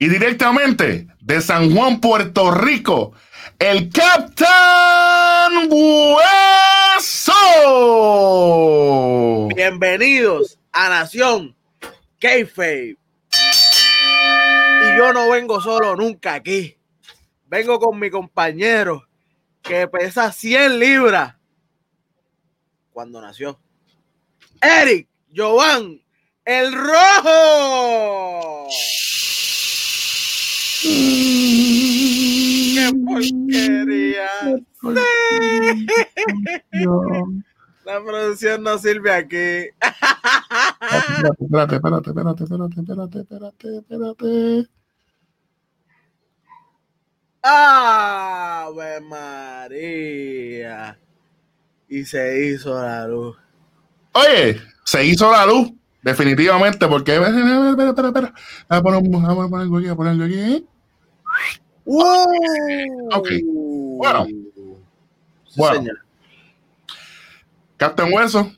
Y directamente de San Juan, Puerto Rico, el Captain Hueso. Bienvenidos a Nación Kayfabe. Y yo no vengo solo nunca aquí. Vengo con mi compañero que pesa 100 libras cuando nació. Eric Jovan, el rojo. ¡Qué porquería! La producción no sirve aquí. Espérate, espérate, espérate, espérate, espérate, espérate, espérate. ¡Ave María! Y se hizo la luz. Oye, se hizo la luz, definitivamente, porque. Espera, espera, espera, a poner, vamos a poner algo aquí, a poner algo aquí. Ok. Bueno. Sí, Bueno. señor. Captain Hueso,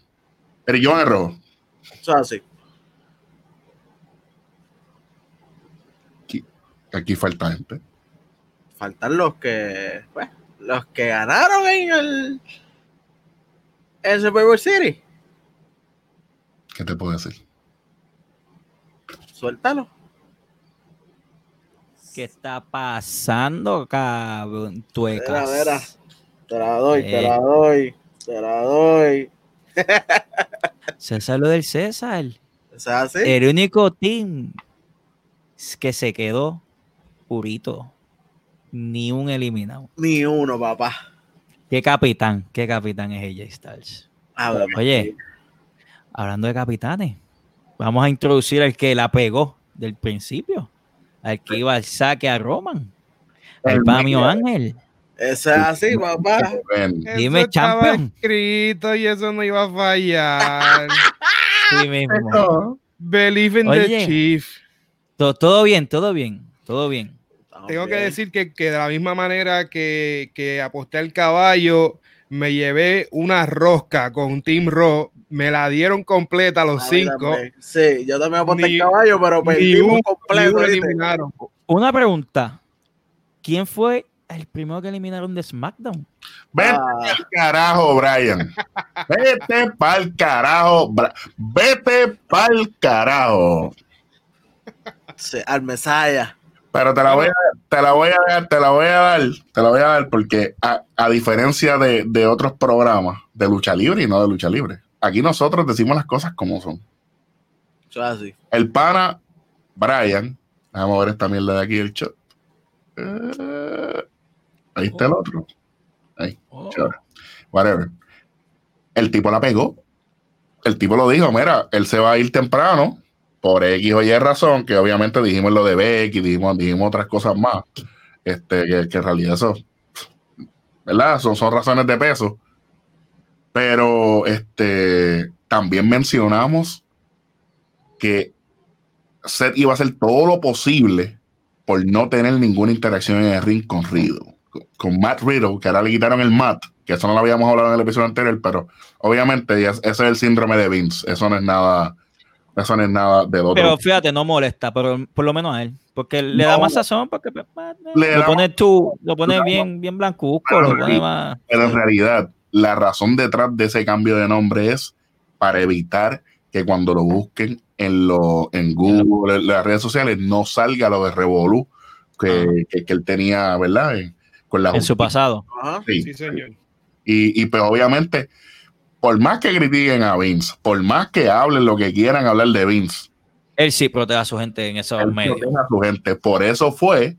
Eric Jovan el Rojo. Eso es así. Aquí, aquí falta gente. Faltan los que. pues, los que ganaron en el. En Super Bowl City. ¿Qué te puedo decir? Suéltalo. ¿Qué está pasando, cabrón? Tuecas. Te la doy, te Eh. la doy. Te la doy. César lo del César. Es así. El único team que se quedó purito. Ni un eliminado. Ni uno, papá. ¿Qué capitán? ¿Qué capitán es AJ Styles? A ver, Oye, hablando de capitanes, vamos a introducir al que la pegó del principio. Al que iba al saque a Roman. El El Pamio. Ángel. Eso es así, papá. Dime, Eso champion. escrito y eso no iba a fallar. Sí mismo. Believe in Oye. the chief. To- todo bien, todo bien, todo bien. Tengo que decir que, que de la misma manera que, que aposté al caballo, me llevé una rosca con Team Raw. Me la dieron completa a los cinco. también. Sí, yo también aposté el Ni- caballo, pero perdimos un- completo. Una pregunta. ¿Quién fue el primero que eliminaron de SmackDown? Vete Ah. pa'l carajo, Brian. Vete pa'l carajo. Vete pa'l carajo. Sí, al Mesaya. Pero te la voy a, te la voy a dar, te la voy a dar, te la voy a dar porque a, a diferencia de, de otros programas de lucha libre y no de lucha libre, aquí nosotros decimos las cosas como son. Eso es así. El pana Brian, vamos a ver esta mierda de aquí el chat. Eh, ahí está el otro. Ahí, chévere. Whatever. El tipo la pegó. El tipo lo dijo, mira, él se va a ir temprano por X o Y razón, que obviamente dijimos lo de Becky, dijimos, dijimos otras cosas más, este, que, que en realidad eso, ¿verdad? Son, son razones de peso. Pero este, también mencionamos que Seth iba a hacer todo lo posible por no tener ninguna interacción en el ring con Riddle. Con, Matt Riddle, que ahora le quitaron el Matt, que eso no lo habíamos hablado en el episodio anterior, pero obviamente ese es el síndrome de Vince. Eso no es nada, eso no es nada del otro. Pero fíjate, no molesta, pero por lo menos a él. Porque le da más sazón, porque pues, Le lo pone tú, lo pone bien, bien blancuco, Pero lo pone sí. más. Pero en realidad, la razón detrás de ese cambio de nombre es para evitar que cuando lo busquen en, lo, en Google, en las redes sociales, no salga lo de Revolu que, que, que él tenía, ¿verdad? En- con la En su pasado. Ajá. Sí. Sí, señor. Y, y pues obviamente, por más que critiquen a Vince, por más que hablen lo que quieran hablar de Vince, Él sí protege a su gente en esos él medios. protege a su gente. Por eso fue,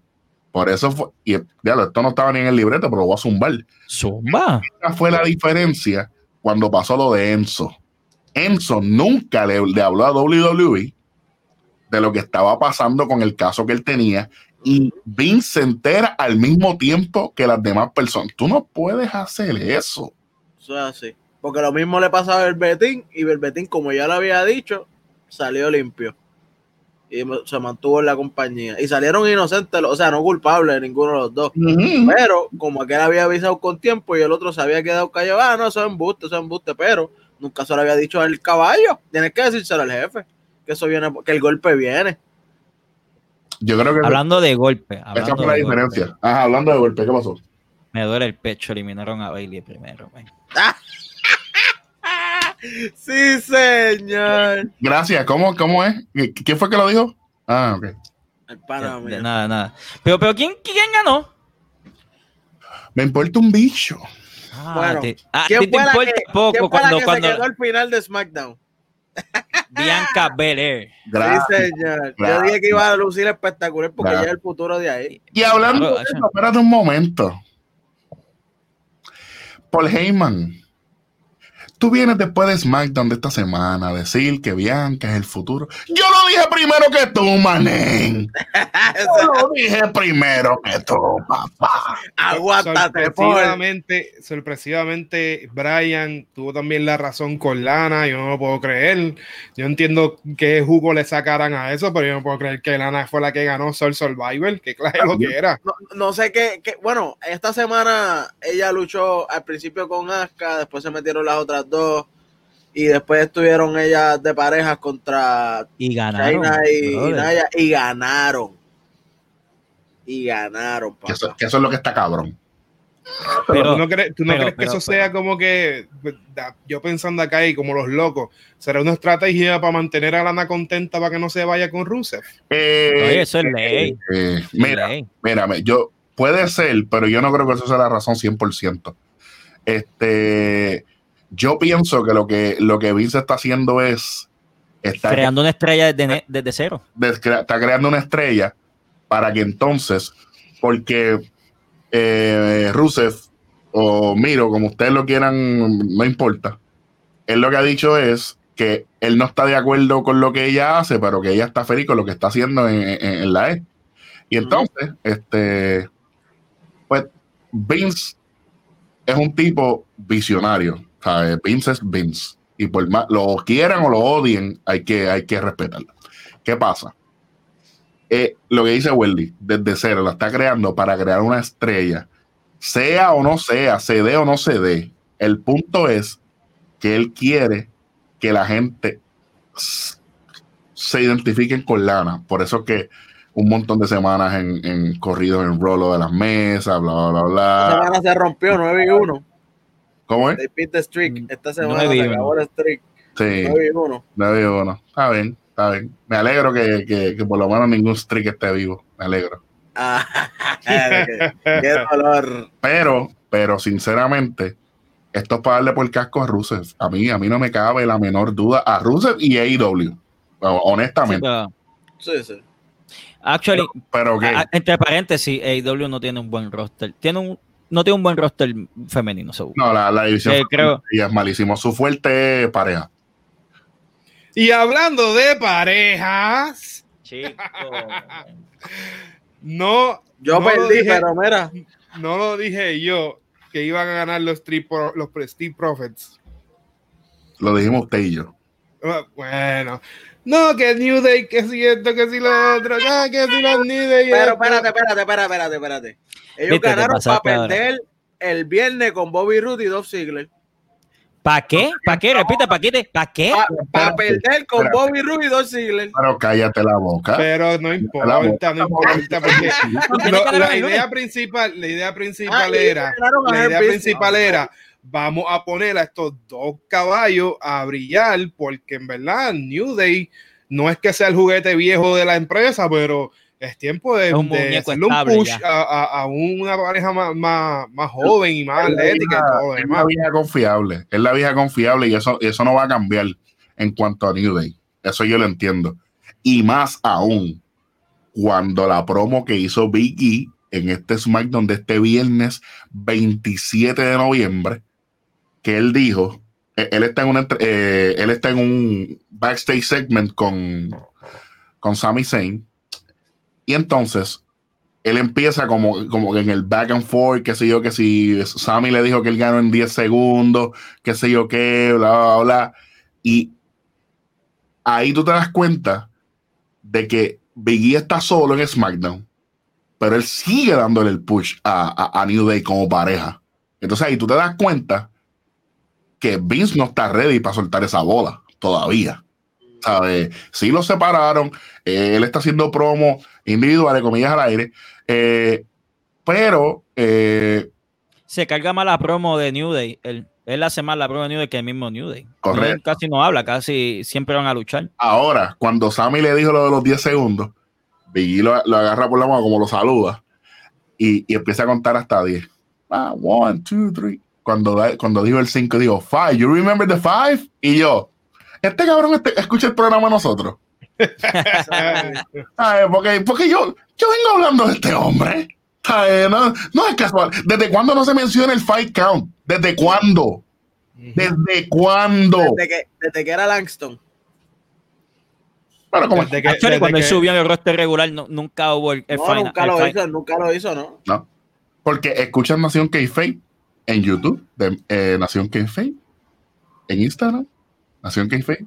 por eso fue, y esto no estaba ni en el libreto, pero lo voy a zumbar. Zumba. Esa fue la diferencia cuando pasó lo de Enzo. Enzo nunca le, le habló a WWE de lo que estaba pasando con el caso que él tenía y Vince se entera al mismo tiempo que las demás personas. Tú no puedes hacer eso. Eso es así. Porque lo mismo le pasaba a Berbetín y Berbetín, como ya lo había dicho, salió limpio. Y se mantuvo en la compañía. Y salieron inocentes, o sea, no culpables de ninguno de los dos. Pero como aquel había avisado con tiempo y el otro se había quedado callado, ah, no, eso es embuste, eso es embuste, pero nunca se lo había dicho al caballo. Tienes que decírselo al jefe, que eso viene, que el golpe viene. Yo creo que Hablando de golpe. esa hablando fue la golpe, diferencia. Ajá, hablando de golpe, ¿qué pasó? Me duele el pecho, eliminaron a Bailey primero. man. Sí, señor. Gracias, ¿cómo, cómo es? ¿Qui- ¿Quién fue que lo dijo? Ah, ok. De- de nada, nada. Pero, pero ¿quién, quién ganó? Me importa un bicho. Ah, Bueno, te, ah, a ¿Quién te importa que, poco quién cuando, que cuando se quedó al final de SmackDown? Bianca Belair. Gracias. Sí, señor. Yo Gracias. dije que iba a lucir espectacular porque Gracias. ya es el futuro de ahí. Y hablando Claro, de Hacha. eso, espérate un momento. Paul Heyman, tú vienes después de SmackDown de esta semana a decir que Bianca es el futuro. Yo lo dije primero que tú, manen. Yo lo dije primero que tú, papá. Aguántate, sorpresivamente, sorpresivamente, Brian tuvo también la razón con Lana. Yo no lo puedo creer. Yo entiendo qué jugo le sacaran a eso, pero yo no puedo creer que Lana fue la que ganó Soul Survivor. Que claro lo que era. No, no sé qué, qué- Bueno, esta semana ella luchó al principio con Asuka, después se metieron las otras dos. Y después estuvieron ellas de parejas contra Y ganaron. China y, y brother. Naya y ganaron. Y ganaron, Que eso, papá. que eso es lo que está cabrón. Pero- ¿Tú no crees, tú no pero- crees que pero- eso sea como que, pues, yo pensando acá y como los locos, será una estrategia para mantener a Lana contenta para que no se vaya con Rusev? Eh, Oye, eso es ley. eh, eso es mira, ley. mírame, yo puede ser, pero yo no creo que eso sea la razón 100%. Este, yo pienso que lo que lo que Vince está haciendo es está, Creando una estrella desde, desde cero. está creando una estrella para que entonces, porque eh, Rusev o Miro, como ustedes lo quieran, no importa. Él lo que ha dicho es que él no está de acuerdo con lo que ella hace, pero que ella está feliz con lo que está haciendo en, en- en la E. Y entonces, este, pues Vince es un tipo visionario. ¿Sabes? Vince es. Y por más lo quieran o lo odien, hay que, hay que respetarlo. ¿Qué pasa? Eh, lo que dice Welly, desde cero, la está creando para crear una estrella. Sea o no sea, se dé o no se dé. El punto es que él quiere que la gente se identifiquen con Lana. Por eso que un montón de semanas en, en corridos en rolo de las mesas, bla, bla, bla, bla. semana se rompió 9 y 1. ¿Cómo es? They beat the streak. Mm, Esta semana y se acabó el streak. Sí, 9 y 1. no digo uno. Está bien, está bien. Me alegro que, que, que por lo menos ningún streak esté vivo. Me alegro. Ah, qué, qué dolor. Pero, pero sinceramente, esto es para darle por el casco a Rusev. A mí, a mí no me cabe la menor duda a Rusev y AEW. Honestamente. Sí, sí. actually, Pero que a- entre paréntesis, AEW no tiene un buen roster. Tiene un, no tiene un buen roster femenino, seguro. no, la, la división Sí, creo- y es malísimo. Su fuerte es pareja. Y hablando de parejas, Chico. no, Yo no lo perdí, dije- pero mira. no lo dije yo que iban a ganar los, Pro- los Prestige Profits. Lo dijimos usted y yo. Ah, Bueno, no, que New Day, que si esto, que si lo otro, ah, que si los New Day. Pero espérate, espérate, espérate, espérate, espérate. Ellos Viste, ganaron para ahora. perder el viernes con Bobby Roode y Dolph Ziggler. ¿Para qué? ¿Para qué? Repite, ¿para qué? ¿Para qué? Para perder con espérate. Bobby Roode y Dolph Ziggler. Pero cállate la boca. Pero no importa, no importa, porque ¿Quién lo- ganaron la idea principal, la idea Ah, principal y era, la idea principal era, vamos a poner a estos dos caballos a brillar, porque en verdad New Day no es que sea el juguete viejo de la empresa, pero es tiempo de, Es un de hacerle un push a, a- a una pareja más, más, más joven y más Es la atlética y vieja- todo lo es la vieja confiable. Es la vieja confiable y eso, y eso no va a cambiar en cuanto a New Day. Eso yo lo entiendo. Y más aún, cuando la promo que hizo Big E en este SmackDown de este viernes 27 de noviembre, que él dijo, eh, él está en, una, eh, él está en un backstage segment con, con Sami Zayn. Y entonces, él empieza como, como en el back and forth, qué sé yo, que si Sammy le dijo que él ganó en 10 segundos, qué sé yo qué, bla, bla, bla. Y ahí tú te das cuenta de que Biggie está solo en SmackDown, pero él sigue dándole el push a- a New Day como pareja. Entonces ahí tú te das cuenta que Vince no está ready para soltar esa bola todavía. ¿Sabes? Sí lo separaron. eh, él está haciendo promo individuales, comillas al aire. eh, pero eh, Se carga más la promo de New Day. Él, él hace más la promo de New Day que el mismo New Day. Correcto. Casi no habla, casi siempre van a luchar. ahora, cuando Sammy le dijo lo de los 10 segundos, Biggie lo, lo agarra por la mano como lo saluda y, y empieza a contar hasta 10. Ah, one, two, three. Cuando, da- cuando dijo el 5, dijo, five, you remember the five? Y yo, este cabrón este- escucha el programa de nosotros. ¿Sabes? Porque, porque yo, yo vengo hablando de este hombre. ¿Sabes? No, no es casual. ¿Desde cuándo no se menciona el fight count? ¿Desde cuándo? ¿Desde cuándo? Desde que, desde que era Langston. Bueno, como Desde que- Actually, desde cuando él que- subió en el roster regular, no- nunca hubo el, el No, final. nunca el lo final. hizo, nunca lo hizo, ¿no? No. Porque escuchan Nación K-Fake en YouTube, de, eh, Nación K-Fake, en Instagram, Nación K-Fake,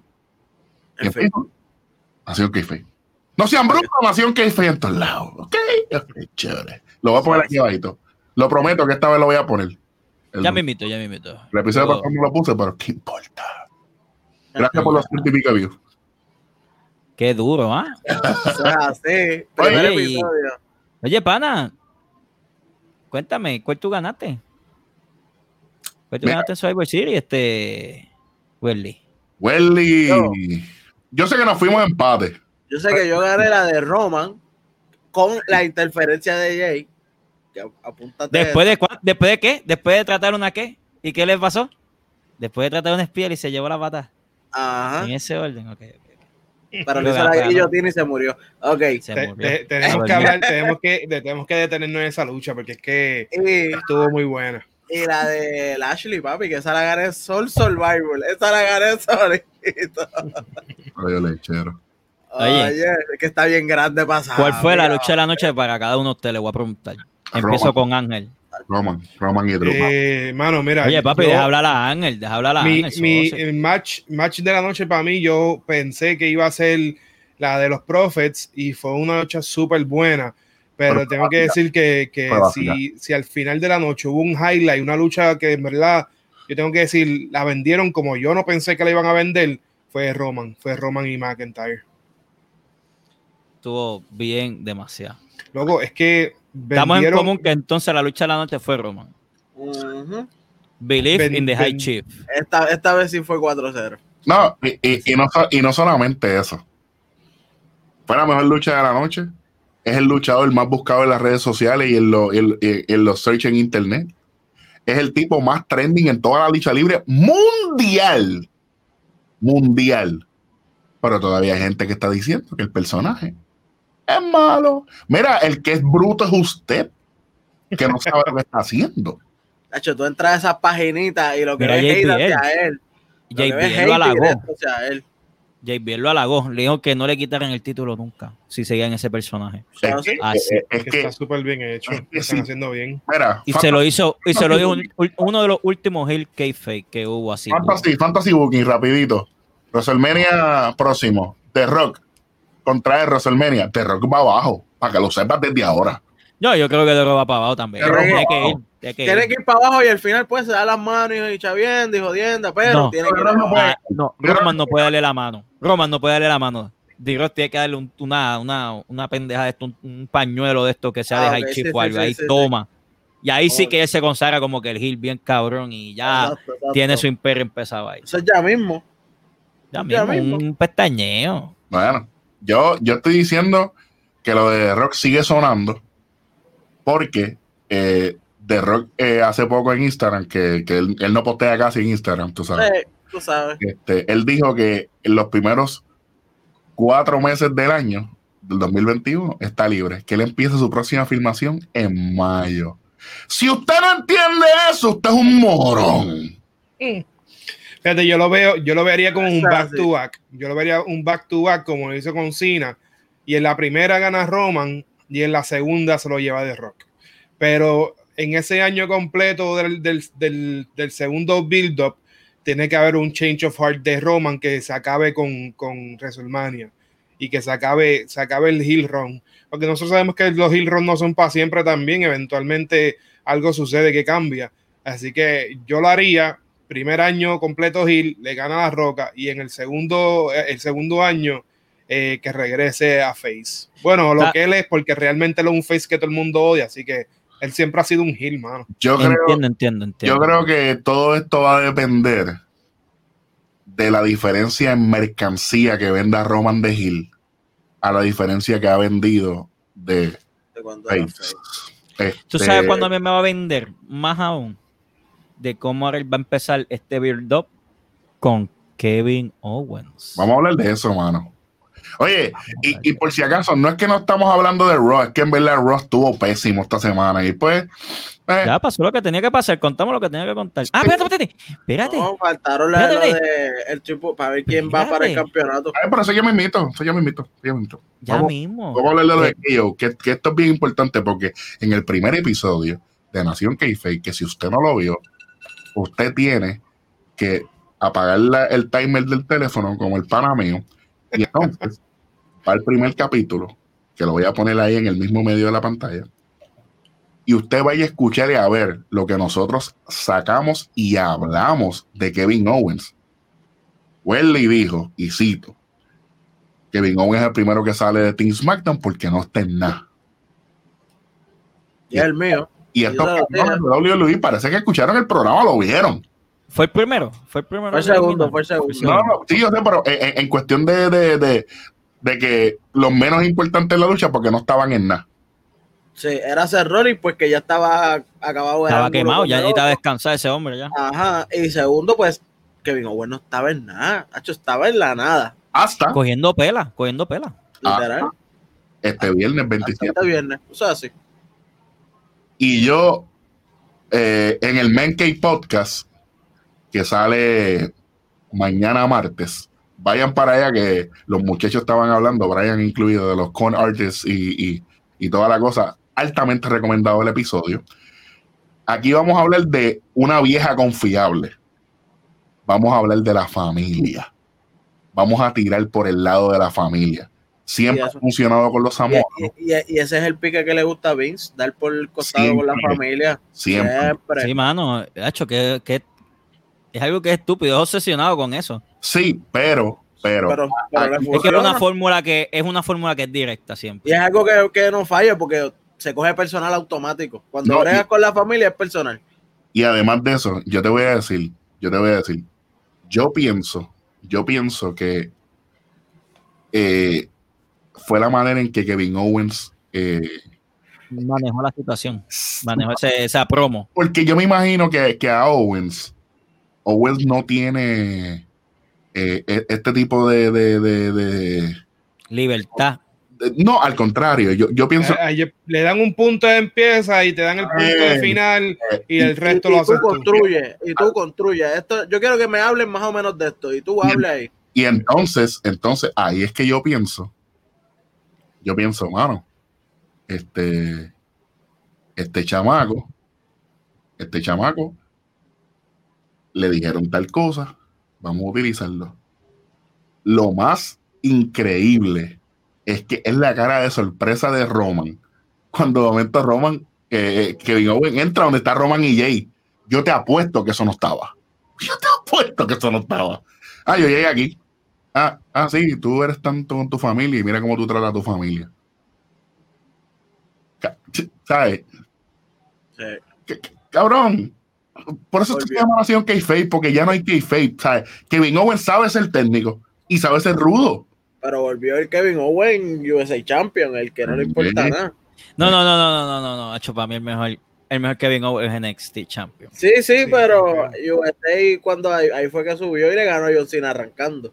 en. Facebook, Nación K-Fake. No sean brutos, Nación K-Fake en todos lados. ¿Ok? Ok, chévere. Lo voy a poner aquí abajito. Lo prometo que esta vez lo voy a poner. El, Ya me invito, ya me invito. el episodio pasado no lo puse, pero ¿qué importa? Gracias por los views. Qué duro, ¿ah? Primer Oye. Oye, pana, cuéntame, ¿cuál tú ganaste? ¿Cuál tú ganaste Survivor Series, este, Welly? Welly. Yo. Yo sé que nos fuimos a empate. Yo sé que yo gané la de Roman con la interferencia de Jay. Que. ¿Después de, cua- ¿Después de qué? ¿Después de tratar una qué? ¿Y qué le pasó? Después de tratar una espía y se llevó la pata. Ajá. En ese orden, ok. ok. Pero le hizo la guillotina y se murió. Ok. Se murió. te- tenemos que hablar, tenemos que, tenemos que detenernos en esa lucha porque es que estuvo muy buena. Y la de Ashley, papi, que esa la gané Soul Survival. Esa la gané solito. Oye, lechero. Oye. Oye, es que está bien grande pasar. ¿Cuál fue la lucha de la noche para cada uno de ustedes? Le voy a preguntar. Empiezo Roman. con Ángel. Roman, Roman y Drew. Eh, mano, mira. Oye, papi, yo- deja hablar a Ángel, deja hablar a mi, Ángel. mi- match, match de la noche para mí, yo pensé que iba a ser la de los Prophets y fue una lucha súper buena. Pero Pero tengo que decir que, que si, si al final de la noche hubo un highlight, una lucha que en verdad, yo tengo que decir, la vendieron como yo no pensé que la iban a vender, fue Roman, fue Roman y McIntyre. Estuvo bien, demasiado. Luego, es que Estamos en común que entonces la lucha de la noche fue Roman. Ujú. Believe in the High Chief. esta, esta vez sí fue 4-0. No, y, y- y no, y no solamente eso. Fue la mejor lucha de la noche. Es el luchador más buscado en las redes sociales y en, lo- en- en- en los search en internet. Es el tipo más trending en toda la lucha libre mundial. Mundial. Pero todavía hay gente que está diciendo que el personaje es malo. Mira, el que es bruto es usted, que no sabe lo que está haciendo. Nacho, tú entras a esas paginitas y lo que Mira, ves hate JBL. hacia él. Lo que ves JBL hate lo halagó. directo hacia él. JBL lo halagó. Le dijo que no le quitaran el título nunca si seguían ese personaje. O sea, Es ¿sí? que- Así. es- es que está súper bien hecho, es que lo están sí. haciendo bien. mira, Y se lo hizo, y se lo dijo un- un- uno de los últimos Hill K-Fake que hubo así. Fantasy, Fantasy Booking, rapidito. WrestleMania próximo. The Rock contra el WrestleMania. The Rock va abajo, para que lo sepas desde ahora. Yo, yo creo que de va para abajo también. Rock Tiene va que abajo. ir. Tiene que Tiene ir. que ir para abajo y al final pues se da las manos y chaviendo y jodiendo, pero No. tiene que no. Ah, no, Roman no puede darle la mano. Roman no puede darle la mano. D-Rock tiene que darle un- una, una, una pendeja de esto, un, un pañuelo de esto que sea Ah, de high chip o algo. Ahí toma. Y ahí sí que él se consagra como que el Hill bien cabrón y ya Exacto, exacto. tiene su imperio empezado ahí. Eso es ya mismo. Ya Ya mismo, mismo. un pestañeo. Bueno, yo, yo estoy diciendo que lo de The Rock sigue sonando porque eh, The Rock eh, hace poco en Instagram, que, que él, él no postea casi en Instagram, tú sabes. Eh, tú sabes. Este, él dijo que en los primeros cuatro meses del año, del 2021, está libre. Que él empieza su próxima filmación en mayo. Si usted no entiende eso, usted es un morón. Fíjate, yo lo veo, yo lo vería como un back to back. Yo lo vería un back to back como lo hizo con Cena. Y en la primera gana Roman y en la segunda se lo lleva de Rock. Pero en ese año completo del, del, del, del segundo build-up, tiene que haber un change of heart de Roman que se acabe con, con WrestleMania y que se acabe, se acabe el heel run. Porque nosotros sabemos que los heel run no son para siempre también. Eventualmente algo sucede que cambia. Así que yo lo haría primer año completo Hill, le gana a la Roca y en el segundo, eh, el segundo año eh, que regrese a Face. Bueno, lo Ah. que él es, porque realmente él es un Face que todo el mundo odia, así que él siempre ha sido un Hill, mano. Yo creo, Entiendo, entiendo, entiendo. yo creo que todo esto va a depender de la diferencia en mercancía que venda Roman de Hill a la diferencia que ha vendido de De cuando. ¿Tú Este, sabes cuándo a mí me va a vender? Más aún de cómo ahora él va a empezar este build-up con Kevin Owens. Vamos a hablar de eso, mano. Oye, y, y por si acaso, no es que no estamos hablando de Raw, es que en verdad Raw estuvo pésimo esta semana. Y pues, eh, Ya pasó lo que tenía que pasar. Contamos lo que tenía que contar. Ah, espérate, espérate. Espérate. No, faltaron la, Espérate. de el tipo para ver quién va para el Espérate. campeonato. ay, pero eso yo me invito, eso yo me invito, yo me invito. Ya Vamos, mismo. vamos a hablar de lo de KO, que, que esto es bien importante porque en el primer episodio de Nación Keife, que si usted no lo vio, usted tiene que apagar la- el timer del teléfono como el pana mío y entonces va el primer capítulo, que lo voy a poner ahí en el mismo medio de la pantalla, y usted vaya a escuchar y a ver lo que nosotros sacamos y hablamos de Kevin Owens. Welly dijo, y cito, Kevin Owens es el primero que sale de Team SmackDown porque no está en nada. Y el mío. Y estos de WWE parece que escucharon el programa, lo vieron. Fue el primero. Fue el primero. Fue el segundo, fue el segundo. No, no, sí, yo sé, pero en, cuestión de, de, de- de que los menos importantes en la lucha porque no estaban en nada. Sí, era Seth Rollins pues que ya estaba acabado de Estaba quemado, ya necesitaba otro. descansar ese hombre ya. Ajá, y segundo pues Kevin Owens no estaba en nada, Hacho, estaba en la nada, Hasta Cogiendo pela, cogiendo pela. literal. este viernes Hasta 27. este viernes, o sea, sí. Y yo, eh, en el Men Podcast, que sale mañana martes, vayan para allá que los muchachos estaban hablando, Brian incluido, de los con artists y, y- y toda la cosa. Altamente recomendado el episodio. Aquí vamos a hablar de una vieja confiable. Vamos a hablar de la familia. Vamos a tirar por el lado de la familia. Siempre ha funcionado con los Samoanos. y- y- y ese es el pique que le gusta a Vince, dar por el costado con la familia. Siempre. Siempre. Sí, mano. Hacho, que, que es algo que es estúpido. Es obsesionado con eso. Sí, pero, pero, Pero, pero le Es que Es una fórmula que es una fórmula que es directa siempre. Y es algo que, que no falla porque se coge personal automático. Cuando No, bregas y- con la familia es personal. Y además de eso, yo te voy a decir, yo te voy a decir, yo pienso, yo pienso que eh, fue la manera en que Kevin Owens, eh, Manejó la situación. Manejó ese, esa promo. porque yo me imagino que, que a Owens, Owens no tiene eh, e- este tipo de, de- de- de- Libertad. de- no, al contrario, yo, yo pienso Eh, ahí le dan un punto de empieza y te dan el punto de Eh, final y y- el resto y, lo y tú haces tú. construyes, y tú construyes. Esto, yo quiero que me hablen más o menos de esto, y tú hables ahí. Y entonces, entonces, ahí es que yo pienso, yo pienso, mano, este, este chamaco, este chamaco, le dijeron tal cosa, vamos a utilizarlo. Lo más increíble es que es la cara de sorpresa de Roman. Cuando de momento Roman, eh, Kevin Owen entra donde está Roman y Jay. Yo te apuesto que eso no estaba. Yo te apuesto que eso no estaba. Ah, yo llegué aquí. Ah, ah, sí, tú eres tanto con tu familia y mira cómo tú tratas a tu familia. ¿Sabes? Sí. Cabrón. Por eso esto se llama Nación K-Fape, porque ya no hay K-Fape, ¿sabes? Kevin Owens sabe ser técnico y sabe ser rudo. Pero volvió el Kevin Owen, USA Champion, el que no le importa Sí. nada. No, no, no, no, no, no, no, no. Hacho, para mí el mejor, el mejor Kevin Owens es NXT Champion. Sí, sí, Sí, pero sí. USA cuando ahí, ahí fue que subió y le ganó a John Cena arrancando.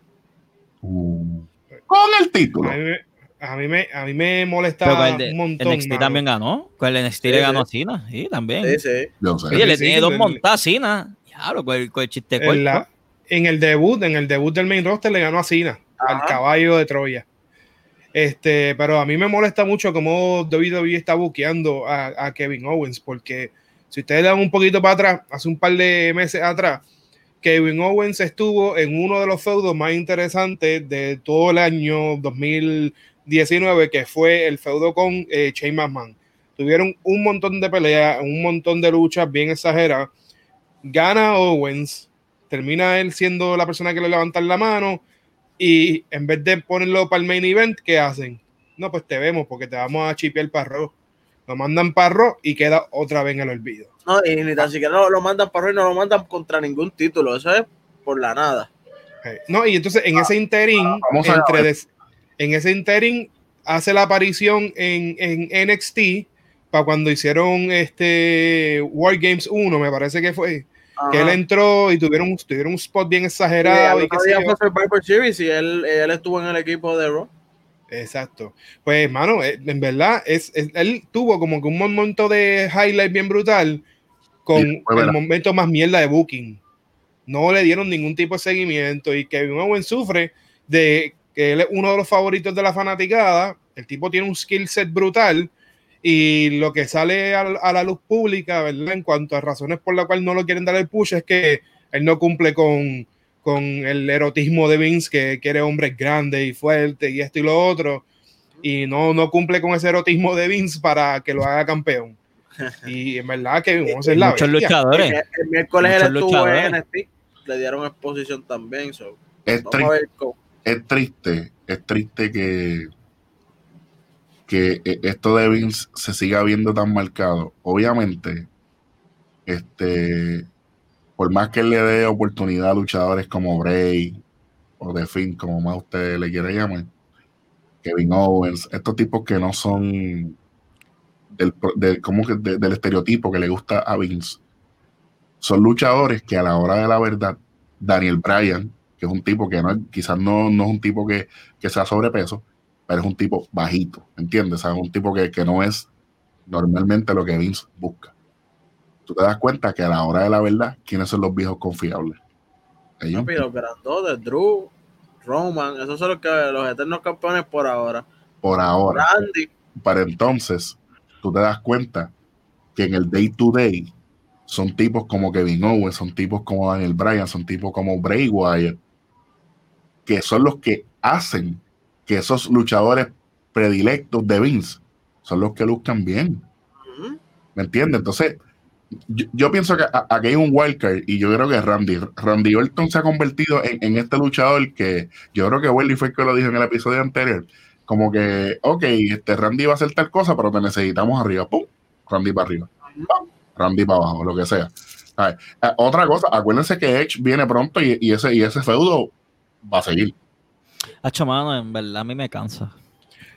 Uh, con el título. A mí, me- a mí me, a mí me molesta el de un montón. NXT mano. también ganó. Con el NXT Sí, le ganó sí. a Cena. Sí, también. Sí, sí. Yo sé. Oye, le tiene sí, dos el- montadas a Cena. Diablo, con el, con el chiste en, la- en el debut, en el debut del main roster le ganó a Cena, al Ajá. caballo de Troya. Este, pero a mí me molesta mucho cómo WWE está buqueando a, a Kevin Owens, porque si ustedes dan un poquito para atrás, hace un par de meses atrás, Kevin Owens estuvo en uno de los feudos más interesantes de todo el año 2019, que fue el feudo con eh, Shane McMahon. Tuvieron un montón de peleas, un montón de luchas bien exageradas. Gana Owens, termina él siendo la persona que le levanta la mano y en vez de ponerlo para el main event, ¿qué hacen? No, pues te vemos porque te vamos a chipear para Raw. Lo mandan para Raw y queda otra vez en el olvido. No, y ni tan siquiera lo, lo mandan para Raw y no lo mandan contra ningún título. Eso es por la nada. No, y entonces en ese interín, vamos a entre des- en ese interín hace la aparición en, en NXT para cuando hicieron este War Games 1, me parece que fue, que él entró y tuvieron, tuvieron un spot bien exagerado. y yo. fue Survivor Series y él, él estuvo en el equipo de Raw. Exacto. Pues, hermano, eh, en verdad, es, es- él tuvo como que un momento de highlight bien brutal con Sí, el momento más mierda de Booking. No le dieron ningún tipo de seguimiento y Kevin Owens sufre de que él es uno de los favoritos de la fanaticada. El tipo tiene un skill set brutal y lo que sale a, a la luz pública, ¿verdad? En cuanto a razones por las cuales no lo quieren dar el push es que él no cumple con, con el erotismo de Vince, que quiere hombres grandes y fuertes y esto y lo otro, y no, no cumple con ese erotismo de Vince para que lo haga campeón. Y en verdad que vamos a la Muchos bestia. luchadores. El, el miércoles él estuvo en. NXT. Le dieron exposición también. So. Es, Vamos a triste, ver cómo. Es triste, es triste que, que eh, esto de Vince se siga viendo tan marcado. Obviamente, este, por más que le dé oportunidad a luchadores como Bray o The Finn, como más usted le quiera llamar, Kevin Owens, estos tipos que no son del, del- como que de- del estereotipo que le gusta a Vince, son luchadores que a la hora de la verdad, Daniel Bryan, que es un tipo que no, quizás no, no es un tipo que, que sea sobrepeso, pero es un tipo bajito, ¿entiendes? O sea, un tipo que, que no es normalmente lo que Vince busca. Tú te das cuenta que a la hora de la verdad, ¿quiénes son los viejos confiables? Ellos. Papi, los grandotes, Drew, Roman, esos son los, que, los eternos campeones por ahora. Por ahora. Randy, Para entonces, tú te das cuenta que en el day to day son tipos como Kevin Owens, son tipos como Daniel Bryan, son tipos como Bray Wyatt, que son los que hacen que esos luchadores predilectos de Vince son los que luzcan bien. ¿Me entiendes? Entonces, yo, yo pienso que aquí hay un wildcard y yo creo que Randy, Randy Orton se ha convertido en, en este luchador que yo creo que Welly fue el que lo dijo en el episodio anterior. Como que, ok, este Randy va a hacer tal cosa, pero te necesitamos arriba. ¡Pum! Randy para arriba. ¡Pum! Randy para abajo, lo que sea. Eh, otra cosa, acuérdense que Edge viene pronto y, y ese, y ese feudo va a seguir. Hacho, mano, en verdad a mí me cansa.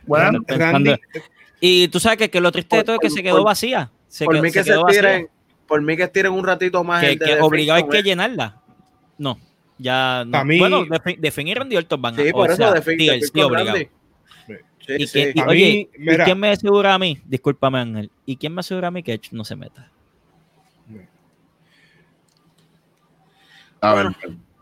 Bueno, Randy, Y tú sabes que, que lo triste de todo es que por- se quedó por- vacía. Se por quedó- mí que se quedó tiren, por mí que estiren un ratito más. que, que obligado hay que ¿no? llenarla. No, ya no. Mí- bueno, de, Fin- de Finn y Randy Orton van a Sí, por o eso sí, sí, obligado. Y, sí. que- y, A oye, mí, ¿y quién me asegura a mí? Discúlpame, Ángel. ¿Y quién me asegura a mí que Edge no se meta? a Bueno.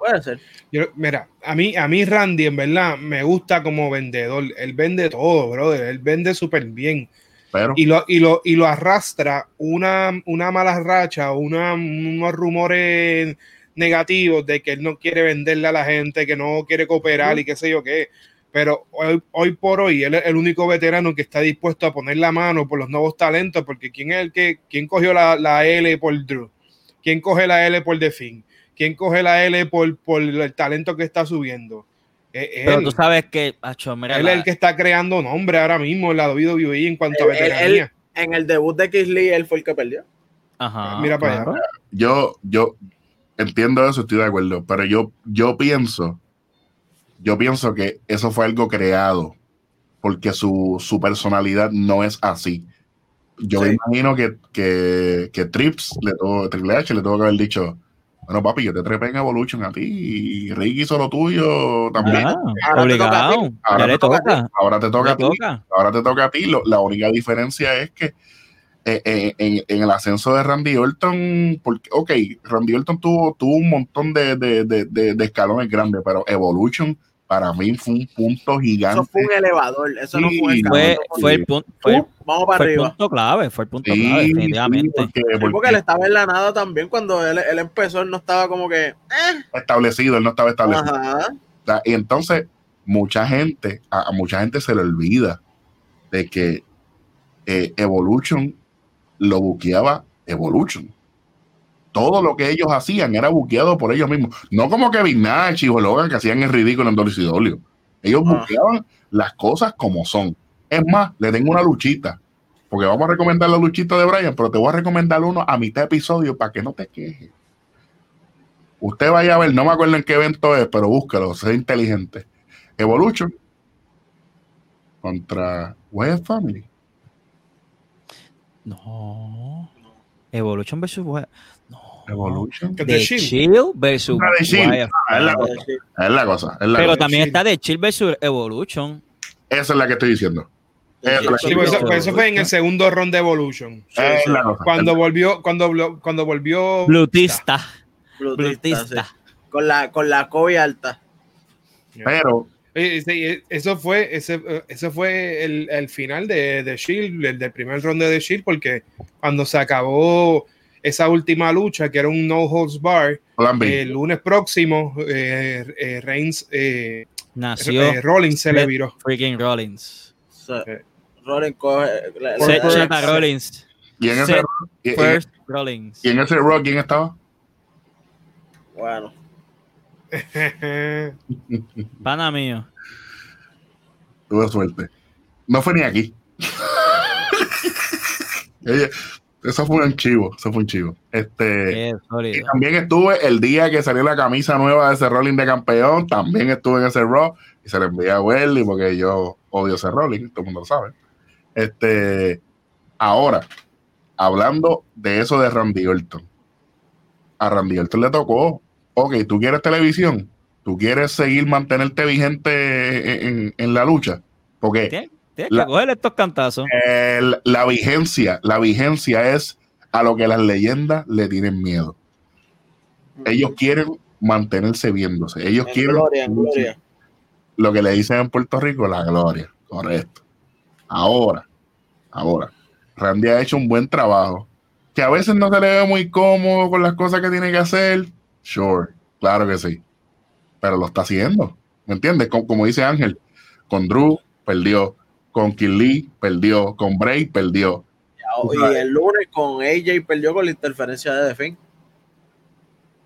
Ver, Puede ser. Yo- mira, a mí, a mí Randy en verdad me gusta como vendedor. Él vende todo, brother. Él vende súper bien. pero Y lo, y lo, y lo arrastra una, una mala racha, una, unos rumores negativos de que él no quiere venderle a la gente, que no quiere cooperar y qué sé yo qué. Pero hoy, hoy por hoy él es el único veterano que está dispuesto a poner la mano por los nuevos talentos, porque ¿quién es el que, quién cogió la, la L por Drew? ¿Quién coge la L por The Finn? ¿Quién coge la L por, por el talento que está subiendo? Es Pero él. tú sabes que, Hacho, mira, Él la- es el que está creando nombre ahora mismo en la WWE en cuanto a Él- él- veteranía. En el debut de Kiss Lee, él fue el que perdió. Ajá, Mira para allá. yo, yo entiendo eso, estoy de acuerdo, pero yo, yo pienso, yo pienso que eso fue algo creado, porque su, su personalidad no es así. Yo me Sí. imagino que, que, que Trips, le tuvo, Triple H le tuvo que haber dicho, bueno papi, yo te trepé en Evolution a ti, y Ricky hizo lo tuyo también. Ah, Ahora te toca obligado. Ahora te toca. Ahora te toca a ti, toca. ahora te toca a ti. Lo- la única diferencia es que eh, eh, en, en el ascenso de Randy Orton, porque, ok, Randy Orton tuvo, tuvo un montón de, de, de, de- de escalones grandes, pero Evolution para mí fue un punto gigante. Eso fue un elevador. Eso no fue escalón. Fue, fue el punto, fue, ¡Pum! Vamos para fue el punto clave, fue el punto Sí, clave, sí, definitivamente. porque, Sí, porque porque él estaba en la nada también cuando él, él empezó, él no estaba como que. eh, establecido, él no estaba establecido. ajá. O sea, y entonces, mucha gente, a, a mucha gente se le olvida de que eh, Evolution lo buqueaba Evolution. Todo lo que ellos hacían era buqueado por ellos mismos. No como Kevin Nash y Logan que hacían el ridículo en WCW. Ellos Ah. buqueaban las cosas como son. Es más, le tengo una luchita. Porque vamos a recomendar la luchita de Brian, pero te voy a recomendar uno a mitad de episodio para que no te quejes. Usted vaya a ver, no me acuerdo en qué evento es, pero búscalo, sea inteligente. Evolution contra Wyatt Family. No. Evolution versus Wyatt. Evolution. The The Shield. Shield versus The Shield. Wyatt Ah, es la cosa. Es la cosa. es la Pero cosa. también está The Shield versus Evolution. Esa es la que estoy diciendo. Esa es la Sí, pues eso, pues eso fue en el segundo round de Evolution. la cosa. Cuando volvió, cuando, cuando volvió. Blutista. Blutista, Blutista. sí. Con la, con la Kobe alta. Pero sí, eh, eso fue, ese, eh, ese fue el, el final de, de Shield, el del primer round de Shield, porque cuando se acabó esa última lucha, que era un no holds bar, el lunes próximo, eh, eh, Reigns, eh, Nació eh, Rollins se le viró. freaking Rollins. Rollins coge. la- Por- la- Se- por- Seth Rollins. y en ese, y- y- First Rollins. y en ese rock, ¿quién estaba? Bueno, Pana mío. Tuve suerte. No fue ni aquí. Oye, eso fue un chivo, eso fue un chivo. Este, Qué y también estuve el día que salió la camisa nueva de ese Rolling de campeón, también estuve en ese Raw y se le envié a Welly porque yo odio ese Rolling, todo el mundo lo sabe. Este, ahora, hablando de eso de Randy Orton, a Randy Orton le tocó, ok, tú quieres televisión, tú quieres seguir mantenerte vigente en, en- en la lucha, porque Tienes tienes La- que coger estos cantazos. el- la vigencia, la vigencia es a lo que las leyendas le tienen miedo. Ellos quieren mantenerse viéndose. Ellos en quieren gloria, en gloria. lo que le dicen en Puerto Rico, la gloria. Correcto. Ahora, ahora, Randy ha hecho un buen trabajo. Que a veces no se le ve muy cómodo con las cosas que tiene que hacer. Sure, claro que sí. Pero lo está haciendo. ¿Me entiendes? Como, como dice Ángel, con Drew perdió, con Lee perdió, con Bray perdió. Y el lunes con AJ perdió con la interferencia de Defin.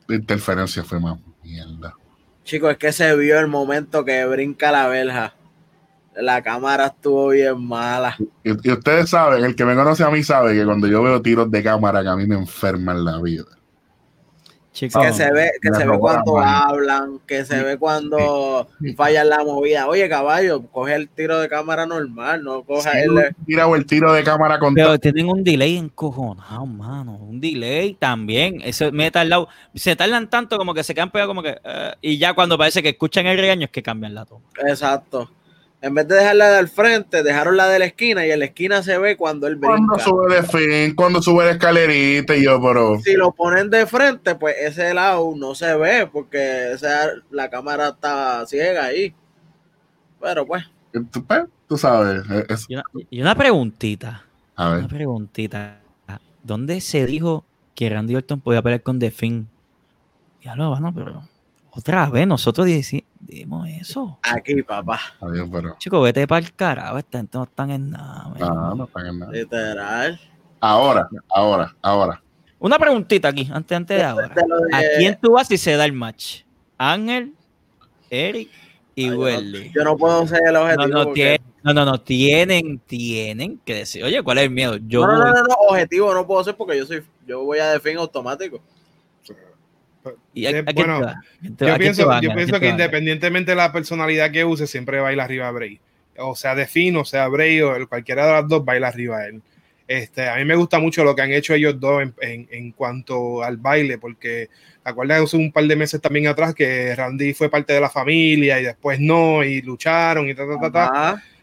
La interferencia fue más mierda. Chicos, es que se vio el momento que brinca la verja. La cámara estuvo bien mala. Y, y ustedes saben, el que me conoce a mí sabe que cuando yo veo tiros de cámara que a mí me enferman la vida. Que se ve, que se ve cuando hablan, que se ve cuando fallan la movida. Oye, caballo, coge el tiro de cámara normal, no coja el. tira o el tiro de cámara con Pero tienen un delay encojonado, mano. Un delay también. Eso me he tardado. Se tardan tanto como que se quedan pegados como que. eh, y ya cuando parece que escuchan el regaño es que cambian la toma. Exacto. En vez de dejarla del frente, dejaron la de la esquina y en la esquina se ve cuando él cuando brinca. sube de fin, cuando sube la escalerita y yo, pero Si lo ponen de frente, pues ese lado no se ve porque esa, la cámara está ciega ahí. Pero pues, tú, pues, tú sabes, es- es- Y una, y una preguntita. a Una preguntita. ¿Dónde se dijo que Randy Orton podía pelear con The Finn? Ya lo van, pero otra vez nosotros dici- dijimos eso. aquí, papá. adiós, pero Chicos, vete para el carajo. Esta gente no están en nada. no. Literal. Ahora, ahora, ahora. Una preguntita aquí, antes, antes de ahora. ¿A quién tú vas si se da el match? Ángel, Eric y Ay, yo no- Welly. Yo no puedo ser el objetivo. no, porque- tiene- no, no, no, tienen, tienen que decir, oye, ¿cuál es el miedo? Yo no, no, no, no, objetivo no puedo ser porque yo soy, yo voy a defin automático. ¿Y a- Eh, a bueno, Yo pienso, que independientemente de la personalidad que use, siempre baila arriba a Bray. O sea, de Finn, o sea, Bray, o el- cualquiera de las dos baila arriba a él. Este, a mí me gusta mucho lo que han hecho ellos dos en, en- en cuanto al baile, porque ¿te acuerdas un par de meses también atrás que Randy fue parte de la familia y después no, y lucharon y ta, ta, ta, ta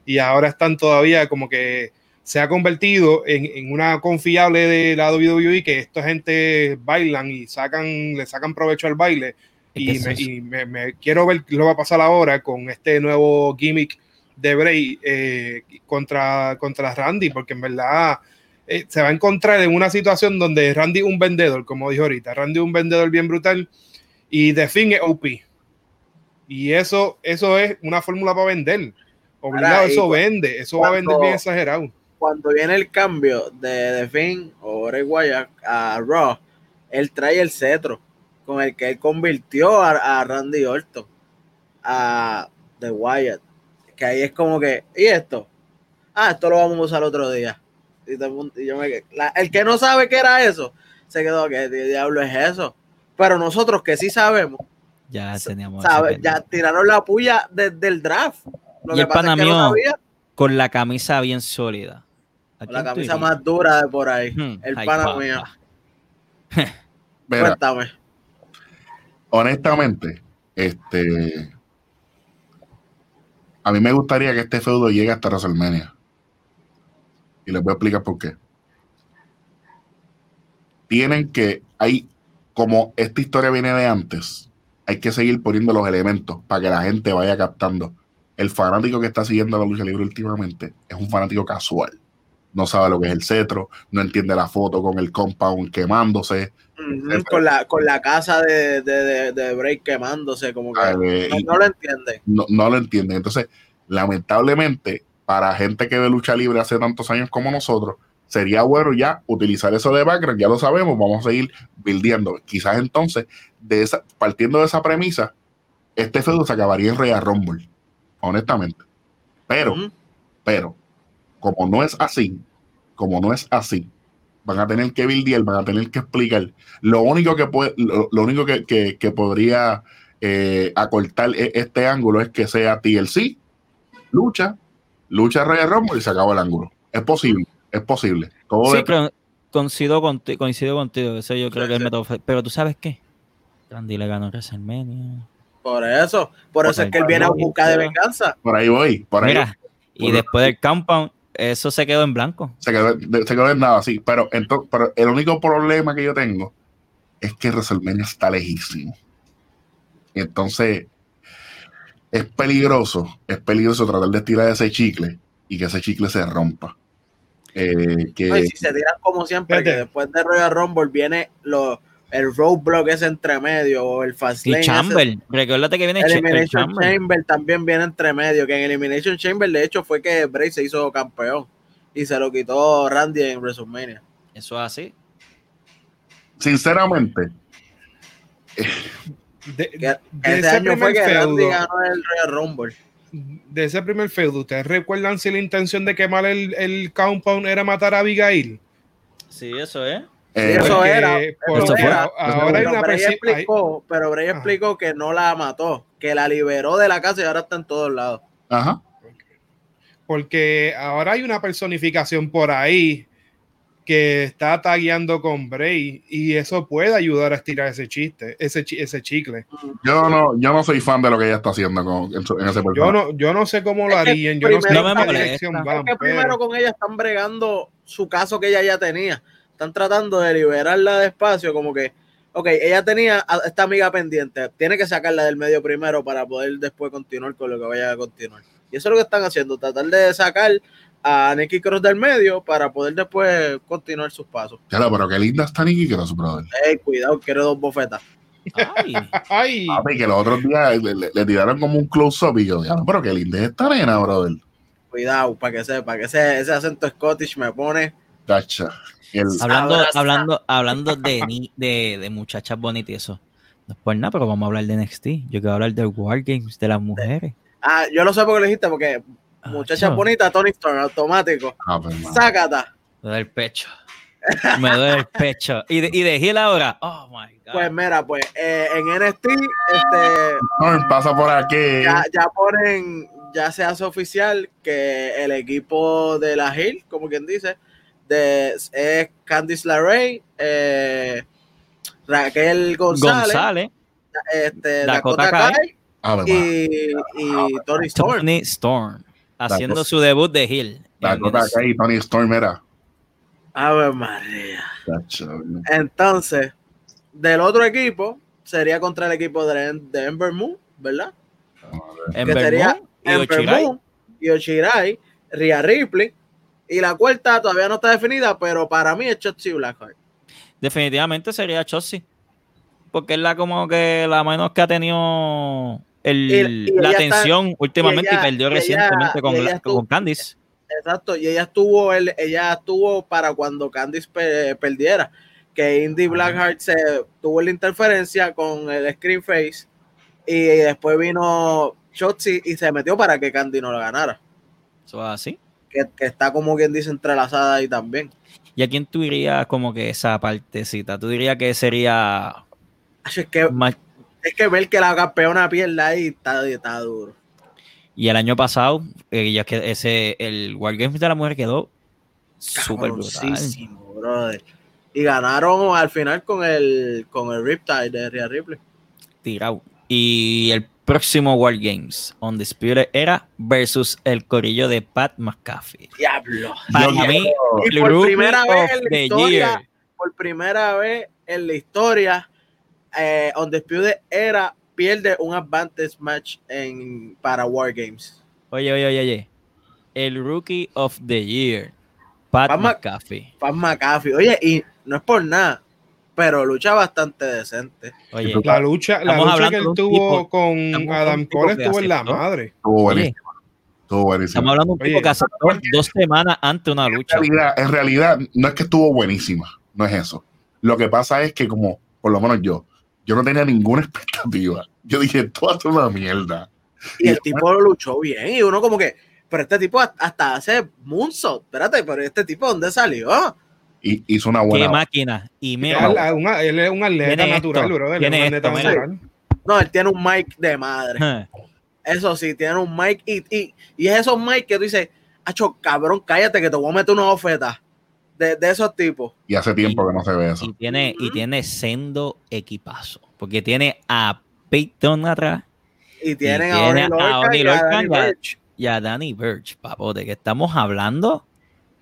y ahora están todavía como que se ha convertido en, en una confiable de la WWE que esta gente bailan y sacan, le sacan provecho al baile y, me, es- y me- me quiero ver qué lo va a pasar ahora con este nuevo gimmick de Bray eh, contra, contra Randy, porque en verdad eh, se va a encontrar en una situación donde Randy es un vendedor, como dijo ahorita, Randy es un vendedor bien brutal y The Finn es OP. Y eso, eso es una fórmula para vender. Obligado, Ahora, eso vende, eso va a vender bien exagerado. Cuando viene el cambio de defin o Bray Wyatt a Raw, él trae el cetro con el que él convirtió a, a Randy Orton, a The Wyatt. Que ahí es como que, ¿y esto? Ah, esto lo vamos a usar otro día. Y, el mundo- y yo me, la- el que no sabe qué era eso, se quedó, ¿qué diablo es eso? Pero nosotros que sí sabemos, Ya teníamos. sabe, ya tiraron la puya desde el draft. Lo Y que el pasa es que no sabía, Con la camisa bien sólida. ¿A la camisa más dura de por ahí. Hmm, el ay, pana mío. Cuéntame. honestamente, este. A mí me gustaría que este feudo llegue hasta WrestleMania. Y les voy a explicar por qué. Tienen que, hay, como esta historia viene de antes, hay que seguir poniendo los elementos para que la gente vaya captando. El fanático que está siguiendo la lucha libre últimamente es un fanático casual. No sabe lo que es el cetro, no entiende la foto con el compound quemándose. Con, la, con la casa de, de, de, de Break quemándose, como que eh, no, lo entiende. no, no lo entienden. Entonces, lamentablemente, para gente que ve lucha libre hace tantos años como nosotros, sería bueno ya utilizar eso de background, ya lo sabemos, vamos a seguir buildiendo. Quizás entonces, de esa, partiendo de esa premisa, este feudo se acabaría en Royal Rumble, honestamente. Pero, pero, como no es así, como no es así, van a tener que buildear, van a tener que explicar. Lo único que puede, lo, lo único que, que- que podría eh, acortar e- este ángulo es que sea TLC, lucha, lucha Royal Rumble y se acaba el ángulo. Es posible, es posible. Todo Sí, pero coincido contigo, coincido contigo. Ese yo creo Sí, que es el sí. método. fe- Pero tú sabes qué? Randy le ganó WrestleMania. Por eso, por eso es que él viene a buscar de venganza. por ahí voy, por ahí Mira, y Por- después del compound, eso se quedó en blanco. se quedó, se quedó en nada, sí. Pero, entonces, pero el único problema que yo tengo es que WrestleMania está lejísimo. Y entonces es peligroso, es peligroso tratar de estirar ese chicle y que ese chicle se rompa. Eh, que, No, y si se tiran como siempre, que después de Royal Rumble viene lo, el roadblock ese entre medio, o el fast Y lane ese. Chamber, recuérdate que viene Elimination Chamber. Chamber también viene entre medio, que en Elimination Chamber de hecho fue que Bray se hizo campeón y se lo quitó Randy en WrestleMania. Eso es así. sinceramente, De, ese ese año fue primer que Randy feudo, ganó el Royal Rumble. de ese primer feudo, ¿ustedes recuerdan si la intención de quemar el, el compound era matar a Abigail? Sí, eso es. Eh, eso era, porque eso fue. ahora hay pero una Bray explicó, pero Bray Ajá. explicó que no la mató, que la liberó de la casa y ahora está en todos lados. ajá. porque ahora hay una personificación por ahí que está tagueando con Bray y eso puede ayudar a estirar ese chiste, ese, chi- ese chicle. Yo no, yo no soy fan de lo que ella está haciendo con, en, ese Yo no, yo no sé cómo lo harían, yo no sé No me qué dirección Es van, que primero pero- con ella están bregando su caso que ella ya tenía. Están tratando de liberarla despacio, como que, ok, ella tenía a esta amiga pendiente, tiene que sacarla del medio primero para poder después continuar con lo que vaya a continuar. Y eso es lo que están haciendo, tratar de sacar a Nicky Cross del medio para poder después continuar sus pasos. Claro, pero qué linda está Nikki Cross, brother. Ey, cuidado, quiero dos bofetas. Ay, Ay, Papi, que los otros días le, le- le tiraron como un close-up y yo, "Diablo, pero qué linda es esta nena, brother. Cuidado, para que sepa, que ese, ese acento Scottish me pone. Tacha. El- hablando, hablando, hablando de, ni- de, de muchachas bonitas y eso. No es por nada, pero vamos a hablar de NXT. Yo quiero hablar del Wargames, de las mujeres. Ah, yo lo sé porque lo dijiste, porque muchacha Ah, bonita, Tony Storm, automático. Ah, pues. Sácata. Me duele el pecho. Me duele el pecho. Y de, y de Gil ahora. Oh my God. Pues mira, pues eh, en NXT, este, No, pasa por aquí. ya, ya ponen, ya se hace oficial que el equipo de la Hill, como quien dice, de, es Candice LeRae, eh, Raquel González, González, este, Dakota Dakota, Kai. Kai Ah, y, y Tony Storm. Tony Storm, haciendo Dakota- su debut de Hill. Cosa que hay, Tony Storm era. Ave María. Tacha, Entonces, del otro equipo sería contra el equipo de, de Ember Moon, ¿verdad? En que sería Vermont y Ember Ochirai. Moon, Yoshirai, Rhea Ripley. Y la cuarta todavía no está definida, pero para mí es Shotzi Blackheart. Definitivamente sería Chelsea. Porque es la como que la menos que ha tenido el- Y- y la atención últimamente y, ella- perdió ella- recientemente con, la- estuvo- con Candice. Exacto, y ella estuvo, el, ella estuvo para cuando Candice pe- perdiera. que Indy Blackheart se tuvo la interferencia con el Screen Face y después vino Shotzi y se metió para que Candy no lo ganara. Eso es así. Que, que está como quien dice entrelazada ahí también. ¿Y a quién tú dirías como que esa partecita? ¿Tú dirías que sería Es que, más... es que ver que la campeona pierda ahí está, está duro. Y el año pasado, eh, ya que ese, el Wargames de la mujer quedó súper brutal. Brother. Y ganaron al final con el con el Riptide de Rhea Ripley. Tirado. Y el próximo Wargames, Undisputed era versus el corillo de Pat McAfee. Diablo. Para Yo mí, Y por primera vez en la the historia, year. por primera vez en la historia, eh, era pierde un advantage match en para Wargames. Oye, oye, oye, oye. El Rookie of the Year, Pat Pat Mc- McAfee. Pat McAfee. Oye, y no es por nada, pero lucha bastante decente. Oye, La lucha, la lucha que él tuvo tipo- con Adam Cole estuvo en la madre. Estuvo buenísimo. Estuvo buenísimo. estamos hablando de un tipo Oye, que aceptó dos semanas antes una lucha. En realidad, en realidad, no es que estuvo buenísima, no es eso. Lo que pasa es que, como por lo menos yo, yo no tenía ninguna expectativa. Yo dije, esto va a ser una mierda. Y el tipo lo luchó bien. Y uno como que, pero este tipo hasta hace moonsault. Espérate, pero este tipo, ¿dónde salió? Y hizo una Qué buena. máquina. Y Él, mira, él es un atleta Tiene natural, esto, bro. Él es tiene un atleta esto, mira. natural. No, él tiene un mic de madre. Eso sí, tiene un mic y, y, y es esos mic que tú dices, acho, cabrón, cállate que te voy a meter una oferta de, de esos tipos. Y hace tiempo que no se ve eso. y tiene, y tiene sendo equipazo. Porque tiene a Peyton atrás Y tienen Y a Oni tiene a Lorcan Oni y a Danny y a- Burch. y a Danny Birch, papote, que estamos hablando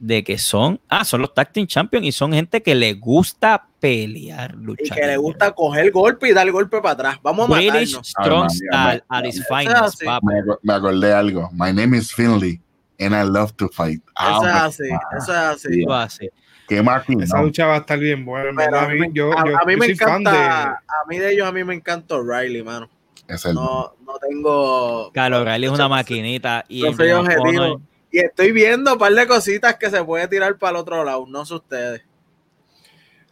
de que son, ah, son los Tag Team Champions y son gente que le gusta pelear, Y luchar. que le gusta coger golpe y dar golpe para atrás. Vamos a British matarnos. Strong Style at its Eso es finest. Me, aco- me acordé de algo. My name is Finley and I love to fight. Ah, Eso es así, eso es así. Hace. Qué máquina. Esa lucha va a estar bien buena. Pero a mí, me- yo, a- yo- a mí yo me encanta, de. a mí de ellos, a mí me encanta O'Reilly, mano. Es el No, no tengo. Carlos Riley es una maquinita y no soy objetivo. Y estoy viendo un par de cositas que se puede tirar para el otro lado, no sé ustedes.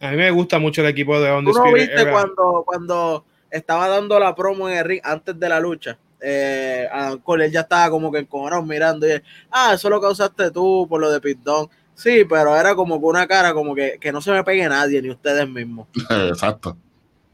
A mí me gusta mucho el equipo de ¿Tú no Undisputed viste Era. cuando, cuando estaba dando la promo en el ring antes de la lucha? Eh, Adam Cole él ya estaba como que encojonado mirando y él, ah, eso lo causaste tú por lo de Pitón. Sí, pero era como con una cara como que, que no se me pegue nadie, ni ustedes mismos. Exacto.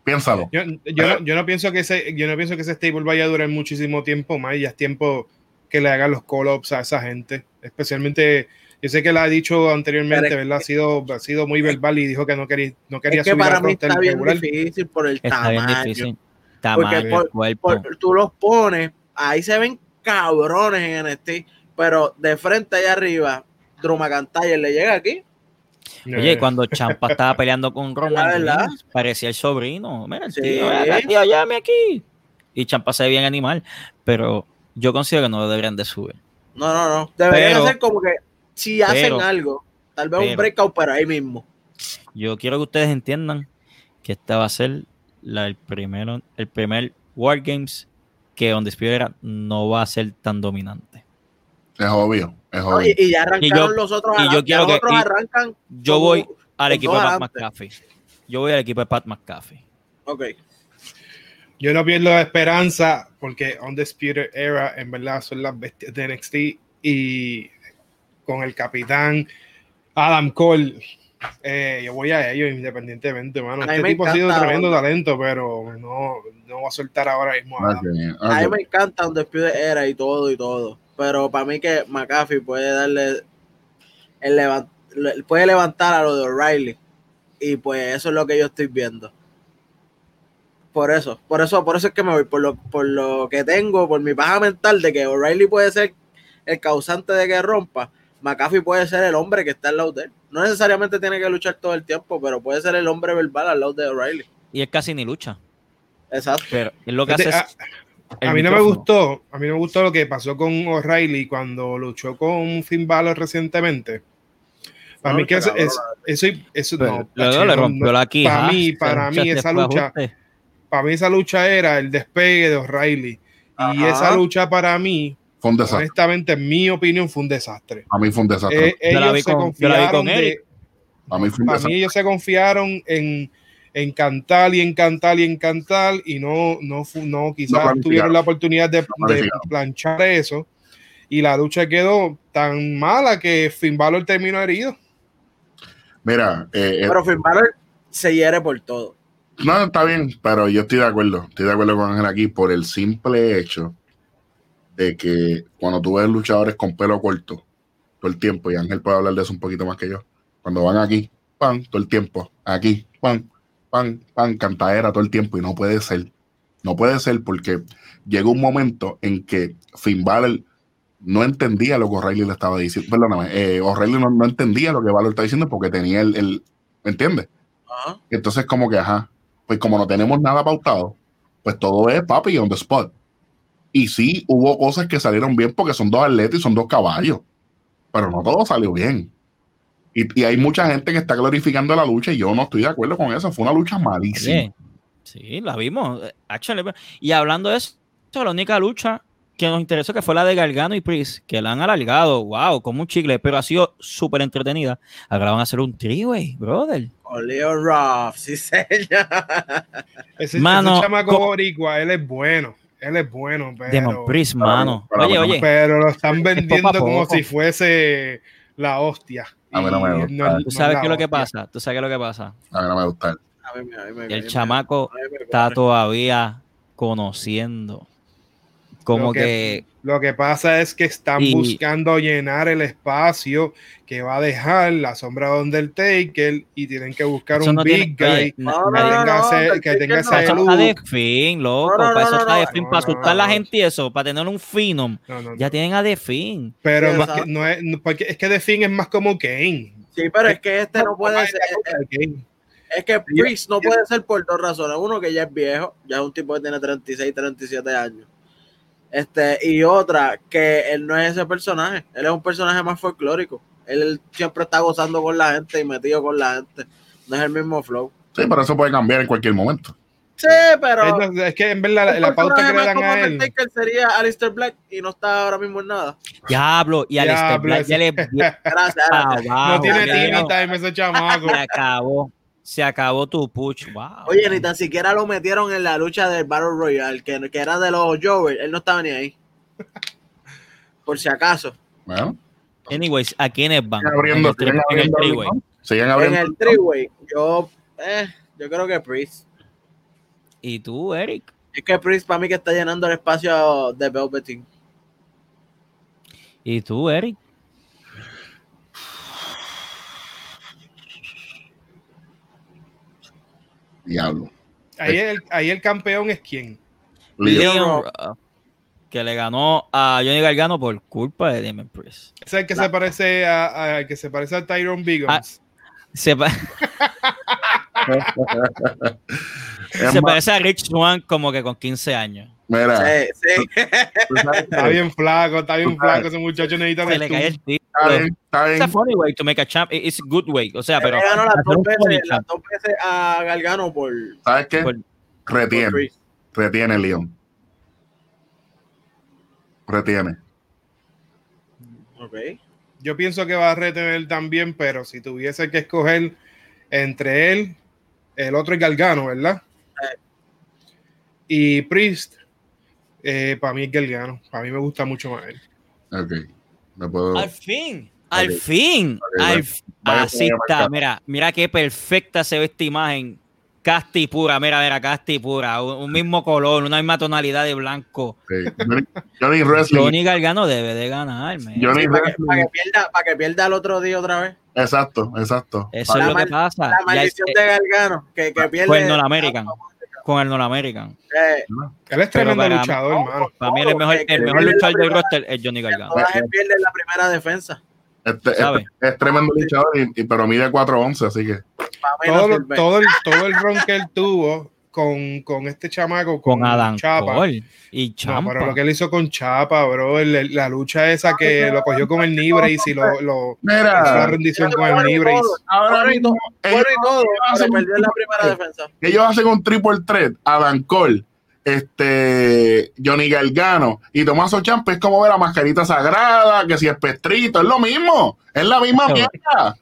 Piénsalo. Yo, yo, no, yo no pienso que ese, yo no pienso que ese stable vaya a durar muchísimo tiempo más ya es tiempo que le hagan los call-ups a esa gente. Especialmente, yo sé que la ha dicho anteriormente, ¿verdad? Ha sido, ha sido muy verbal y dijo que no quería, no quería Es que subir para al mí está bien regular. difícil por el Está bien tamaño. difícil. Tamaño, por- cuerpo. Por- tú los pones, ahí se ven cabrones en NXT, pero de frente allá arriba, McIntyre le llega aquí. Oye, Eh, cuando Champa estaba peleando con Roman parecía el sobrino. Mira, el Sí. tío, llame aquí. Y Champa se ve bien animal, pero yo considero que no lo deberían de subir. No, no, no. Debería Pero- ser como que si hacen pero- algo, tal vez un pero- breakout, pero ahí mismo. Yo quiero que ustedes entiendan que esta va a ser la, el, primero, el primer Wargames que Undisputed Era no va a ser tan dominante. Es obvio. Es ¿no? obvio. Y, y ya arrancaron Y yo- los otros. y yo quiero que- otros y- arrancan. Yo voy al con equipo de Pat. McAfee. Yo voy al equipo de Pat McAfee. Ok. Yo no pierdo la esperanza porque Undisputed Era en verdad son las bestias de NXT y con el capitán Adam Cole, eh, yo voy a ellos independientemente, mano. Este tipo ha sido encanta, tremendo ¿no? talento, pero no, no va a soltar ahora mismo a Ok, Adam. ok. A mí me encanta Despide era y todo y todo. Pero para mí que McAfee puede darle. El levan- le- puede levantar a lo de O'Reilly. Y pues eso es lo que yo estoy viendo. Por eso, por eso, por eso es que me voy, por lo, por lo que tengo, por mi paja mental de que O'Reilly puede ser el causante de que rompa, McAfee puede ser el hombre que está al lado de él. No necesariamente tiene que luchar todo el tiempo, pero puede ser el hombre verbal al lado de O'Reilly. Y él casi ni lucha. Exacto. Pero él lo que hace es. a, el a mí no me gustó, a mí no me gustó lo que pasó con O'Reilly cuando luchó con Finn Balor recientemente. Para mí que eso, es- eso, no, para mí, para mí esa lucha, ajuste. Para mí esa lucha era el despegue de O'Reilly. Y esa lucha para mí, Fue un desastre. honestamente, en mi opinión, fue un desastre. A mí fue un desastre. Eh, Yo la ellos vi se con- la confiaron con de. Para mí, Finn Para Balor- mí ellos se confiaron en, en cantar y en cantar y en cantar y no, no, no quizás planificaron. tuvieron la oportunidad de, de planificaron. planchar eso y la lucha quedó tan mala que Finn Balor terminó herido. Mira, eh, eh, Pero Finn Balor se hiere por todo. No, está bien, pero yo estoy de acuerdo. Estoy de acuerdo con Ángel aquí por el simple hecho de que cuando tú ves luchadores con pelo corto todo el tiempo, y Ángel puede hablar de eso un poquito más que yo, cuando van aquí, pan, todo el tiempo, aquí, pan, pan, pan, cantadera todo el tiempo, y no puede ser. No puede ser porque llegó un momento en que Finn Balor no entendía lo que O'Reilly le estaba diciendo. Perdóname, eh, O'Reilly no, no entendía lo que Balor está diciendo porque tenía el, el ¿me entiendes? Entonces, como que, ajá, pues como no tenemos nada pautado, pues todo es papi on the spot. Y sí, hubo cosas que salieron bien porque son dos atletas y son dos caballos, pero no todo salió bien. Y, y hay mucha gente que está glorificando la lucha y yo no estoy de acuerdo con eso. Fue una lucha malísima. Oye, sí, la vimos. eh, y hablando de eso, la única lucha que nos interesó que fue la de Gargano y Priest, que la han alargado, wow, como un chicle, pero ha sido súper entretenida. Ahora van a hacer un three-way, brother. Con Leo Ruff, sí, señor. Ese, Mano, ese chamaco co- boricua, él es bueno, él es bueno, Demon pero, Priest, para- mano. Oye, oye, pero lo están vendiendo como si fuese la hostia. A mí no me gusta. tú sabes qué es lo que pasa, tú sabes qué es lo que pasa. A mí no me gusta. A mí a mí a mí el chamaco a mí me está todavía conociendo. Como Lo que, que- Lo que pasa es que están Y- buscando llenar el espacio que va a dejar la sombra de Undertaker y tienen que buscar un no big tiene, guy oye, No, que no, tenga, no, ese, que tenga ese Para eso está de fin, loco. No, no, para eso no, está no, de no, fin, no, para no, asustar a la gente y eso, para tener un Phenom. No, no, no. Ya tienen a The Fin. Pero Sí, más exacto. que- no es, no- porque es que The Thing es más como Kane. Sí, pero es que este no puede ser. Es que Priest no puede ser por dos razones. Uno, que ya es viejo, ya es un tipo que tiene 36, 37 años. Este, y otra, que él no es ese personaje. Él es un personaje más folclórico. Él siempre está gozando con la gente y metido con la gente. No es el mismo flow. Sí, pero eso puede cambiar en cualquier momento. Sí, pero. Es, es que en verdad la, un la pauta que le dan a él. Undertaker sería Alistair Black y no está ahora mismo en nada. Diablo, y Alistair Diablo, Black ya le Gracias, gracias. abajo, No tiene no. time ese chamaco. Se acabó. Se acabó tu push. Wow. Oye, ni tan siquiera lo metieron en la lucha del Battle Royale, que, que era de los Jovers. Él no estaba ni ahí. Por si acaso. Bueno, Anyways, ¿a quiénes van? abriendo, En el, el abriendo, three-way. ¿no? Siguen En el three-way, yo, eh, yo creo que Priest. ¿Y tú, Eric? Es que Priest para mí que está llenando el espacio de Velveteen. ¿Y tú, Eric? Diablo. Ahí el, ahí el campeón es quién. Leon. Ruff, que le ganó a Johnny Gargano por culpa de Damon Priest. Es el que se parece a, a- que se parece a Tyrone Biggins. Se, pa- se parece a Rich Swan como que con 15 años. Mira, Sí, sí. tú sabes Está bien flaco, está bien flaco ese muchacho necesita Se le cae el tiro. está bien, está bien. It's a funny way to make a champ. It's a good way. O sea, pero ganó las hacer dos, veces, las champ. dos veces a Gargano por, ¿Sabes qué? Por- Retiene, retiene León. Retiene. Ok. Yo pienso que va a retener también, pero si tuviese que escoger entre él, el otro es Galgano, ¿verdad? Y Priest, para mí es Galgano. Para mí me gusta mucho más él. Ok. Puedo. Al fin, al fin, al Vaya, así está. Mira, mira qué perfecta se ve esta imagen. Casti pura, mira, mira, casti pura. Un, un mismo color, una misma tonalidad de blanco. Sí. Johnny, Johnny Wrestling. Johnny Gargano debe de ganar, man. Johnny Sí, para, que, Wrestling. para que pierda, para que pierda el otro día otra vez. Exacto, exacto. Eso La es lo que pasa. La maldición es- de Gargano, que, que pierde. Con el North American. Con el North-American. Eh, Él es tremendo para- luchador, hermano. Para mí el mejor, el mejor luchador del roster es Johnny Gargano. toda la pierde en la primera defensa. Este, este- es tremendo luchador, y, y- pero mide 4'11, así que. Todo, todo, el, todo el ron que él tuvo con, con este chamaco, con, Con Adam Chapa. Cole y No, Champa. pero lo que él hizo con Chapa, bro, el- la lucha esa que lo cogió con el brace y lo, lo hizo la Mira, rendición con el todo, ahora mismo, todo, bueno ellos, y todo, un perdió en la triple primera defensa. ellos hacen un triple threat, Adam Cole, este, Johnny Gargano y Tomaso Ciampa es como ver la mascarita sagrada, que si es pestrito, es lo mismo, es la misma mierda.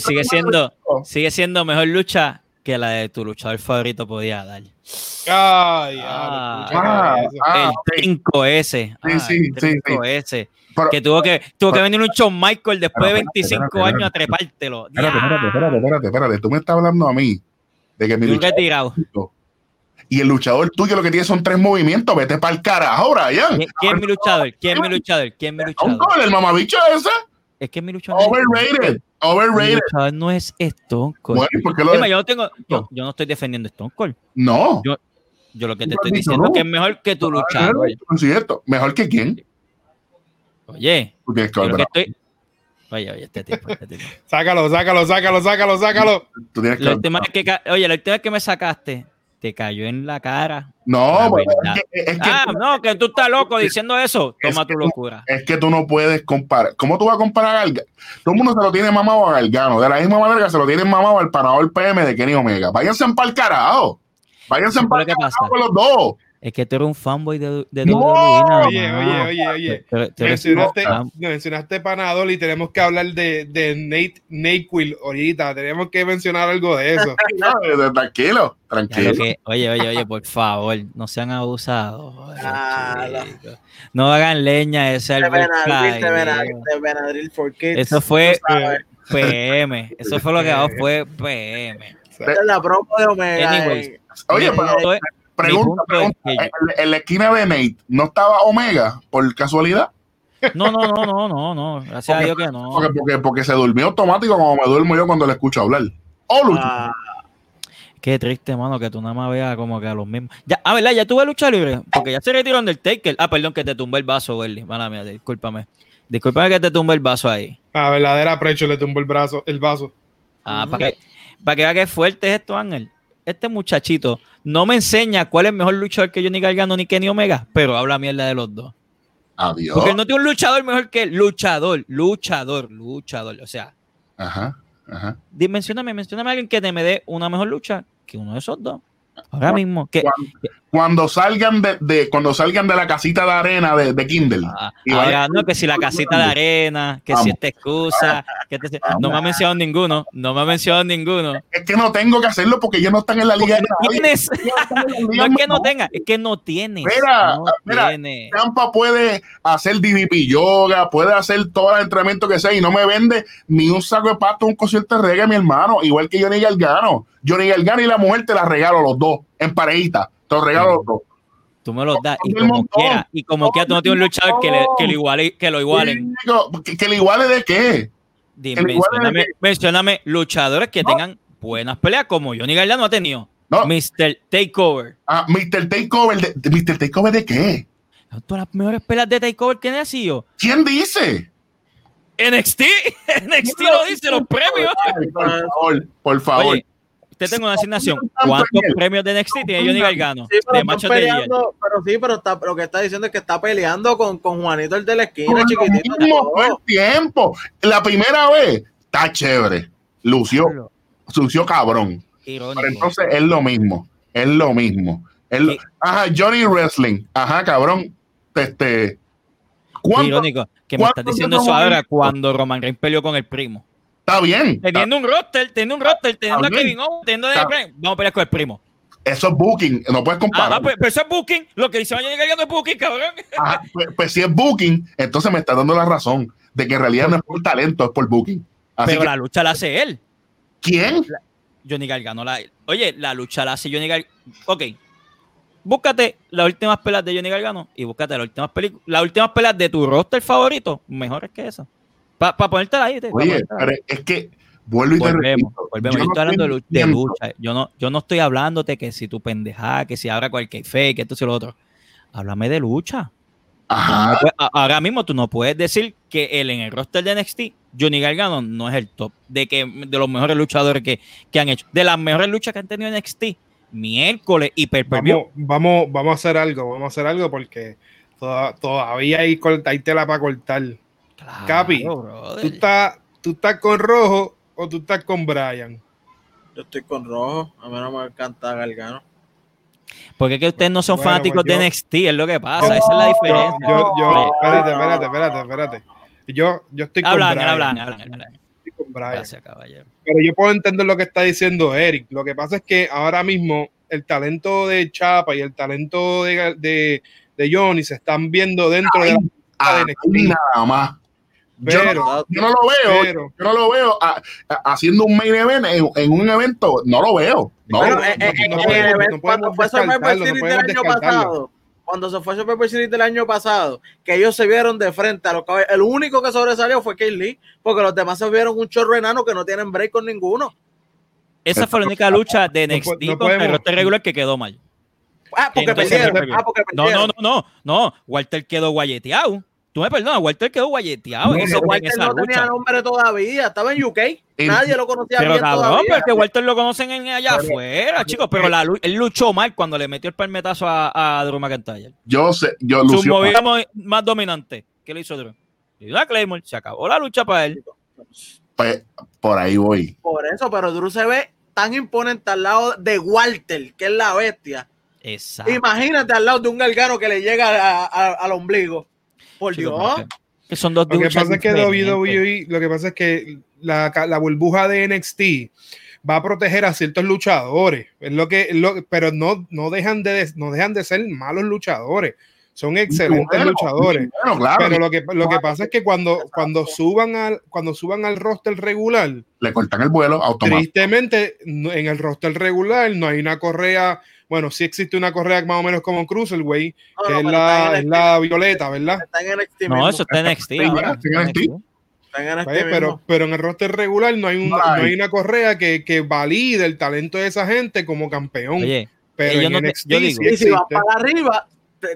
Sigue siendo, sigue siendo mejor lucha que la de tu luchador favorito podía dar. Ay, Ah. Ah, ah, el ok. trinco ese. Ah, sí, el sí, ese. Pero- Que tuvo que, tuvo que venir un Shawn Michael después de Pero, espérate, 25 espérate, años a trepártelo. Espérate, espérate, espérate, espérate, espérate. Tú me estás hablando a mí de que mi Yo luchador retirado. y el luchador tuyo lo que tiene son tres movimientos. Vete para el carajo, Brian. ¿Quién, quién es mi luchador? ¿Quién es mi luchador? ¿Quién es mi Un luchador? gol, el mamabicho ese. Es que mi no es- Overrated. Mi Overrated. luchador no es Stone Cold. Bueno, ¿y por qué lo Es yo no tengo, yo, yo no estoy defendiendo a Stone Cold. No. Yo- Yo lo que te estoy diciendo no. es que es mejor que tu luchador. Es cierto. ¿Mejor que quién? Oye, Tú tienes que lo estoy. Oye, oye, este tipo, este tipo. Sácalo, sácalo, sácalo, sácalo, sácalo. tú tienes que La volver última a- vez que, oye, la última vez que me sacaste, te cayó en la cara. No, La es que, es que- Ah, no, que tú estás loco diciendo eso. Es Toma tu locura. es que tú no puedes comparar. ¿Cómo tú vas a comparar a Gargano? Todo el mundo se lo tiene mamado a Gargano. De la misma manera que se lo tienen mamado al panador PM de Kenny Omega. Váyanse en pa'l carajo. Váyanse en ¿Sabes pa'l carajo los dos. Es que tú eres un fanboy de, de No, WWE, nada Oye, oye, oye, oye. Un Mencionaste, mencionaste Panadol y tenemos que hablar de, de Nate Naquil ahorita. Tenemos que mencionar algo de eso. No, tranquilo, tranquilo. que- oye, oye, oye, por favor, no sean abusados. Ah, no hagan leña de ese Benadryl, de. Benadryl, de Benadryl for Kids. Eso fue. PM. Eso fue lo que hago, fue PM. Esa es la promo de Omega. Anyways. eh. Oye, pero pregunta, es pregunta. que yo- En, en la esquina de Nate, ¿no estaba Omega por casualidad? No, no, no, no, no, no. Gracias a Dios que no. Porque, porque, porque se durmió automático como me duermo yo cuando le escucho hablar. Oh, Lucho. Ah, Qué triste, mano, que tú nada más veas como que a los mismos. Ya, ah, ¿verdad? Ya tuve lucha libre. Porque ya se retiró Undertaker. Ah, perdón, que te tumbé el vaso, Welly. Mala mía, discúlpame. Discúlpame que te tumbé el vaso ahí. A verdadera precho le tumbó el brazo, el vaso. Ah, para que, para que vea qué fuerte es esto, Ángel. Este muchachito no me enseña cuál es mejor luchador que Johnny Gargano ni Kenny Omega, pero habla mierda de los dos. Adiós. Porque él no tiene un luchador mejor que él. Luchador, luchador, luchador. O sea, Ajá, ajá. di- mencióname, mencióname a alguien que te me dé una mejor lucha que uno de esos dos. Ahora mismo. Que, Cuando, cuando salgan de, de- cuando salgan de la casita de arena de, de Kindle. Ah, Y ahora, no, que si la casita de arena, que si esta excusa, que este- no me ha mencionado ninguno, no me ha mencionado ninguno. Es que no tengo que hacerlo porque ellos no están en la liga nadie. ¿Tienes? No No es que no tenga, es que no tienes. Mira, no mira. Tampa puede hacer DDP yoga, puede hacer todo el entrenamiento que sea y no me vende ni un saco de pasto, un concierto de reggae, mi hermano, igual que Johnny Gargano. Johnny Gargano y la mujer te la regalo los dos, en parejita, te regalo dos. Tú me los das y como quiera, y como quiera tú no tienes un luchador que, le- que lo iguale, que lo igualen. ¿Que, que le iguale de qué? Dime, de- mencióname luchadores que tengan buenas peleas como Johnny Gargano ha tenido. No, Mr. Takeover. ah, Mr. Takeover, de, de- ¿Mr. Takeover de qué? Todas las mejores peleas de Takeover que han sido. ¿Quién dice? NXT, NXT lo dice, los premios. Por favor, por favor. Oye, te tengo una asignación. ¿Cuántos premios de NXT tiene Johnny Gargano? sí, pero, De están machos de día. peleando, pero sí, pero está, lo que está diciendo es que está peleando con, con Juanito el de la esquina, chiquitito. mismo, el tiempo. La primera vez está chévere. Lució, lució cabrón. Irónico. Pero entonces es lo mismo. Es lo mismo. Es lo- Sí. Ajá, Johnny Wrestling. Ajá, cabrón. Este. ¿Cuánto? Irónico. Que me estás diciendo eso ahora cuando Roman Reigns peleó con el primo. Está bien. Teniendo un roster, teniendo un roster, teniendo a. Kevin Owens, teniendo a Daniel Vamos a pelear con el primo. Eso es booking. No puedes Ah, comparar. va, pues, pero eso es booking. Lo que dice Johnny Gargano es booking, cabrón. Ajá, pues, pues si es booking, entonces me está dando la razón de que en realidad no es por talento, es por booking. Así Pero que, la lucha la hace él. ¿quién? Johnny Gargano la. Oye, la lucha la hace Johnny Gargano. Ok. Búscate las últimas peleas de Johnny Gargano y búscate las últimas las últimas peleas de tu roster favorito, mejores que esa. Para ponértela ahí. te- pa' Oye, ponértela ahí. pero es que vuelvo y te Volvemos, repito. volvemos. Yo, no estoy hablando de, de lucha. Yo no, yo no estoy hablándote que si tu pendejada, que si ahora cualquier fake, que esto y lo otro. Háblame de lucha. Ajá. No puedes- a- ahora mismo tú no puedes decir que él en el roster de NXT, Johnny Gargano no es el top de que de los mejores luchadores que, que han hecho. De las mejores luchas que han tenido en NXT, miércoles y Vamos, vamos, vamos a hacer algo, vamos a hacer algo porque toda- todavía hay, hay tela para cortar. Capi, ¿Tú estás, ¿Tú estás con Rojo o tú estás con Brian? Yo estoy con rojo. A mí no me encanta Gargano. Porque es que ustedes no son Bueno, fanáticos pues yo- de NXT, es lo que pasa, esa es la diferencia. yo, yo- espérate, espérate, espérate, espérate. Yo, yo estoy con hablan, Brian. hablan, hablan, hablan. Estoy con Brian. Gracias, caballero. Pero yo puedo entender lo que está diciendo Eric. Lo que pasa es que ahora mismo el talento de Chapa y el talento de, de, de Johnny se están viendo dentro de la de ahí nada más. Yo, Pero- no, yo no lo veo, pero- yo no lo veo ah, ah, haciendo un main event en, en un evento, no lo veo. No, eh, eh, no eh, podemos- eh, no podemos cuando fue Survivor descartarlo, no Series del año pasado, cuando se fue Survivor Series del año pasado, que ellos se vieron de frente a los caballos, el único que sobresalió fue Kay Lee, porque los demás se vieron un chorro enano que no tienen break con ninguno. Esa fue la única lucha de NXT no contra el roster regular que quedó mal. Ah, porque Entonces, perdieron. no, Ah, porque No, perdieron. no, no, no, no. Walter quedó guayeteado. Tú me perdonas, Walter quedó guayeteado en Walter esa no tenía nombre todavía, estaba en UK, nadie lo conocía Pero bien cabrón, todavía. pero que Walter lo conocen en allá afuera, chicos. Pero la, lu- él luchó mal cuando le metió el palmetazo a, a Drew McIntyre. Yo sé, yo Su movida mo- más dominante. ¿Qué le hizo Drew? Le dio a Claymore, se acabó la lucha para él. pues, por ahí voy. Por eso, pero Drew se ve tan imponente al lado de Walter, que es la bestia. Exacto. Imagínate al lado de un galgano que le llega a- a- al ombligo. Por Dios. porque- que son dos Lo que pasa es que. WWE, lo que pasa es que la, la burbuja de NXT va a proteger a ciertos luchadores, es lo que, es lo- pero no, no, dejan de, no dejan de ser malos luchadores, son excelentes Bueno, luchadores. Bueno, claro, Pero lo que, lo que pasa es que cuando, cuando, suban al, cuando suban al roster regular, le cortan el vuelo automático. tristemente en el roster regular no hay una correa, bueno, sí existe una correa más o menos como Cruiserweight, No, que no, es la, es la NXT, violeta, ¿verdad? Está en NXT No, eso está en NXT. Está en NXT. Está en NXT Oye, pero, pero en el roster regular no hay, un- No hay. una correa que, que valide el talento de esa gente como campeón. Oye, pero yo en no te- NXT yo digo- sí y si vas para arriba,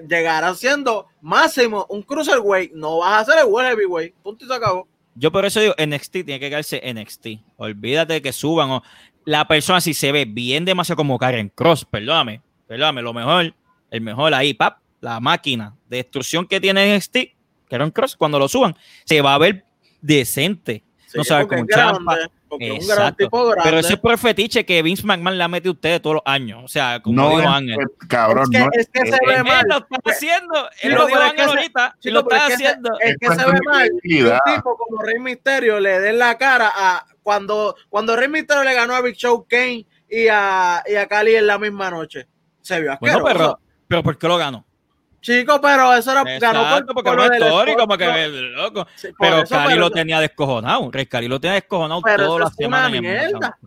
llegarán siendo máximo un cruiserweight. No vas a ser el World Heavyweight. Punto y se acabó. yo por eso digo, NXT tiene que quedarse NXT. Olvídate de que suban o la persona si se ve bien demasiado como Karen Cross, perdóname, perdóname, lo mejor, el mejor ahí, pap, la máquina de destrucción que tiene NXT, Karen Cross, cuando lo suban, se va a ver decente. Sí, No sabe cómo un Exacto. gran tipo grande. Pero ese es por fetiche que Vince McMahon le ha metido a ustedes todos los años. O sea, como No, dijo Ángel. cabrón, es que, no es que se ve mal. lo está haciendo. Él lo dijo Ángel que se- ahorita. Y lo está haciendo. Es que se ve mal. Un tipo como Rey Misterio le den la cara a cuando, cuando Rey Misterio le ganó a Big Show Kane y a, y a Cali en la misma noche. Se vio Bueno, asqueroso. pero, pero ¿por qué lo ganó? Chico, pero eso era ganó Exacto, por, porque por no es histórico, porque es loco. Sí, Pero eso, Cali pero lo eso- tenía descojonado. Rey Cali lo tenía descojonado Pero todas eso las es una mierda.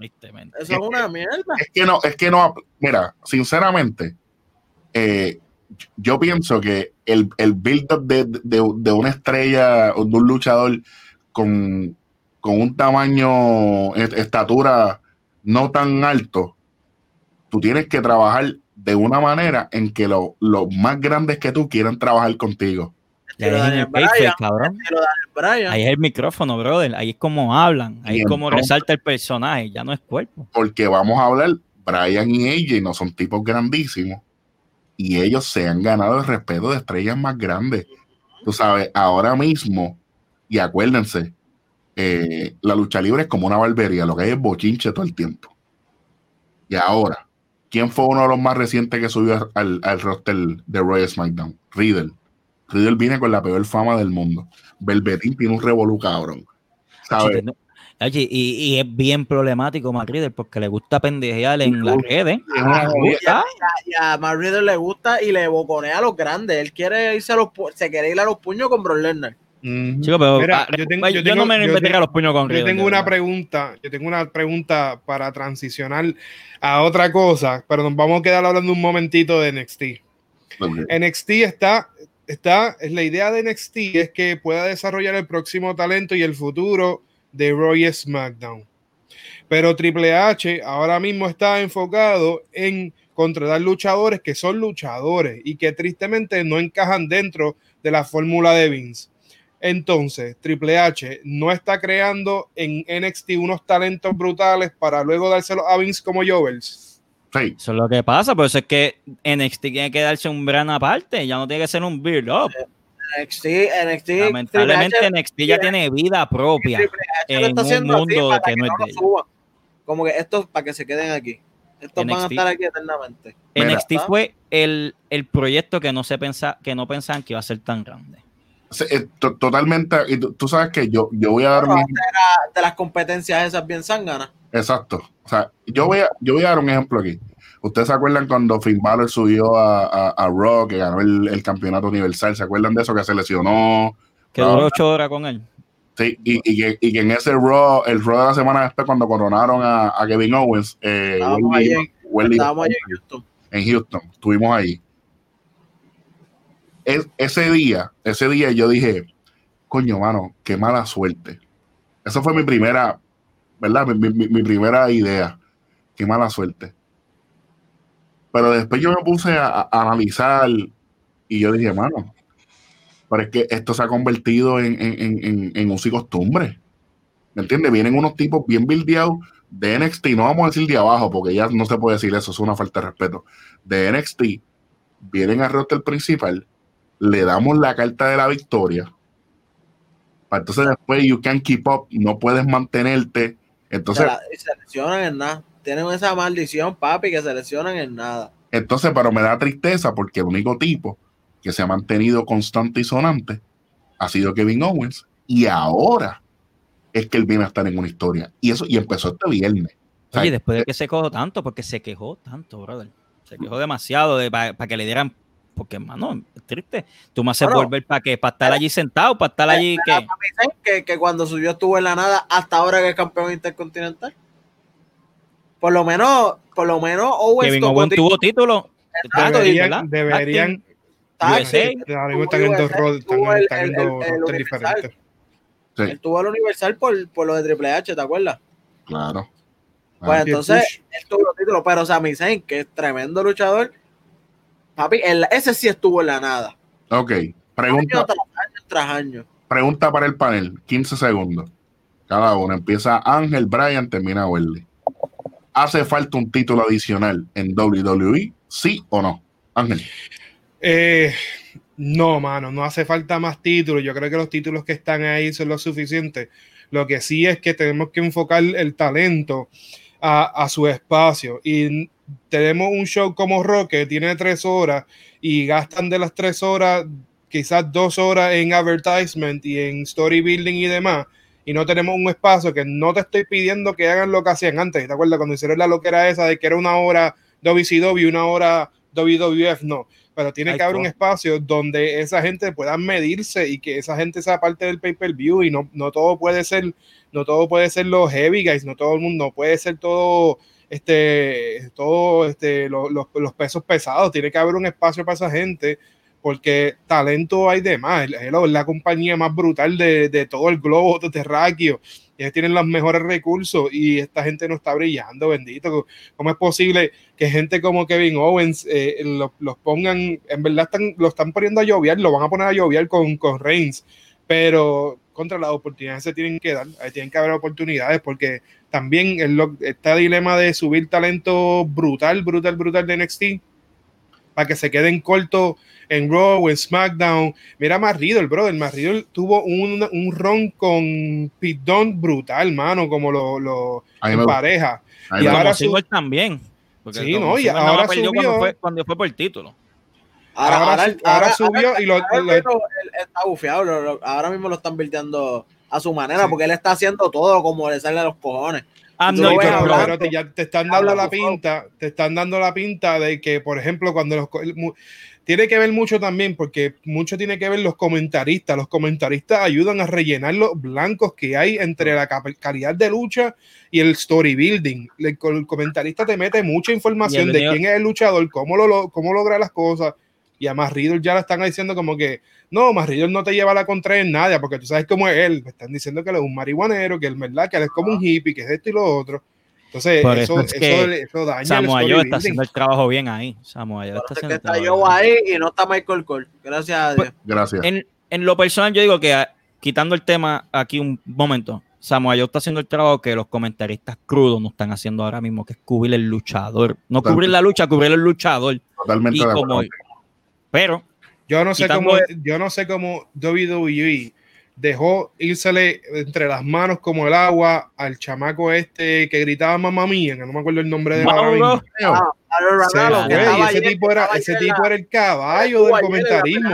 Eso es una mierda. es que no, es que no, mira, sinceramente, eh, yo pienso que el, el build-up de, de, de una estrella o de un luchador con, con un tamaño, est- estatura no tan alto, tú tienes que trabajar de una manera en que lo- los más grandes que tú quieran trabajar contigo. Ahí es el cabrón. Ahí es el micrófono, brother. Ahí es como hablan. Ahí Y es como entonces- resalta el personaje. Ya no es cuerpo. Porque vamos a hablar, Brian y AJ no son tipos grandísimos y ellos se han ganado el respeto de estrellas más grandes. Tú sabes, ahora mismo, y acuérdense, eh, la lucha libre es como una barbería, lo que hay es bochinche todo el tiempo. Y ahora, ¿quién fue uno de los más recientes que subió al, al roster de Royal SmackDown? Riddle. Riddle viene con la peor fama del mundo. Velvetín tiene un revolú cabrón. ¿Sabes? Y, y es bien problemático Matt Riddle porque le gusta pendejear en las redes. A Matt Riddle le gusta y le boconea a los grandes. Él quiere irse a los se quiere ir a los puños con Brock Lesnar. Chico, pero, Mira, ah, yo tengo- yo, yo no tengo- me yo tengo- los puños con Yo tengo una pregunta, yo tengo una pregunta para transicionar a otra cosa, pero nos vamos a quedar hablando un momentito de NXT. NXT está, está, es la idea de NXT es que pueda desarrollar el próximo talento y el futuro de Roy SmackDown. Pero Triple H ahora mismo está enfocado en contratar luchadores que son luchadores y que tristemente no encajan dentro de la fórmula de Vince. Entonces, Triple H no está creando en NXT unos talentos brutales para luego dárselos a Vince como Jovels. Sí. Eso es lo que pasa, por eso es que NXT tiene que darse un gran aparte, ya no tiene que ser un build up. NXT, NXT. Lamentablemente H- NXT ya tiene vida propia. En está un mundo que que no es de ellos. Como que estos para que se queden aquí. Estos van a estar aquí eternamente. Mira. NXT fue el, el proyecto que no se pensa, que no pensaban que iba a ser tan grande. Eh, to- totalmente. Y tú, sabes que yo, yo voy a dar un de las competencias esas bien zánganas. Exacto. O sea, yo voy a, yo voy a dar un ejemplo aquí. ¿Ustedes se acuerdan cuando Finn Balor subió a, a, a Raw, que ganó el, el campeonato universal? ¿Se acuerdan de eso? Que se lesionó. Que duró ocho horas con él. Sí, y, y que, y que en ese Raw, el Raw de la semana después, cuando coronaron a, a Kevin Owens, eh, Estábamos Wendy- ahí en- Wendy- Estábamos allá en Houston. en Houston, estuvimos ahí. Es- ese día, ese día yo dije, coño, mano, qué mala suerte. Esa fue mi primera, ¿verdad? Mi, primera idea. Qué mala suerte. Pero después yo me puse a, a analizar y yo dije, mano, pero es que esto se ha convertido en, en, en, uso y costumbre. ¿Me entiendes? Vienen unos tipos bien buildeados de NXT, no vamos a decir de abajo, porque ya no se puede decir eso, es una falta de respeto. De NXT, vienen al roster principal, le damos la carta de la victoria. para Entonces después you can keep up, no puedes mantenerte. Entonces, se, la- y se lesionan en nada. Tienen esa maldición, papi, que se lesionan en nada. entonces, pero me da tristeza porque el único tipo que se ha mantenido constante y sonante ha sido Kevin Owens. Y ahora es que él viene a estar en una historia. Y eso, y empezó este viernes. O sea, Oye, después de que se quejó tanto, porque se quejó tanto, brother. Se quejó demasiado para que le dieran. Porque, hermano, es triste. Tú me haces Bueno. volver para que para estar allí sentado, para estar allí. Que para mí, ¿saben que, que cuando subió estuvo en la nada hasta ahora que es campeón intercontinental. Por lo menos, por lo menos Owens Kevin Owens tuvo título. Exacto, Deberían, ¿verdad? deberían ahora mismo están en dos roles, están, en dos diferentes. sí, Él tuvo el Universal por, por lo de Triple H, ¿te acuerdas? claro. Pues Ah, entonces, él tuvo los títulos, pero Sami Zayn, que es tremendo luchador, papi, ese sí estuvo en la nada. ok, Año pregunta, tras año tras año. pregunta para el panel, 15 segundos. Cada uno. Empieza Ángel, Brian, termina Welly. ¿Hace falta un título adicional en WWE? ¿Sí o no? Ángel. Eh, no, mano, no hace falta más títulos. Yo creo que los títulos que están ahí son lo suficientes. Lo que sí es que tenemos que enfocar el talento a, a su espacio. Y tenemos un show como Rock que tiene tres horas y gastan de las tres horas quizás dos horas en advertisement y en story building y demás. Y no tenemos un espacio que no te estoy pidiendo que hagan lo que hacían antes. ¿Te acuerdas cuando hicieron la loquera esa de que era una hora WCW y una hora WWF? No pero tiene que haber un espacio donde esa gente pueda medirse y que esa gente sea parte del pay-per-view y no, no todo puede ser, no todo puede ser los heavy guys, no todo el mundo, puede ser todo este, todo este, lo- los, los pesos pesados, tiene que haber un espacio para esa gente porque talento hay de más, es la compañía más brutal de, de todo el globo terráqueo, ellos tienen los mejores recursos y esta gente no está brillando, bendito, ¿cómo es posible que gente como Kevin Owens eh, lo- los pongan, en verdad están, lo están poniendo a lloviar, lo van a poner a lloviar con, con Reigns, pero contra las oportunidades se tienen que dar, ahí tienen que haber oportunidades porque también el, este dilema de subir talento brutal, brutal, brutal de NXT para que se queden cortos en Raw o en SmackDown. Mira Matt Riddle, bro. El Matt Riddle tuvo un, un ron con Pete Dunne brutal, mano, como lo, lo en pareja. Y ahora su- también. Porque Sí, no, y ahora subió- Cuando fue, cuando fue por el título. Ahora su- ahora subió y lo- ahora lo- mismo él está bufeado, lo- lo- ahora mismo lo están virteando a su manera, Sí. porque él está haciendo todo como le sale a los cojones. Your ves pero, bro. hablando. pero te, ya te están dando la pinta, te están dando la pinta de que, por ejemplo, cuando los tiene que ver mucho también, porque mucho tiene que ver los comentaristas. Los comentaristas ayudan a rellenar los blancos que hay entre la calidad de lucha y el story building. El, el comentarista te mete mucha información de quién es el luchador, cómo, lo- cómo logra las cosas. Y a Matt Riddle ya le están diciendo como que no, Matt Riddle no te lleva la contra en nada, porque tú sabes cómo es él. Me están diciendo que él es un marihuanero, que él, ¿verdad? que él es como un hippie, que es esto y lo otro. Entonces, Por eso, eso es eso, que eso daña el Samoa Joe está haciendo el trabajo bien ahí. Samoa Joe está eso es haciendo el está trabajo Joe bien. ahí y no está Michael Cole. Gracias a Pues, Dios. Gracias. En, en lo personal, yo digo que ah, quitando el tema aquí un momento, Samoa Joe está haciendo el trabajo que los comentaristas crudos no están haciendo ahora mismo, que es cubrir el luchador. No Totalmente. cubrir la lucha, cubrir el luchador. Totalmente Y de como. Pero Yo no sé Quitando cómo, el- yo no sé cómo WWE dejó írsele entre las manos como el agua al chamaco este que gritaba mamá mía, que no me acuerdo el nombre de estaba y ese tipo era, ese tipo la- era el caballo del la comentarismo.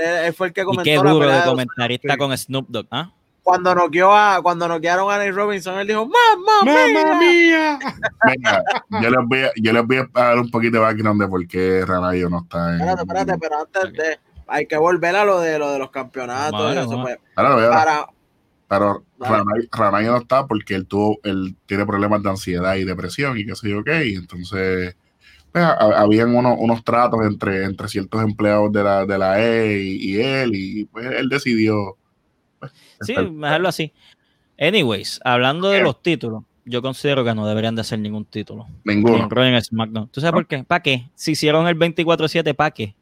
Él, él fue el que Y comentó qué la duro pelea de comentarista con Snoop Dogg, ¿ah? Cuando noqueó a, cuando noquearon a Nate Robinson, él dijo, ¡Mamma, ¡Mamma mía! mía! Venga, yo les voy a, yo les voy a dar un poquito de background de por qué Ranayo no está en. Espérate, espérate, pero antes de, hay que volver a lo de lo de los campeonatos. Vamos a ver, y eso, vamos a pues, para, Pero. Ranay- Ranayo no está porque él tuvo, él tiene problemas de ansiedad y depresión y qué sé yo qué, y entonces pues, ha- habían unos, unos tratos entre, entre ciertos empleados de la, de la E y, y él, y pues él decidió. Pues, Sí, dejarlo así. Anyways, hablando de los títulos, yo considero que no deberían de hacer ningún título. Ni ninguno. en SmackDown. ¿Tú sabes por qué? ¿Para qué? Si hicieron el 24-7, ¿para qué?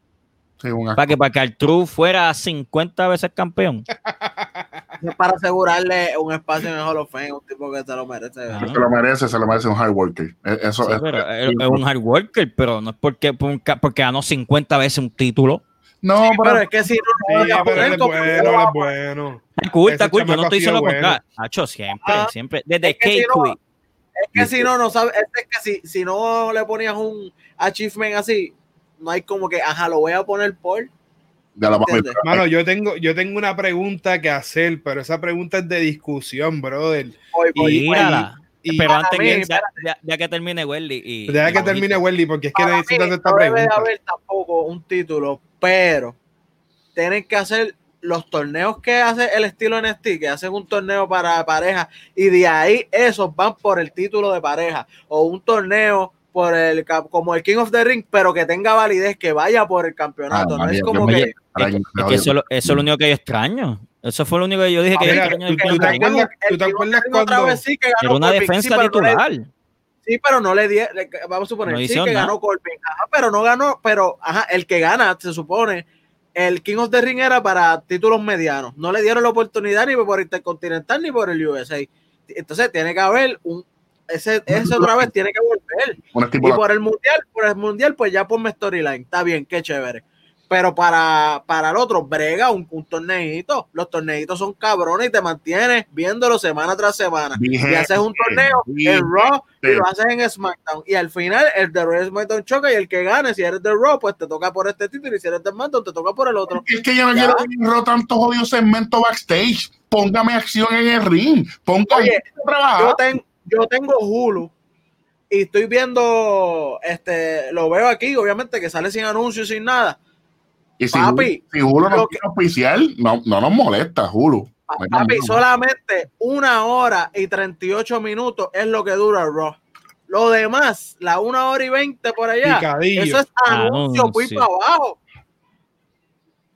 Sí. ¿Para qué? Para que Artru fuera 50 veces campeón. es para asegurarle un espacio en el Hall of Fame, un tipo que se lo merece. Ajá. Se lo merece, se lo merece un hard worker. E- Eso, Sí, pero es, es un hard worker, pero no es porque, porque ganó 50 veces un título. no, Pero pero es que si no, Sí, no voy a pero es bueno, él es bueno. Está cool, está cool. Yo no estoy diciendo bueno. contrario. Hacho, siempre, Ah, siempre. Desde es que no-. Es que si no, no sabes, es que si, si no le ponías un achievement así, no hay como que, ajá, lo voy a poner por. ya la vamos a ¿Entiendes? Mano, yo tengo, yo tengo una pregunta que hacer, pero esa pregunta es de discusión, brother. Hoy, Y- hoy, Tírala. Y Pero antes mí, que, ya, ya- ya que termine Welly. Y, deja y que termine Welly, porque es que necesito esta no debe de pregunta. haber tampoco un título, pero tienen que hacer los torneos que hace el estilo NXT, que hacen un torneo para pareja, y de ahí esos van por el título de pareja, o un torneo por el como el King of the Ring, pero que tenga validez, que vaya por el campeonato. Ah, no María, es como que Es eso, es lo- eso es lo único que yo extraño. Eso fue lo único que yo dije que yo Mira, extraño. tú- del tú te acuerdas- tú te King of acuerdas cuando- sí que ganó Era una defensa pero no le- titular. Sí, pero no le di, le- vamos a suponer, No sí que nada. ganó Corbin, ajá, pero no ganó, pero ajá, el que gana, se supone, el King of the Ring era para títulos medianos, no le dieron la oportunidad ni por Intercontinental ni por el USA, entonces tiene que haber un, ese, ese otra vez tiene que volver, y por el Mundial, por el Mundial, pues ya ponme storyline, está bien, qué chévere, pero para, para el otro, brega un, un torneito, los torneitos son cabrones y te mantienes viéndolo semana tras semana, y haces un torneo en Raw y lo haces en SmackDown. Y al final, el de Raw y SmackDown choca y el que gane, si eres de Raw, pues te toca por este título y si eres de SmackDown, te toca por el otro. Es que yo no quiero ver en Raw tantos jodidos segmentos backstage. Póngame acción en el ring. Póngame Oye. Yo, ten- yo tengo Hulu y estoy viendo, este, lo veo aquí, obviamente que sale sin anuncios, sin nada. Y si, papi, si Hulu no quiere oficial, no, no nos molesta, Hulu. Papi, solamente una hora y 38 minutos es lo que dura Raw. Lo demás, la una hora y 20 por allá, Picadillo. eso es anuncio, muy Anuncio. para abajo.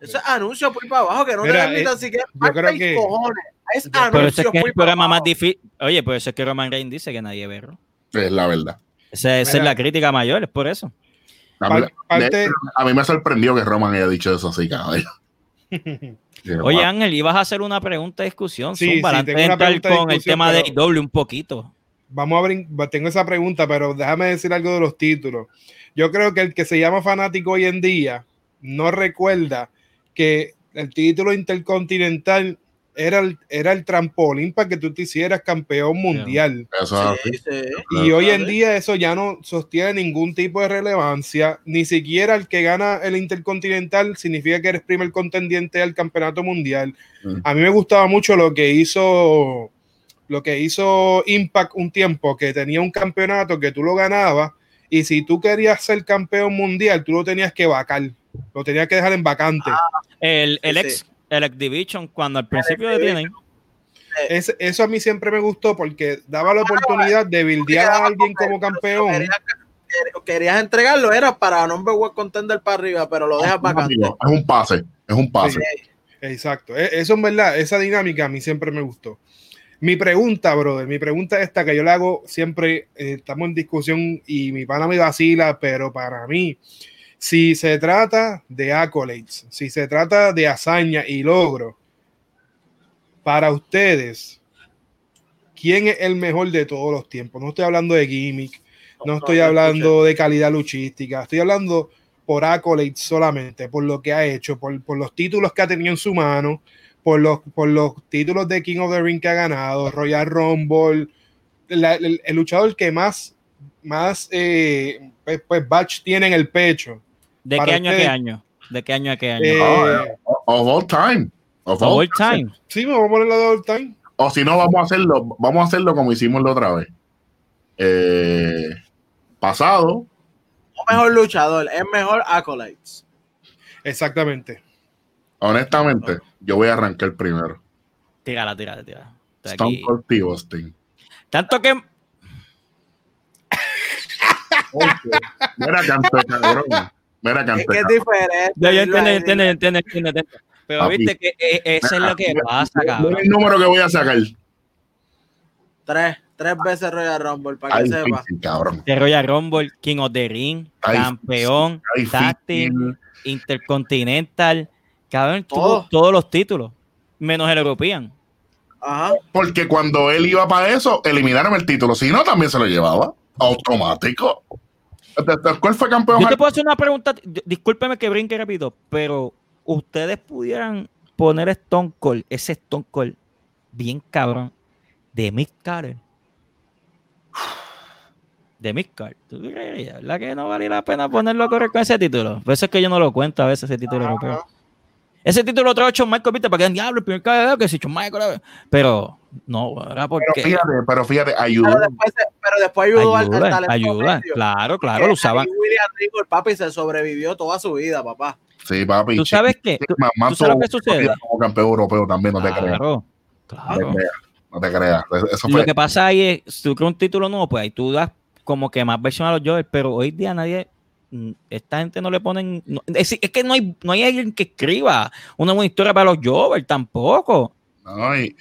Eso es anuncio muy para abajo, que no Mira, te permitan eh, siquiera yo creo que- cojones. Es yo- anuncio Pero eso es que es muy el programa para más abajo. difícil. Oye, pues eso es que Roman Reigns dice que nadie ve Raw. Es la verdad. Esa, esa es la crítica mayor, es por eso. A mí, Par- parte- a mí me sorprendió que Roman haya dicho eso así, cabrón. Oye, Ángel, ibas a hacer una pregunta de discusión. Sí, Zumba, sí, antes tengo de una entrar pregunta de con el tema de doble un poquito. Vamos a brin- tengo esa pregunta, pero déjame decir algo de los títulos. Yo creo que el que se llama fanático hoy en día no recuerda que el título intercontinental era el, era el trampolín para que tú te hicieras campeón mundial. Eso Sí. Y hoy en día eso ya no sostiene ningún tipo de relevancia, ni siquiera el que gana el Intercontinental significa que eres primer contendiente al campeonato mundial. Mm. A mí me gustaba mucho lo que hizo lo que hizo Impact un tiempo, que tenía un campeonato que tú lo ganabas y si tú querías ser campeón mundial, tú lo tenías que vacar, lo tenías que dejar en vacante. El, el Sí, ex, el Division, cuando al principio de tienen, Es- eso a mí siempre me gustó porque daba la oportunidad de bildear a alguien como campeón. Querías, querías entregarlo, era para number one contender para arriba, pero lo dejas vacante. Amigo, Es un pase, es un pase. Exacto, E- eso en verdad, esa dinámica a mí siempre me gustó. Mi pregunta, brother, mi pregunta es esta que yo le hago siempre, eh, estamos en discusión y mi pana me vacila, pero para mí, si se trata de accolades, si se trata de hazaña y logro, para ustedes, ¿quién es el mejor de todos los tiempos? No estoy hablando de gimmick, no No, estoy hablando de calidad luchística, estoy hablando por accolades solamente, por lo que ha hecho, por, por los títulos que ha tenido en su mano, por los, por los títulos de King of the Ring que ha ganado, Royal Rumble, la- el, el luchador que más más eh, pues, pues Batch tiene en el pecho. ¿De qué año a qué año? ¿De qué año a qué año? Eh, No, Of all time. Of all All time. sí, me voy a poner la de all time. O si no, vamos a hacerlo, vamos a hacerlo como hicimos la otra vez. Eh, pasado, No mejor luchador, es mejor Acolytes. Exactamente. honestamente, yo voy a arrancar primero. Tírala, tírala, tírala. Stone. Cold Steve Austin. Tanto que Mira canto, cabrón. Mira Es que es diferente. Ya, yo decirlo entiendo, entiendo, entiendo, entiendo. Pero Papi. viste que eh, eso es lo que pasa, cabrón. el número que voy a sacar. Tres, tres veces Royal Rumble, para que sepa. difícil, cabrón. De Royal Rumble, King of the Ring, Ay, campeón, team, difícil. intercontinental, cabrón, tuvo Todo. todos los títulos, menos el European. Ajá. Porque cuando él iba para eso, eliminaron el título. Si no, también se lo llevaba. Automático. ¿Cuál fue campeón? Yo te puedo hacer una pregunta, discúlpeme que brinque rápido, pero ustedes pudieran poner Stone Cold, ese Stone Cold, bien cabrón, de Mick Carter. De Mick Carter. ¿Tú verdad que no valía la pena ponerlo a correr con ese título? Por eso es que yo no lo cuento a veces ese título europeo. Ese título lo trajo Shawn Michael, viste, para que den diablo, el primer caballero que si Shawn Michael. Pero no, era porque. Pero fíjate, pero fíjate, Pero ayudó. después, pero después ayudó al, talento ayuda, medio. claro, claro, lo usaban. William Regal, papi, se sobrevivió toda su vida, papá. Sí, papi. ¿Tú sabes qué? ¿Tú- tú sabes tuvo sucede? Como campeón europeo también, no te creas. Claro, No claro. te creas. No te creas. Eso Lo que pasa ahí es, si tú creas un título nuevo, pues ahí tú das como que más versión a los Jovers, pero hoy día nadie, mm, esta gente no le ponen, no- es, es que no hay, no hay alguien que escriba una buena historia para los Jovers tampoco. No, y,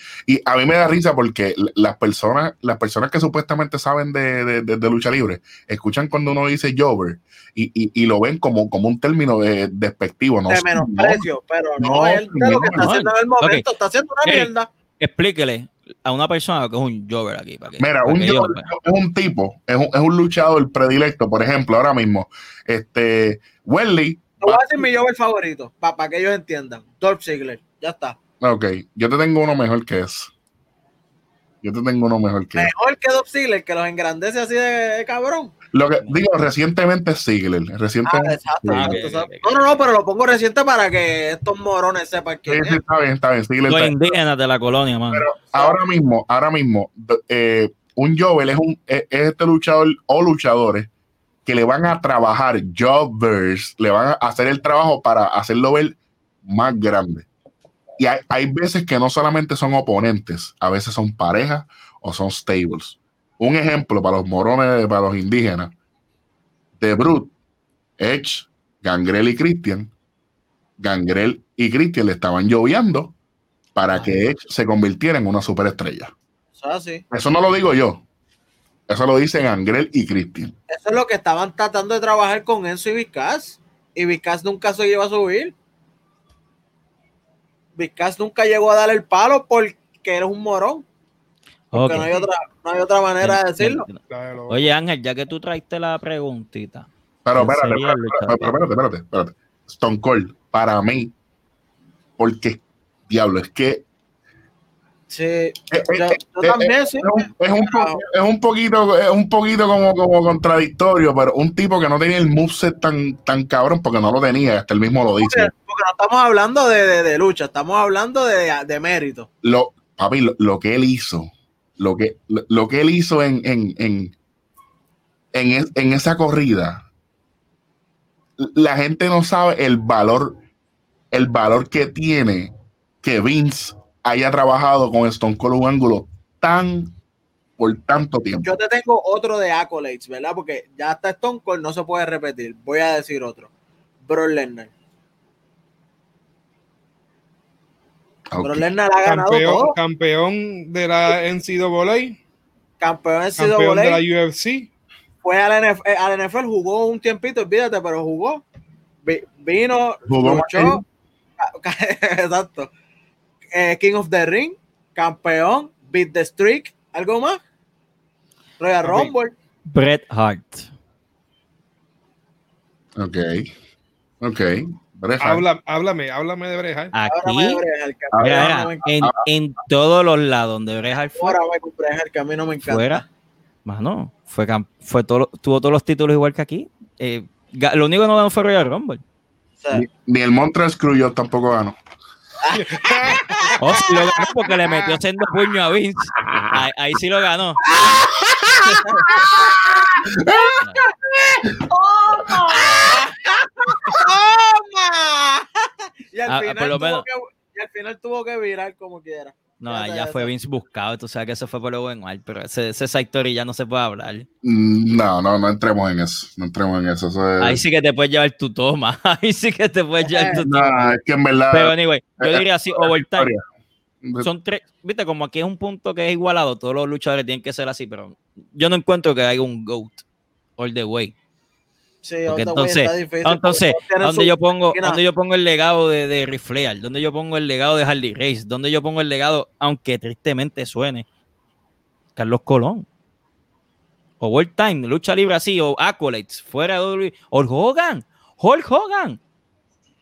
a mí me da risa porque las personas, las personas que supuestamente saben de, de- de- de lucha libre, escuchan cuando uno dice Jover y, y- y lo ven como, como un término de- despectivo. No, de no, menosprecio, pero no, no, él de lo que está no, haciendo en el momento, está haciendo una mierda. Explíquele a una persona que es un Jover aquí. Para que, Mira, para un que Jover es un tipo, es un, es un luchador predilecto, por ejemplo, ahora mismo, este, Welly, Te voy a decir mi Jover favorito, para que ellos entiendan. Dolph Ziggler, ya está. Ok, yo te tengo uno mejor que eso. Yo te tengo uno mejor que eso. Mejor que Dolph Ziggler, que los engrandece así de, de cabrón. Lo que digo, recientemente Ziggler, Ah, recientemente. ok. No, no, no, pero lo pongo reciente para que estos morones sepan Sí, quién sí, es. está bien, está bien. Ziggler Los está- indígenas de la colonia, mano. Pero ahora mismo, ahora mismo, eh, un Jovel es, un, es, es este luchador o luchadores que le van a trabajar, jobbers, le van a hacer el trabajo para hacerlo ver más grande. Y hay, hay veces que no solamente son oponentes, a veces son parejas o son stables. Un ejemplo para los morones, para los indígenas, de Brute, Edge, Gangrel y Christian. Gangrel y Christian le estaban lloviando para que Edge se convirtiera en una superestrella. Eso es así. Eso no lo digo yo. Eso lo dicen Gangrel y Christian. Eso es lo que estaban tratando de trabajar con Enzo y Vizcas. Y Vizcas nunca se iba a subir. Vizcas nunca llegó a dar el palo porque eres un morón. Porque no, hay otra, no hay otra manera de decirlo. Oye, Ángel, ya que tú traiste la preguntita. Pero ¿Quién espérate, espérate, espérate, espérate, espérate. Stone Cold, para mí, porque, diablo, es que Sí, yo, yo también, sí. es, un, es poquito, es un poquito como, como contradictorio, pero un tipo que no tenía el moveset tan, tan cabrón porque no lo tenía, hasta él mismo lo Porque, dice. porque no estamos hablando de, de- de lucha, estamos hablando de, de mérito. Lo, papi, lo, lo que él hizo, lo que, lo, lo que él hizo en, en, en, en, es- en esa corrida, la gente no sabe el valor, el valor que tiene que Vince haya trabajado con Stone Cold un ángulo tan por tanto tiempo. Yo te tengo otro de accolades, ¿verdad? Porque ya está Stone Cold, no se puede repetir. Voy a decir otro. Brock Lesnar. Ok. Brock Lesnar ha ganado campeón, todo. campeón de la NCAA, Campeón en campeón de la. UFC. Fue al NFL, eh, al NFL, jugó un tiempito, olvídate, pero jugó. Vi- Vino, Jugó luchó. Exacto. Eh, King of the Ring, campeón, beat the streak, ¿algo más? Royal. Rumble. Bret Hart. Ok. Ok. Bret Hart. Habla, háblame, háblame de Bret Hart. Aquí, Bret Hart, que mira, no en, en todos los lados donde Bret Hart fue, Ahora me con Bret Hart, que a mí no me encanta. fuera, Mano, fue, cam- fue todo, tuvo todos los títulos igual que aquí. Eh, lo único que no ganó fue Royal Rumble. O sea, Ni, ni el Montreal Screwjob tampoco ganó. Oh, sí lo ganó porque le metió sendo puño a Vince. Ahí, ahí sí lo ganó. ¡Toma! Y al, Ah, final tuvo que, y al final tuvo que virar como quiera. No, Ya, allá ya, fue. Vince buscado. Tú sabes que eso fue por lo buen mal, pero ese, ese esa historia ya no se puede hablar. Mm, No, no, no entremos en eso. No entremos en eso. eso es- Ahí sí que te puedes llevar tu toma. Ahí sí que te puedes llevar tu toma. No, es que en verdad. Pero anyway, yo eh, diría así, overtime. Son tres, viste, como aquí es un punto que es igualado, todos los luchadores tienen que ser así, pero yo no encuentro que haya un GOAT all the way. Sí, Porque entonces- Ah, Entonces, ¿dónde su- yo pongo, dónde yo pongo el legado de, de Ric Flair? ¿Dónde yo pongo el legado de Harley Race? ¿Dónde yo pongo el legado, aunque tristemente suene, Carlos Colón? O World Time, lucha libre así, o Accolades, fuera de WWE. Hulk Hogan, Hulk Hogan.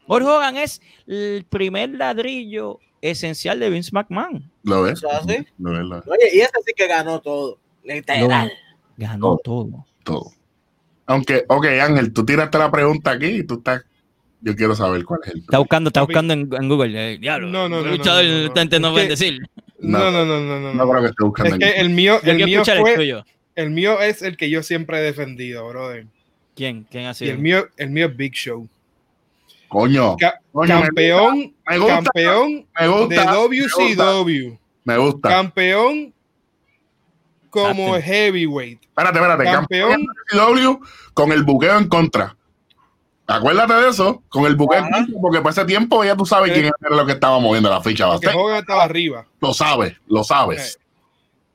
Hulk Hogan es el primer ladrillo esencial de Vince McMahon. ¿Lo ves? O sea, ¿sí? Lo ves, lo ves, Oye, y ese sí que ganó todo. Literal. Ganó todo. todo. Aunque, ok, Ángel, tú tiraste la pregunta aquí y tú estás. Yo quiero saber cuál es el. Está buscando, está buscando en, en Google. eh, diablo, No, no, no, luchador no, no, no. no Es que- bendecir. No, no, no, no, no. No creo que esté buscando Es que en- el mío, el mío el fue, tuyo. el mío es el que yo siempre he defendido, brother. ¿Quién? ¿Quién ha Y sido? el mío, el mío es Big Show. Coño. Ca- coño, me campeón, me gusta, campeón me gusta, de me WCW. Me gusta. Campeón como heavyweight. Espérate, espérate. Campeón. Campeón con el buqueo en contra. Acuérdate de eso, con el buqueo en contra, porque para ese tiempo ya tú sabes quién era lo que estaba moviendo la ficha. Hogan estaba arriba. Lo sabes, lo sabes.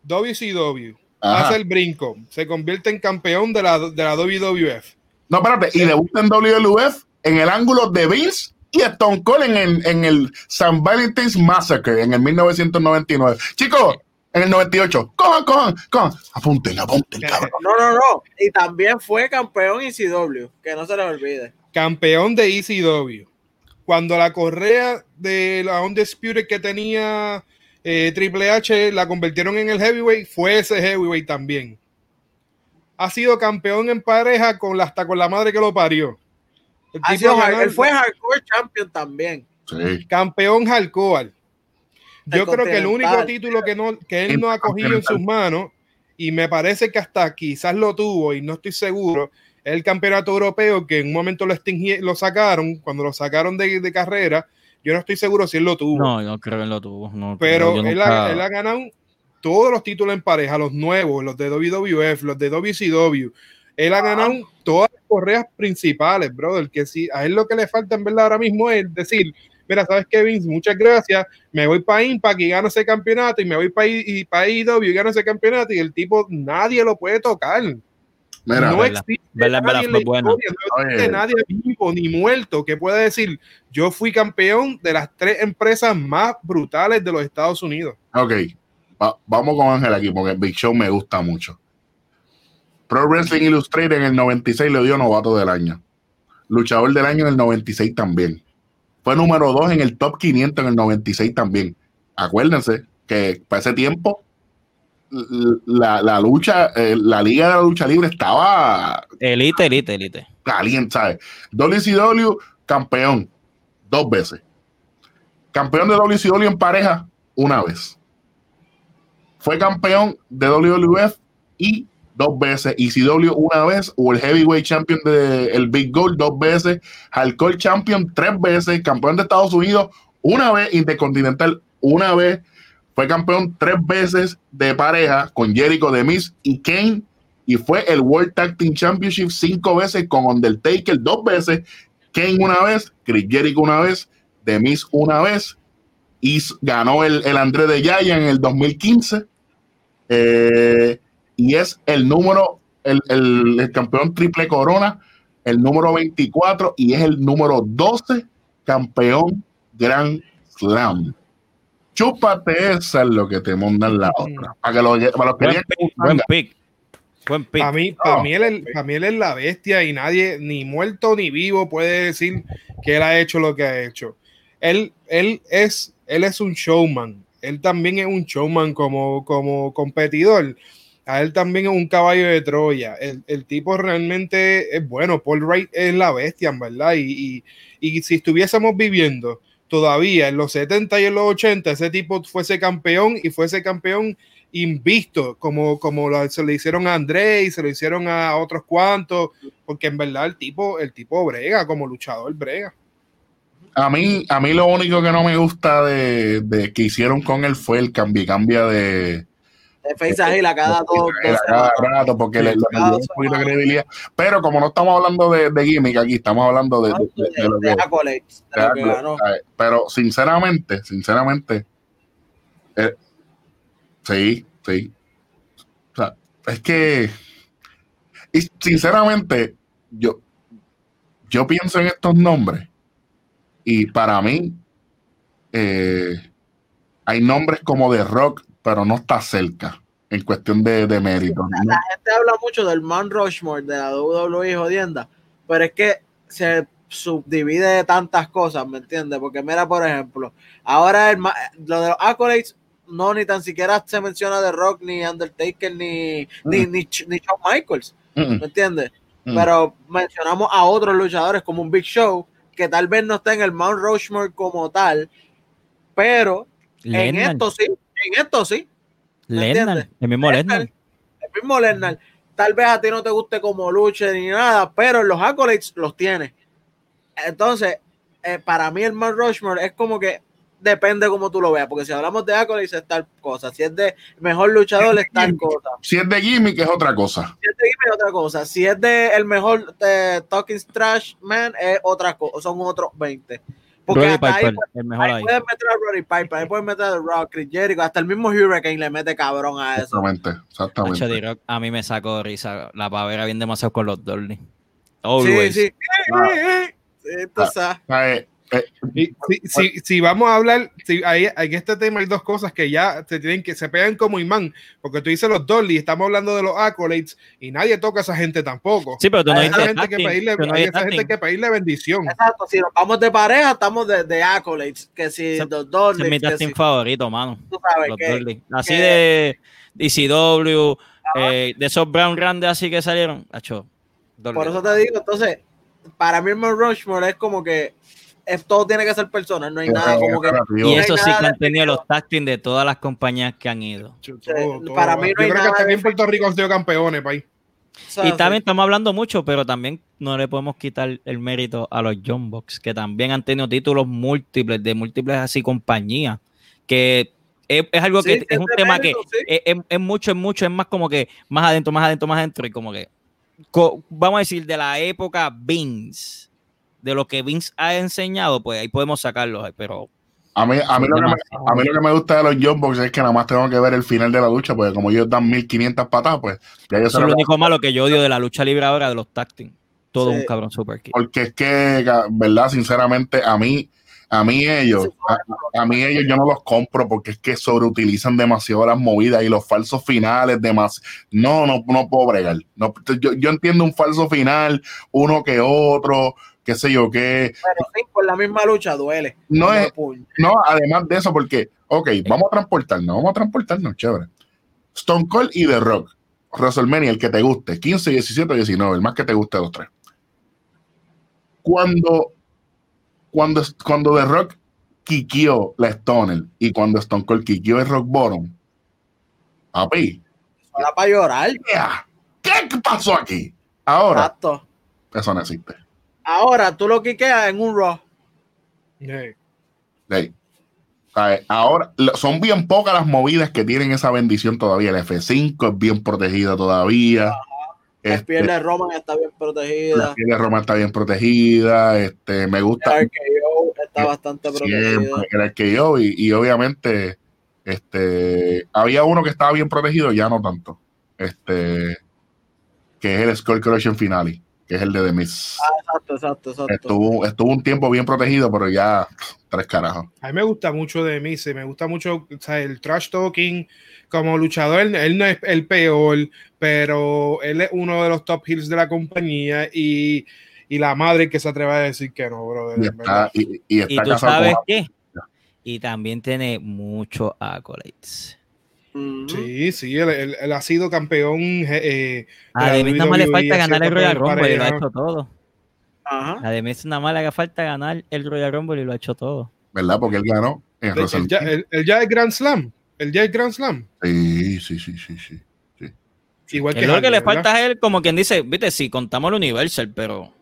WCW. Ajá. Hace el brinco. Se convierte en campeón de la, de la WWF. No, espérate, y debuta en WWF en el ángulo de Vince y Stone Cold en el, en el St. Valentine's Massacre en el 1999. Chicos, en el 98, cojan, cojan, cojan. Apunten, apunten, cabrón. No, no, no. Y también fue campeón en CW, que no se le olvide. Campeón de ECW. Cuando la correa de la Undisputed que tenía eh, Triple H la convirtieron en el heavyweight, fue ese heavyweight también. Ha sido campeón en pareja con la, hasta con la madre que lo parió. El tipo sido él el- fue hardcore champion también. Sí. campeón hardcore. Yo creo que el único título que, no, que él no ha cogido en sus manos, y me parece que hasta quizás lo tuvo, y no estoy seguro, es el campeonato europeo que en un momento lo, lo sacaron, cuando lo sacaron de, de carrera, yo no estoy seguro si él lo tuvo. No, no creo que él lo tuvo. no pero él, nunca- ha, él ha ganado todos los títulos en pareja, los nuevos, los de WWF, los de WCW. Él ha ganado todas las correas principales, brother. Que si a él lo que le falta en verdad ahora mismo es decir, mira, ¿sabes qué, Vince? Muchas gracias. Me voy para Impact y gano ese campeonato, y me voy para y para IW y gano ese campeonato, y el tipo nadie lo puede tocar. Mira, no verdad. existe Verdad, nadie verdad, bueno. historia, no existe Oye. nadie vivo ni muerto que pueda decir, yo fui campeón de las tres empresas más brutales de los Estados Unidos. ok. Va- vamos con Ángel aquí, porque Big Show me gusta mucho. Pro Wrestling Illustrated en el 96 le dio novato del año. Luchador del año en el 96 también. Fue número 2 en el top 500 en el 96 también. Acuérdense que para ese tiempo la, la lucha, eh, la liga de la lucha libre estaba Elite, elite, elite. caliente, ¿sabes? WCW, campeón, dos veces. Campeón de WCW en pareja, una vez. Fue campeón de WWF y dos veces. ECW una vez, o el Heavyweight Champion de el Big Gold dos veces. Hardcore Champion tres veces. Campeón de Estados Unidos una vez. Intercontinental una vez. Fue campeón tres veces de pareja con Jericho, The Miz y Kane y fue el World Tag Team Championship cinco veces con Undertaker dos veces, Kane una vez, Chris Jericho una vez, The Miz una vez y ganó el, el André de Yaya en el 2015 eh, y es el número, el, el- el campeón triple corona, el número 24 y es el número 12 campeón Grand Slam. Chúpate esa es lo que te mandan la otra. Para, que lo, para los que Buen pick, buen pick. Buen pick. Para mí, para mí, él, es- para mí él es la bestia y nadie, ni muerto ni vivo, puede decir que él ha hecho lo que ha hecho. Él, él, es, él es un showman. Él también es un showman como, como competidor. A él también es un caballo de Troya. El, el tipo realmente es bueno. Paul Wright es la bestia, verdad. Y, y, y, si estuviésemos viviendo todavía en los 70 y en los 80, ese tipo fuese campeón y fuese campeón invisto, como, como lo, se le hicieron a André y se lo hicieron a otros cuantos, porque en verdad el tipo, el tipo brega, como luchador brega. A mí, a mí lo único que no me gusta de, de que hicieron con él fue el cambio cambia de face y la cada dos cada rato porque le, le un poquito de credibilidad. Pero como no estamos hablando de, de gimmick aquí estamos hablando de, de, de lo que, accolades, de lo que ganó. pero sinceramente sinceramente eh, sí sí. O sea es que y sinceramente yo yo pienso en estos nombres y para mí eh, hay nombres como de rock pero no está cerca en cuestión de, de mérito. La, la, gente habla mucho del Man Rushmore de la WWE jodienda, pero es que se subdivide de tantas cosas, ¿me entiendes? Porque mira, por ejemplo, ahora el, lo de los accolades no ni tan siquiera se menciona de Rock, ni Undertaker, ni, mm. ni, ni, ni, Shawn Michaels, mm. ¿me entiendes? Mm. Pero mencionamos a otros luchadores como un Big Show, que tal vez no está en el Mount Rushmore como tal, pero Lennon. en esto sí, en esto sí. Lennar, el mismo Lennar. El mismo Lennar. Tal vez a ti no te guste como luche ni nada, pero los accolades los tiene. Entonces, eh, para mí el Mount Rushmore es como que depende como tú lo veas, porque si hablamos de accolades es tal cosa, si es de mejor luchador es tal cosa. Si es de gimmick es otra cosa. Si es de gimmick es otra cosa. Si es de el mejor de Talking Trash Man es otra cosa, son otros 20. Porque Roddy hasta Piper, ahí, el mejor ahí ahí. puedes meter a Roddy Piper, ahí puedes meter a The Rock, Chris Jericho, hasta el mismo Hurricane le mete cabrón a eso. Exactamente, exactamente. Hacho, D-Rock, a mí me sacó risa la pavera bien demasiado con los Dolly. Sí, Always. sí. Ah. Sí, tú sabes. Eh, si, si, si vamos a hablar, si hay, en este tema hay dos cosas que ya se tienen que se pegan como imán, porque tú dices los Dolly, estamos hablando de los accolades y nadie toca a esa gente tampoco. Sí, pero tú no Hay esa gente que pedirle, no hay esa gente que pedirle bendición. Exacto, si nos vamos de pareja, estamos de, de accolades, que si los Ese es mi si, favorito, mano. tú sabes Los que, Dolly. Así que- de DCW, eh, de esos Brown grandes así que salieron. Dolly. por eso te digo, entonces, para mí el Mount Rushmore es como que es, todo tiene que ser personal, no hay nada como que Y eso sí que han tenido los tacting de todas las compañías que han ido. Para mí no Yo hay creo que en Puerto Rico han sido campeones, país. Y también estamos hablando mucho, pero también no le podemos quitar el mérito a los John Box, que también han tenido títulos múltiples, de múltiples así compañías, que es, es algo Sí, que sí, es un tema mérito, que sí. es, es- es mucho, es mucho, es más como que más adentro, más adentro, más adentro, y como que, co- vamos a decir, de la época Vince, de lo que Vince ha enseñado, pues ahí podemos sacarlo, pero A mí, a, mí lo que me, a mí lo que me gusta de los John Box es que nada más tengo que ver el final de la lucha, porque como ellos dan 1500 patadas, pues ya yo eso es lo único malo que yo odio de la lucha libre ahora, de los tacting. Todo Sí. un cabrón super kick. Porque es que, verdad, sinceramente, a mí, a mí ellos, a, a mí ellos yo no los compro porque es que sobreutilizan demasiado las movidas y los falsos finales, demasiado. No, no, no puedo bregar. No, yo, yo entiendo un falso final, uno que otro, qué sé yo qué. pero sí, por la misma lucha duele. No es, no, además de eso, porque, ok, vamos a transportarnos, vamos a transportarnos, chévere. Stone Cold y The Rock, WrestleMania, el que te guste, 15, 17, 19, el más que te guste, dos, tres. Cuando, cuando, cuando The Rock quiqueó la Stoner y cuando Stone Cold quiqueó el Rock Bottom, papi, Era para llorar. ¿qué pasó aquí? Ahora, Exacto. eso no existe. Ahora tú lo quiqueas en un Raw. Yeah. Ey. ¿Sabes? Ahora son bien pocas las movidas que tienen esa bendición todavía. El F5 es bien protegida todavía. La Este, piel de Roman está bien la protegida. piel de Roma está bien protegida. Este, me gusta El RKO está bastante protegido. el que yo y, y obviamente este había uno que estaba bien protegido, ya no tanto. Este que es el Skull Crushing Finale, que es el de The Miz. Exacto, exacto, exacto. Estuvo, estuvo un tiempo bien protegido, pero ya tres carajos. A mí me gusta mucho de mí, me gusta mucho o sea, el trash talking como luchador. Él, él no es el peor, pero él es uno de los top heels de la compañía y, y la madre que se atreve a decir que no, brother. Y está, tú sabes con qué? Y también tiene muchos accolades. Sí, sí, él, él- él ha sido campeón. eh, A de Demis nada más le WWE, falta ganar el Royal Rumble y lo ha hecho todo. Ajá. A Demis nada más le haga falta ganar el Royal Rumble y lo ha hecho todo. ¿Verdad? Porque él ganó en Él, ya, él- él ya es Grand Slam. Él ya es Grand Slam. Sí, sí, sí, sí, sí. Igual que lo que le ¿verdad? falta a él, como quien dice, viste, sí, contamos el Universal, pero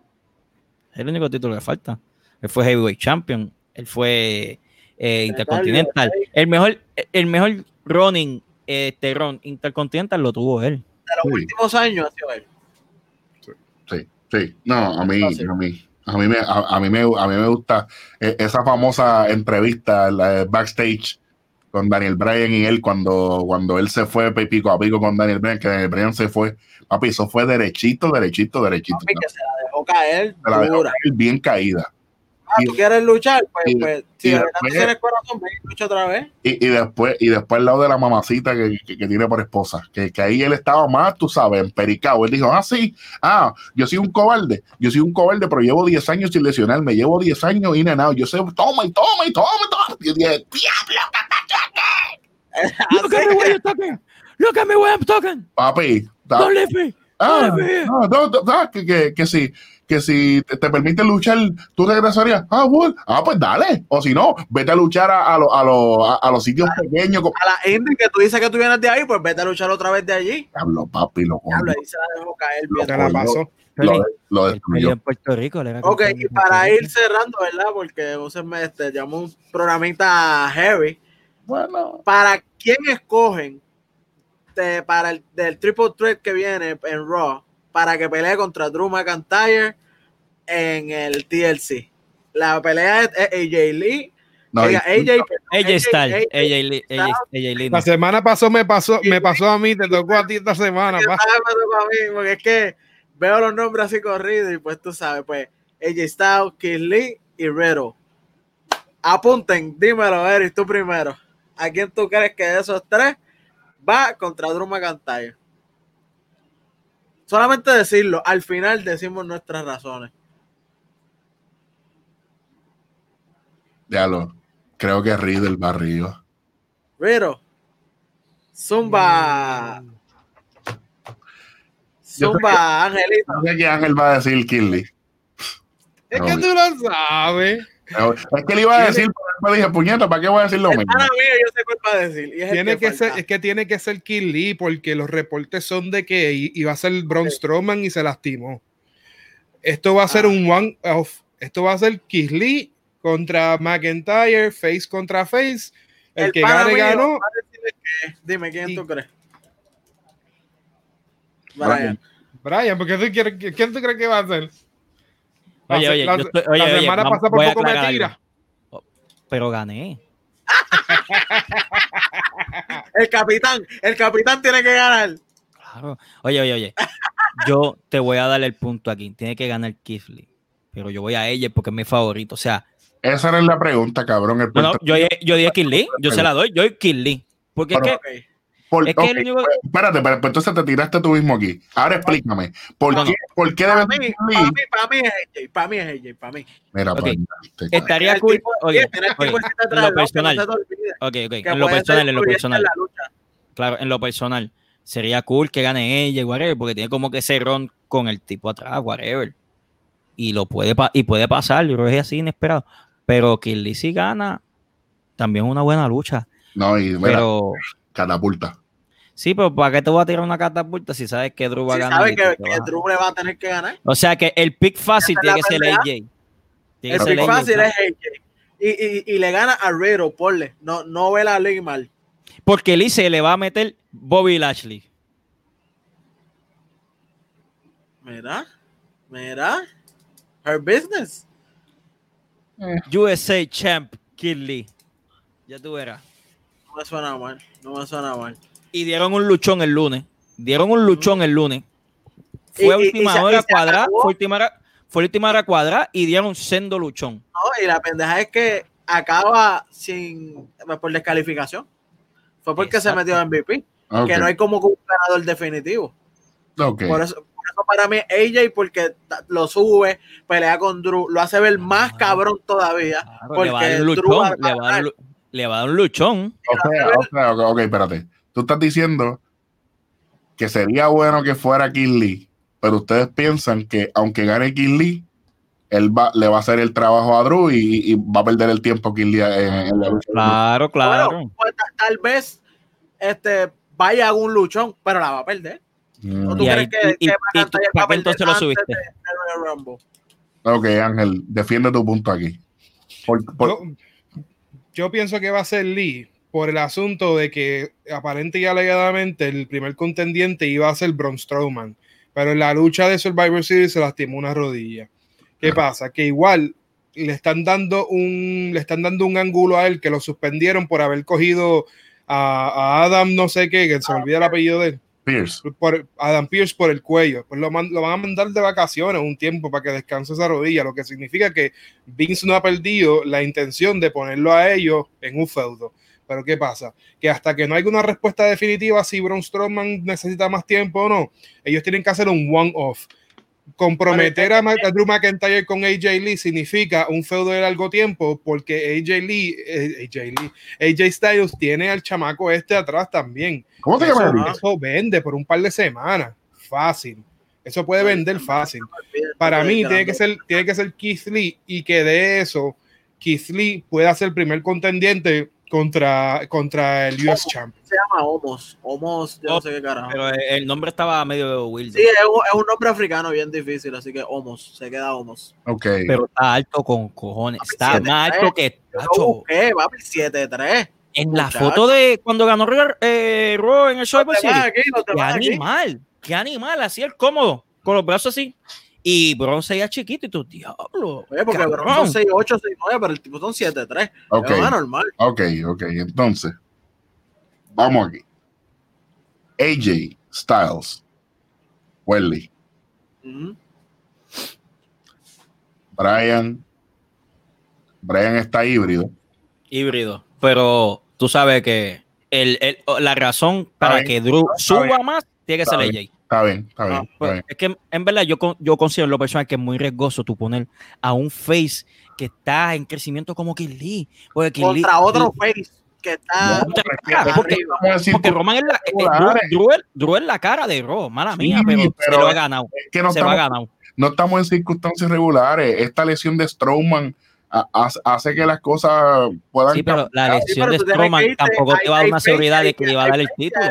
es el único título que le falta. Él fue Heavyweight Champion, él fue eh, Intercontinental. El mejor, el mejor running, este run Intercontinental lo tuvo él. De los Uy. últimos años ha sido él. Sí, sí. No, a mí, sí. a mí, a mí me, a, a mí me, a mí me gusta eh, esa famosa entrevista la de backstage con Daniel Bryan y él cuando, cuando él se fue pico a pico con Daniel Bryan, que Daniel Bryan se fue, papi, eso fue derechito, derechito, derechito. Papi, que se la dejó caer Se la dejó caer bien caída. Ah, ¿tú quieres luchar? Pues, y- pues si de verdad tienes corazón, ven y lucha otra vez. Y, y después, y después al lado de la mamacita que, que- que tiene por esposa, que, que ahí él estaba más, tú sabes, empericado. Él dijo, ah, sí, ah, yo soy un cobarde, yo soy un cobarde, pero llevo 10 años sin lesionarme, llevo 10 años in and out, yo sé, toma y toma y toma y toma. Y yo dije, diablo, Look at me when you're talking. Look at me when I'm talking. papi, Don't leave me. ah, no, no, no, ah, que, que, que si, que si te, te permite luchar, tú regresarías, ah, bueno, ah, pues dale, o si no, vete a luchar a, a, lo- a, lo- a- a los sitios pequeños. A la Indy que tú dices que tú vienes de ahí, pues vete a luchar otra vez de allí. Diablo, papi, lo Diablo, ahí se la dejó caer bien. Se la pasó. lo, lo destruyó. en Puerto Rico. era Ok, y para ir cerrando, ¿verdad? Porque José me este, llamó un programita heavy. Bueno, ¿Para quién escogen de- para el del triple threat que viene en Raw para que pelee contra Drew McIntyre en el TLC? La pelea es, AJ Lee. no, AJ, AJ Styles, AJ, AJ Lee- AJ AJ Lee. La semana pasó, me pasó, me pasó a mí, te tocó a ti esta semana. pa. Me tocó a mí, porque es que veo los nombres así corridos y pues tú sabes, pues AJ Styles, Keith Lee y Riddle. Apunten, dímelo, Eric, tú primero. ¿A quién tú crees que de esos tres va contra Drew McIntyre? Solamente decirlo, al final decimos nuestras razones. Diablo, creo que Riddle va arriba. Riddle, Zumba, Zumba, Angelito. No sé qué Ángel va a decir Kinley. Es que tú lo sabes. Es que le iba a decir, pero me dije, puñeta, ¿para qué voy a decir lo El mismo? mío, yo sé cuál va a decir. y es Tiene que ser, es que tiene que ser Kill Lee porque los reportes son de que iba a ser Braun Strowman y se lastimó. Esto va a ser Ah. un one off. Esto va a ser Keith Lee contra McIntyre, face contra face. El, que gane mío ganó. que- Dime, ¿quién Y- tú crees? Brian. Brian. Brian, ¿por qué tú quieres- ¿quién tú crees que va a ser? Oye, oye, la, yo estoy- oye, la oye, semana pasada por poco me tira. algo. Oh, Pero gané. El capitán, el capitán tiene que ganar. Claro. Oye, oye, oye. Yo te voy a dar el punto aquí. Tiene que ganar Keith Lee. Pero yo voy a ella porque es mi favorito. O sea, Esa era la pregunta, cabrón. El no, no, yo, yo dije Keith Lee. Yo se la doy. Yo Keith Lee. Porque es Pero- que Ok. Por- es que ok, el único- Espérate, pero, entonces te tiraste tú mismo aquí. Ahora explícame. ¿Por No, qué, ¿por qué Para debe mí, para mí, para mí es AJ, para mí es AJ, para mí. Mira, Ok. pues, estaría cool. tipo- Oye, en lo personal. Ok, ok. En lo personal, en lo personal. Claro, en lo personal. Sería cool que gane ella, whatever, porque tiene como que ese ron con el tipo atrás, whatever. Y lo puede pa- y puede pasar, yo creo que es así inesperado. Pero que si gana, también es una buena lucha. No, y mira, Pero catapulta. sí, pero ¿para qué te voy a tirar una catapulta si sabes que Drew va a Si ganar? sabe y que, que Drew le va a tener que ganar. O sea que el pick fácil tiene que la ser pelea. AJ. Tiene El pick AJ, fácil ¿sabes? es AJ. Y, y, y le gana a Riddle, ponle. No, no ve la ley mal. Porque Lee se le va a meter Bobby Lashley. Mira, mira. Her business. USA Champ Kid Lee. Ya tú verás. No me suena mal. No me suena mal. Y dieron un luchón el lunes. Dieron un luchón el lunes. Fue Y- última y hora cuadrada. Fue última hora, fue última hora cuadrada y dieron sendo luchón. No, y la pendeja es que acaba sin por descalificación. Fue porque Exacto. se metió en MVP. Ok, Que no hay como un ganador definitivo. Por, eso, por eso para mí es AJ porque lo sube, pelea con Drew, lo hace ver más Claro. cabrón todavía. Claro, Porque le va a dar un Drew luchón. va a Le va a dar, un lu- le va a dar un luchón. O sea, o sea, ok, ok, espérate. Tú tú estás diciendo que sería bueno que fuera King Lee, pero ustedes piensan que aunque gane King Lee, él va, le va a hacer el trabajo a Drew y, y va a perder el tiempo King Lee en, en la lucha. Claro, claro. Bueno, pues, ta- tal vez este, vaya a algún luchón, pero la va a perder. Mm. ¿O tú Y crees ahí- que, y- que y- McIntyre y- va a ¿para qué entonces lo subiste? de- Rumble? Ok, Ángel, defiende tu punto aquí. Por- por- Yo, yo pienso que va a ser Lee por el asunto de que aparente y alegadamente el primer contendiente iba a ser Braun Strowman, pero en la lucha de Survivor Series se lastimó una rodilla. ¿Qué pasa? Que igual le están dando un le están dando un ángulo a él que lo suspendieron por haber cogido a, a Adam no sé qué, que se me olvida el apellido de él Pierce. por Adam Pierce por el cuello. Pues lo, man- lo van a mandar de vacaciones un tiempo para que descanse esa rodilla, lo que significa que Vince no ha perdido la intención de ponerlo a ellos en un feudo. Pero ¿qué pasa? Que hasta que no haya una respuesta definitiva si Braun Strowman necesita más tiempo o no, ellos tienen que hacer un one-off. Comprometer a, a Drew McIntyre con AJ Lee significa un feudo de largo tiempo porque AJ Lee, eh, AJ Lee, AJ Styles tiene al chamaco este atrás también. ¿Cómo se Eso, llama? Eso vende por un par de semanas. Fácil. Eso puede vender fácil. Para mí tiene que ser, tiene que ser Keith Lee y que de eso Keith Lee pueda ser el primer contendiente contra, contra el US Champ. Se llama Homos. Homos, yo no sé qué carajo. Pero el nombre estaba medio weird. Sí, es un, es un nombre africano bien difícil, así que Homos, se queda Homos. Ok. Pero está alto con cojones. Está siete, más alto que. Tacho, busqué, papi, 7-3. en la muchacho. foto de cuando ganó eh, Raw en el show No aquí, no te Qué vas aquí. animal, qué animal, así el cómodo, con los brazos así. Y Bron seguía chiquito y tú, diablo. Oye, porque cabrón. Bron son 6-8, 6-9, pero el tipo son 7-3. Ok. Es normal. Ok, ok. Entonces, vamos aquí. AJ Styles. Welly. Brian. Brian está híbrido. Híbrido. Pero tú sabes que el, el- la razón para bien, que Drew bien, suba más tiene que está ser bien. AJ. Está bien, está bien. Ah, está Pues, bien. es que en verdad yo, con- yo considero lo personal que es muy riesgoso tú poner a un face que está en crecimiento como Kid Lee. Porque Kid Lee- Contra otro Lee- face que está. No, ah, porque- Roman es la, eh, Drew, regulares. Drew es- Drew es la cara de Raw, mala Sí, mía, pero, se lo ha ganado. es que no se lo ha estamos, ganado. no estamos en circunstancias regulares. Esta lesión de Strowman hace- que las cosas puedan Sí, pero la cambiar. lesión pero de Strowman irte- tampoco hay- te va a dar una seguridad de que le va a dar el título.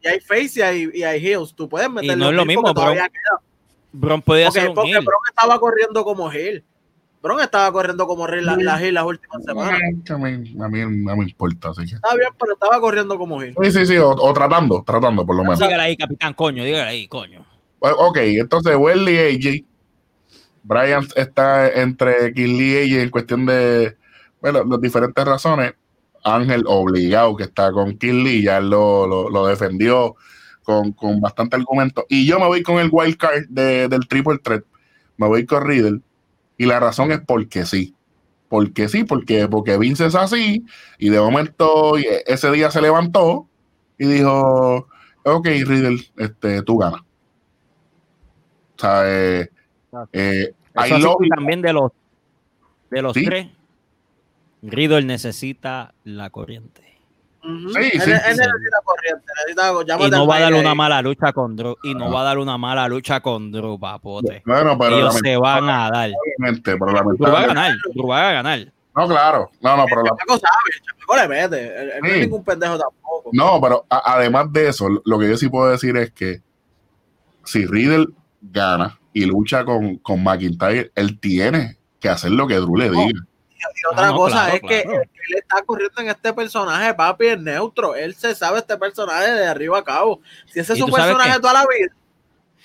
Y hay face y hay, y hay heels. Tú puedes meterle no es lo mismo, porque bro. todavía queda. Bron podía Porque, ser un porque. Bron estaba corriendo como heel. Bron estaba corriendo como heel la, la heel las últimas semanas. A mí, a mí no me importa. Así que. Está bien, pero estaba corriendo como heel. Sí, sí, sí, o, o tratando, tratando por lo menos. Dígale ahí, capitán, coño, dígale ahí, coño. Bueno, Ok, entonces Welly y AJ. Brian está entre King Lee y AJ en cuestión de bueno, las diferentes razones. Ángel obligado que está con King Lee, ya él lo, lo, lo defendió con, con bastante argumento. Y yo me voy con el wild card de- del triple threat. Me voy con Riddle. Y la razón es porque sí. Porque sí, porque, porque Vince es así. Y de momento y ese día se levantó y dijo: Ok, Riddle, este, tú ganas. O sea, eh, eh, Eso love que you. también de los de los Sí. tres, Riddle necesita la corriente. Sí, sí, sí. Y no al va a dar una mala lucha con Drew. Y no Ah. va a dar una mala lucha con Drew, papote. Bueno, pero Ellos se van a dar. pero Drew va a ganar. Drew va a ganar. No, claro. No, no, pero El la- sabe, el le mete. Él, él no es ningún pendejo tampoco. no, pero a- además de eso, lo que yo sí puedo decir es que si Riddle gana y lucha con, con McIntyre, él tiene que hacer lo que Drew le diga. Y otra Ah, no, cosa claro, es que, es que él está corriendo en este personaje, papi, es neutro. Él se sabe este personaje de arriba a cabo. Si ese es su tú personaje que- toda la vida,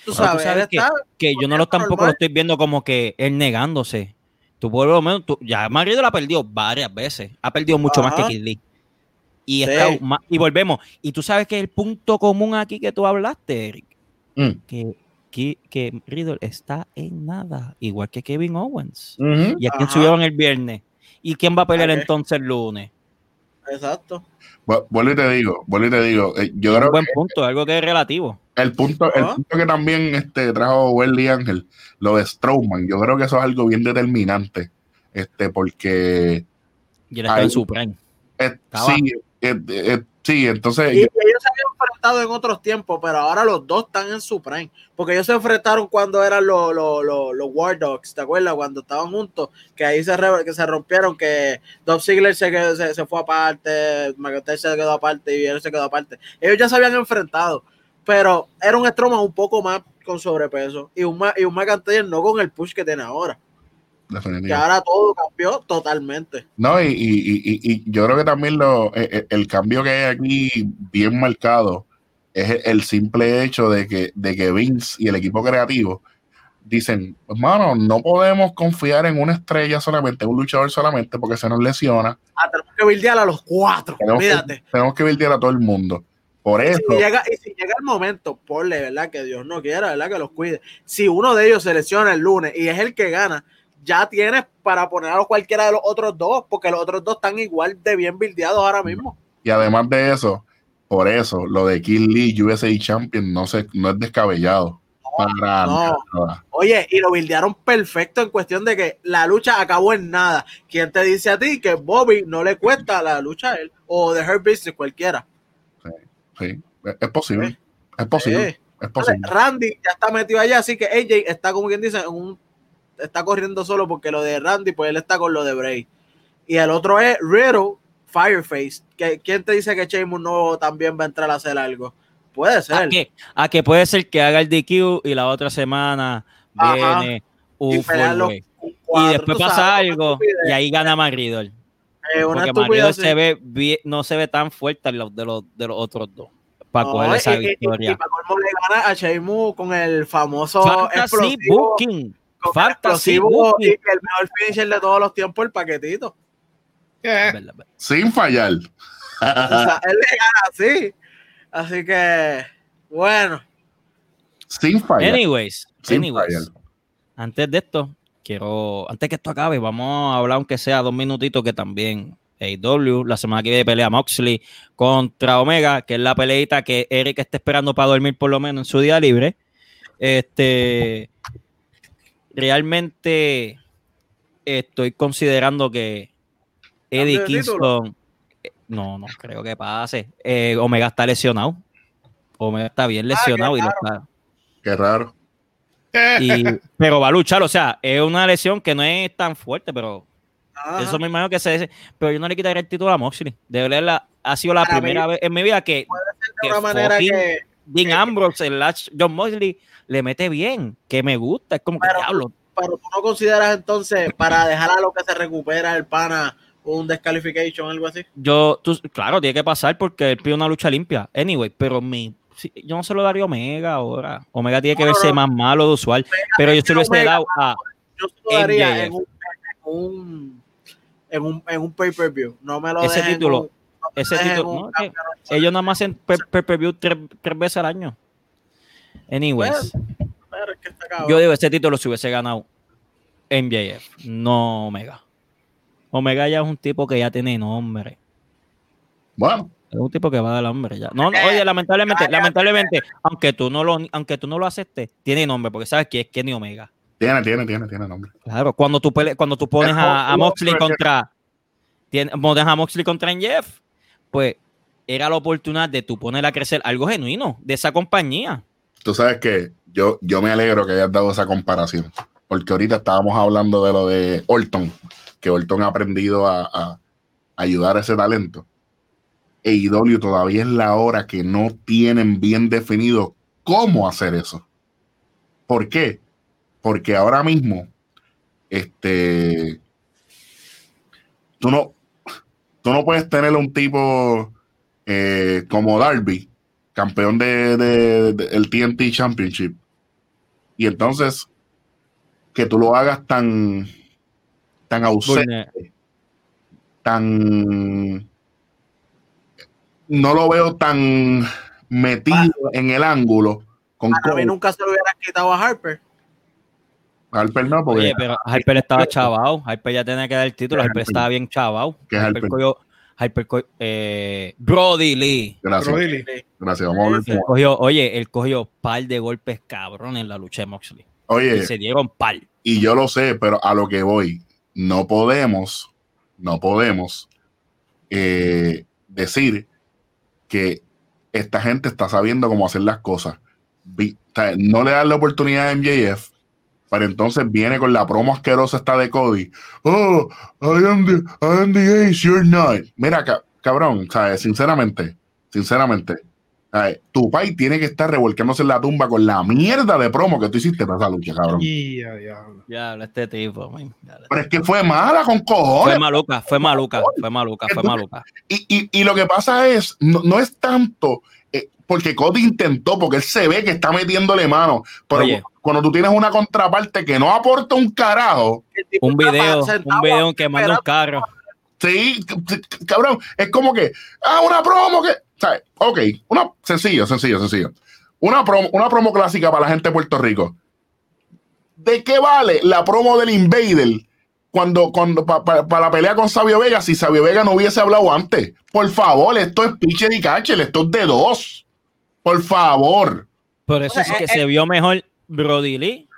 tú tú sabes, sabes él está. Que yo no lo tampoco normal. lo estoy viendo como que él negándose. Tú por lo menos, tú, ya Marido la ha perdido varias veces. Ha perdido mucho más que. Kid Lee. Y, Sí. está y volvemos. Y tú sabes que el punto común aquí que tú hablaste, Eric, Mm. que, que, que Riddle está en nada, igual que Kevin Owens. ¿Y a quién Ajá. subieron el viernes? ¿Y quién va a pelear entonces el lunes? Exacto. Vuelvo y te digo, vuelvo y te digo, eh, yo Un creo buen que punto, algo que es relativo. el punto, el Ajá. punto que también este, trajo Welly Ángel, lo de Strowman, yo creo que eso es algo bien determinante, este, porque Y él está en su prime. eh, sí, eh, eh, Sí, entonces. Y, y ellos en otros tiempos, pero ahora los dos están en su prime. Porque ellos se enfrentaron cuando eran los, los, los, los War Dogs, ¿te acuerdas? Cuando estaban juntos, que ahí se, re- que se rompieron, que Dolph Ziggler se, quedó- se, se fue aparte, McIntyre se quedó aparte y él se quedó aparte. Ellos ya se habían enfrentado, pero era un Strowman un poco más con sobrepeso y un, y un McIntyre no con el push que tiene ahora. Que ahora todo cambió totalmente. No, y, y- y- y- y yo creo que también lo, eh, eh, el cambio que hay aquí bien marcado es el simple hecho de que, de que Vince y el equipo creativo dicen, hermano, no podemos confiar en una estrella solamente, en un luchador solamente, porque se nos lesiona. Ah, tenemos que bildear a los cuatro, Tenemos que, tenemos que virtear a todo el mundo. Por eso, si llega, y si llega el momento, ponle, ¿verdad? Que Dios no quiera, ¿verdad? Que los cuide. Si uno de ellos se lesiona el lunes y es el que gana, ya tienes para poner a cualquiera de los otros dos, porque los otros dos están igual de bien bildeados ahora mismo. y además de eso, por eso, lo de Kill Lee USA Champion no, se, no es descabellado. Para no. nada. Oye, y lo bildearon perfecto en cuestión de que la lucha acabó en nada. ¿Quién te dice a ti que Bobby no le cuesta la lucha a él? O de Her Business, cualquiera. Sí, es, es posible. Es posible. Sí. Es posible. Randy ya está metido allá, así que AJ está como quien dice, en un, está corriendo solo porque lo de Randy, pues él está con lo de Bray. Y el otro es Riddle, Fireface. ¿Quién te dice que Sheamus no también va a entrar a hacer algo? Puede A ser. que, a que puede ser que haga el DQ y la otra semana Ajá. viene Y un. Y cuatro, después pasa sabes, algo y ahí gana McGriddle. Eh, Porque así. se ve bien- no se ve tan fuerte en los- de los, de los otros dos para No, coger esa y- y- y- victoria. Y, para colmo le gana a Sheamus con el famoso Fantasy Booking. Fantasy explosivo y Booking. el mejor finisher de todos los tiempos, el paquetito. Eh, Verdad, verdad. Sin fallar. O sea, él le gana así. Así que, bueno. Sin fallar. Anyways, Sin anyways, fallar. antes de esto, quiero, antes que esto acabe, vamos a hablar aunque sea dos minutitos que también AEW, la semana que viene pelea Moxley contra Omega, que es la peleita que Eric está esperando para dormir por lo menos en su día libre. Este, realmente estoy considerando que Eddie. Kingston, eh, no, no creo que pase. Eh, Omega está lesionado. Omega está bien lesionado y lo está, Qué raro. y, pero va a luchar, o sea, es una lesión que no es tan fuerte, pero ajá. eso me imagino que se dice. Pero yo no le quitaría el título a Moxley. De verdad, la- ha sido la Para primera mí- vez en mi vida que de que una manera que. Dean que- Ambrose, el Lash- John Moxley, le mete bien, que me gusta. Es como que diablo. Pero tú no consideras entonces, para dejar a lo que se recupera el pana, un descalification o algo así. Yo, tú- claro, tiene que pasar porque él pide una lucha limpia. Anyway, pero mi, yo no se lo daría a Omega ahora. Omega tiene que No, verse no. más malo de usual. pero yo se lo Omega, dado a. Yo se lo daría en un, en un, en un, en un pay-per-view. No me lo Ese título, un- no me ese título, es que. Ellos nada más hacen per- pay-per-view tres, tres veces al año. Anyways, Pero es que está cabrón. yo digo, ese título se hubiese ganado MJF, no Omega. Omega ya es un tipo que ya tiene nombre. Bueno, Es un tipo que va a dar nombre ya. No, no, oye, lamentablemente, lamentablemente, aunque tú no lo, aunque tú no lo aceptes, tiene nombre, porque sabes que es Kenny Omega. tiene, tiene, tiene, tiene nombre. Claro, cuando tú pele- cuando tú pones a, Moxley contra tiene- pones a Moxley contra Jeff, pues era la oportunidad de tú poner a crecer algo genuino de esa compañía. Tú sabes que yo, yo me alegro que hayas dado esa comparación, porque ahorita estábamos hablando de lo de Orton, que Orton ha aprendido a, ayudar a ese talento. EIW todavía es la hora que no tienen bien definido cómo hacer eso. ¿Por qué? Porque ahora mismo, este, tú no, tú no puedes tener un tipo eh, como Darby, campeón de, de- de- TNT Championship. Y entonces, que tú lo hagas tan, tan ausente, Vulner- tan. No lo veo tan metido en el ángulo con A mí nunca se lo hubieran quitado a Harper. Harper no, porque Oye, pero Harper estaba chavado. Harper ya tenía que dar el título. ¿Qué Harper Harper? estaba bien chavado. ¿Qué Harper Harper? cogió, Harper co- eh, Brody Lee. gracias, Brody Lee. gracias. Vamos a Él como- cogió, oye, él cogió par de golpes cabrón en la lucha de Moxley. Y Oye, se dieron par. y yo lo sé, pero a lo que voy, no podemos, no podemos eh, decir que esta gente está sabiendo cómo hacer las cosas. No le dan la oportunidad a MJF, pero entonces viene con la promo asquerosa esta de Cody. Oh, I am the, I am the ace, you're not. Mira, ca- cabrón, ¿sabes? sinceramente, sinceramente. Tu país tiene que estar revolcándose en la tumba con la mierda de promo que tú hiciste para esa lucha, cabrón. Y a diablo. Ya habla este tipo, man. Habla. Pero es que fue mala con Fue cojones. maluca, fue maluca, fue maluca, fue maluca. Y, y- y lo que pasa es, no, no es tanto eh, porque Cody intentó, porque él se ve que está metiéndole mano. Pero Oye. cuando tú tienes una contraparte que no aporta un carajo, Un video, un video en que manda un carro. sí, cabrón, es como que, ah, una promo que, ¿sabes? Ok, una, sencillo, sencillo, sencillo. Una promo, una promo clásica para la gente de Puerto Rico. ¿De qué vale la promo del Invader cuando, cuando para la pelea con Sabio Vega si Sabio Vega no hubiese hablado antes? Por favor, esto es pitcher y catcher, esto es de dos. Por favor. Por eso es que eh, se vio mejor Brody Lee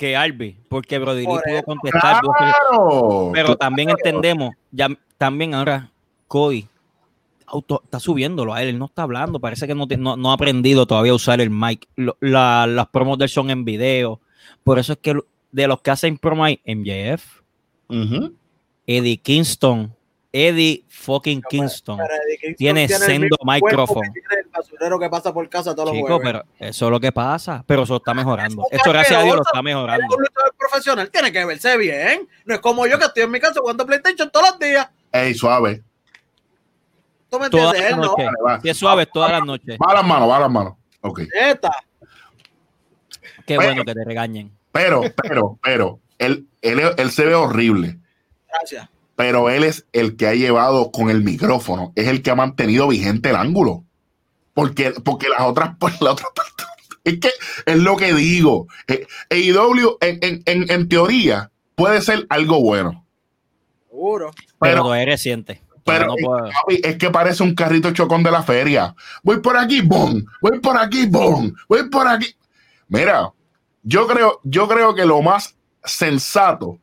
que Arby, porque Brody Lee pudo contestar. Claro. Pero también entendemos, ya también ahora Cody auto- está subiéndolo a él, él no está hablando, parece que no, te- no, no ha aprendido todavía a usar el mic. Lo- la- las promos de él son en video, por eso es que de los que hacen promo hay MJF, Ujú. Eddie Kingston, Eddie fucking Kingston. Pero Eddie Kingston Tiene el sendo micrófono. tiene El basurero que pasa por casa todos los Chico, jueves. pero eso es lo que pasa, pero eso está mejorando. Es Esto gracias a Dios lo está mejorando. un profesional, tiene que verse bien. No es como yo que estoy en mi casa jugando PlayStation todos los días. Ey, suave. ¿Tú me Todas entiendes? las Él no. noches. Vale, va. Si es suave, todas las noches. Va a las manos, va a las manos. Ok. Neta. Qué Bueno. bueno que te regañen. Pero, pero, pero, él, él, él se ve horrible. Gracias. pero él es el que ha llevado con el micrófono, es el que ha mantenido vigente el ángulo. Porque, porque las otras, pues, la otra parte- es que es lo que digo. Eh, AEW, en, en, en, en teoría, puede ser algo bueno. Seguro. Pero Pero, es reciente. Pero no es, puedo- papi, es que parece un carrito chocón de la feria. Voy por aquí, boom. Voy por aquí, boom. Voy por aquí. Mira, yo creo, yo creo que lo más sensato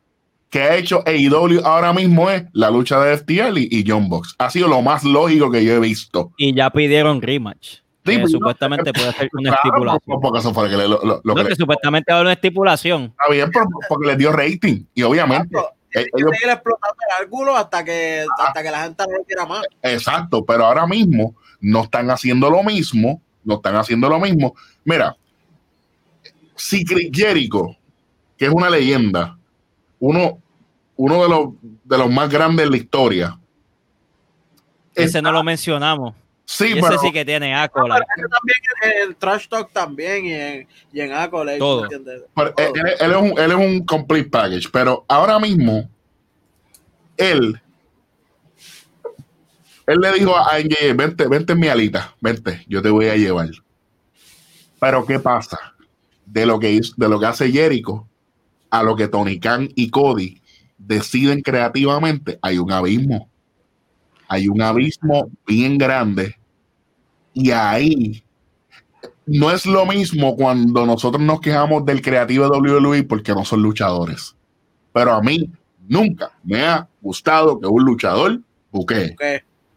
que ha hecho AEW ahora mismo es la lucha de FTL y, y John Box. Ha sido lo más lógico que yo he visto. Y ya pidieron rematch. Sí, que pues, supuestamente puede ser una Claro, estipulación. porque eso fue lo que le, lo- lo- lo No, que que le- supuestamente va a haber una estipulación. está bien, pero porque le dio rating. Y obviamente. Eh, ellos- seguir explotando el ángulo hasta que, hasta que la gente no lo quiera más. exacto, pero ahora mismo no están haciendo lo mismo. No están haciendo lo mismo. Mira, si Chris Jericho, que es una leyenda, uno, uno de, los, de los más grandes de la historia. Ese no lo mencionamos. Sí, Y ese pero sí que tiene ácola. Ese también en el Trash Talk también y en, y en Accolade. Todo. ¿me entiendes? Pero Todo. él, él- él es un, él es un complete package, pero ahora mismo él él le dijo a NJ, vente, vente en mi alita, vente, yo te voy a llevar. Pero ¿qué pasa? De lo que hizo- de lo que hace Jericho a lo que Tony Khan y Cody deciden creativamente, hay un abismo. Hay un abismo bien grande y ahí no es lo mismo cuando nosotros nos quejamos del creativo de WWE porque no son luchadores. Pero a mí nunca me ha gustado que un luchador buquee. Ok.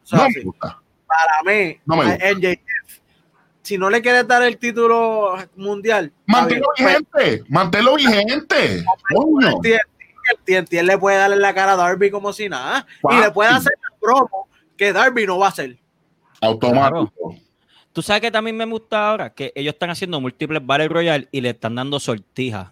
Eso No me gusta. Para mí, No me gusta. NJF, si no le quieres dar el título mundial, Manténlo bien. vigente, manténlo vigente. El TNT le puede darle la cara a Darby como si nada. Y le puede hacer promo que Darby no va a hacer. Automático. Tú sabes que también me gusta ahora que ellos están haciendo múltiples Battle Royale y le están dando sortijas.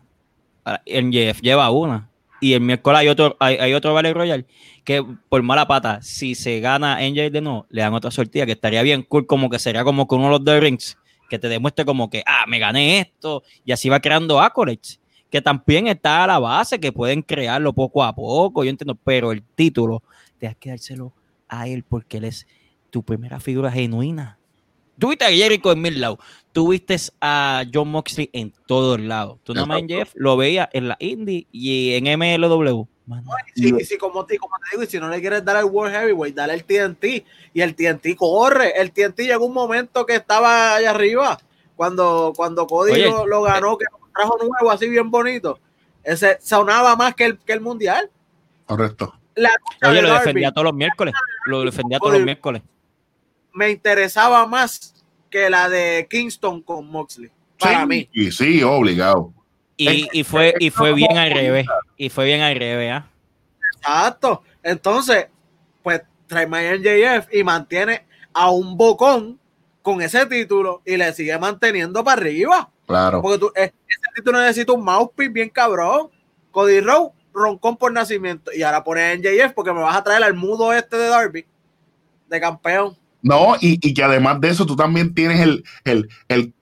Ah, En JF lleva una. Y el miércoles hay otro, hay, hay otro Battle Royale que por mala pata, si se gana NJ de nuevo, le dan otra sortija que estaría bien cool, como que sería como con uno de los The Rings, que te demuestre como que, ah, me gané esto, y así va creando accolades, que también está a la base, que pueden crearlo poco a poco, yo entiendo, pero el título, tienes que dárselo a él porque él es tu primera figura genuina. Tuviste a Jericho en mil lados. Tuviste a John Moxley en todos lados. Tú nomás en Jeff lo veías en la Indie y en MLW. Mano, Y si como, te, como te digo, y si no le quieres dar al World Heavyweight, dale el TNT. Y el TNT corre. El TNT llegó un momento que estaba allá arriba. Cuando, cuando Cody Oye, lo, lo ganó, que lo trajo nuevo, así bien bonito. Ese sonaba más que el, que el mundial. Correcto. La Oye, de lo Darby, defendía todos los miércoles. Lo defendía todos los miércoles. me interesaba más que la de Kingston con Moxley. Para sí, mí. Y sí, obligado. Y, y fue, y fue bien al revés. Y fue bien al revés, ¿ah? Exacto. Entonces, pues trae a MJF y mantiene a un bocón con ese título y le sigue manteniendo para arriba. Claro. Porque tú, eh, ese título necesita un mouthpiece bien cabrón. Cody Rowe, roncón por nacimiento. Y ahora pone a NJF porque me vas a traer al mudo este de Darby, de campeón. No, y, y que además de eso, tú también tienes el, el, el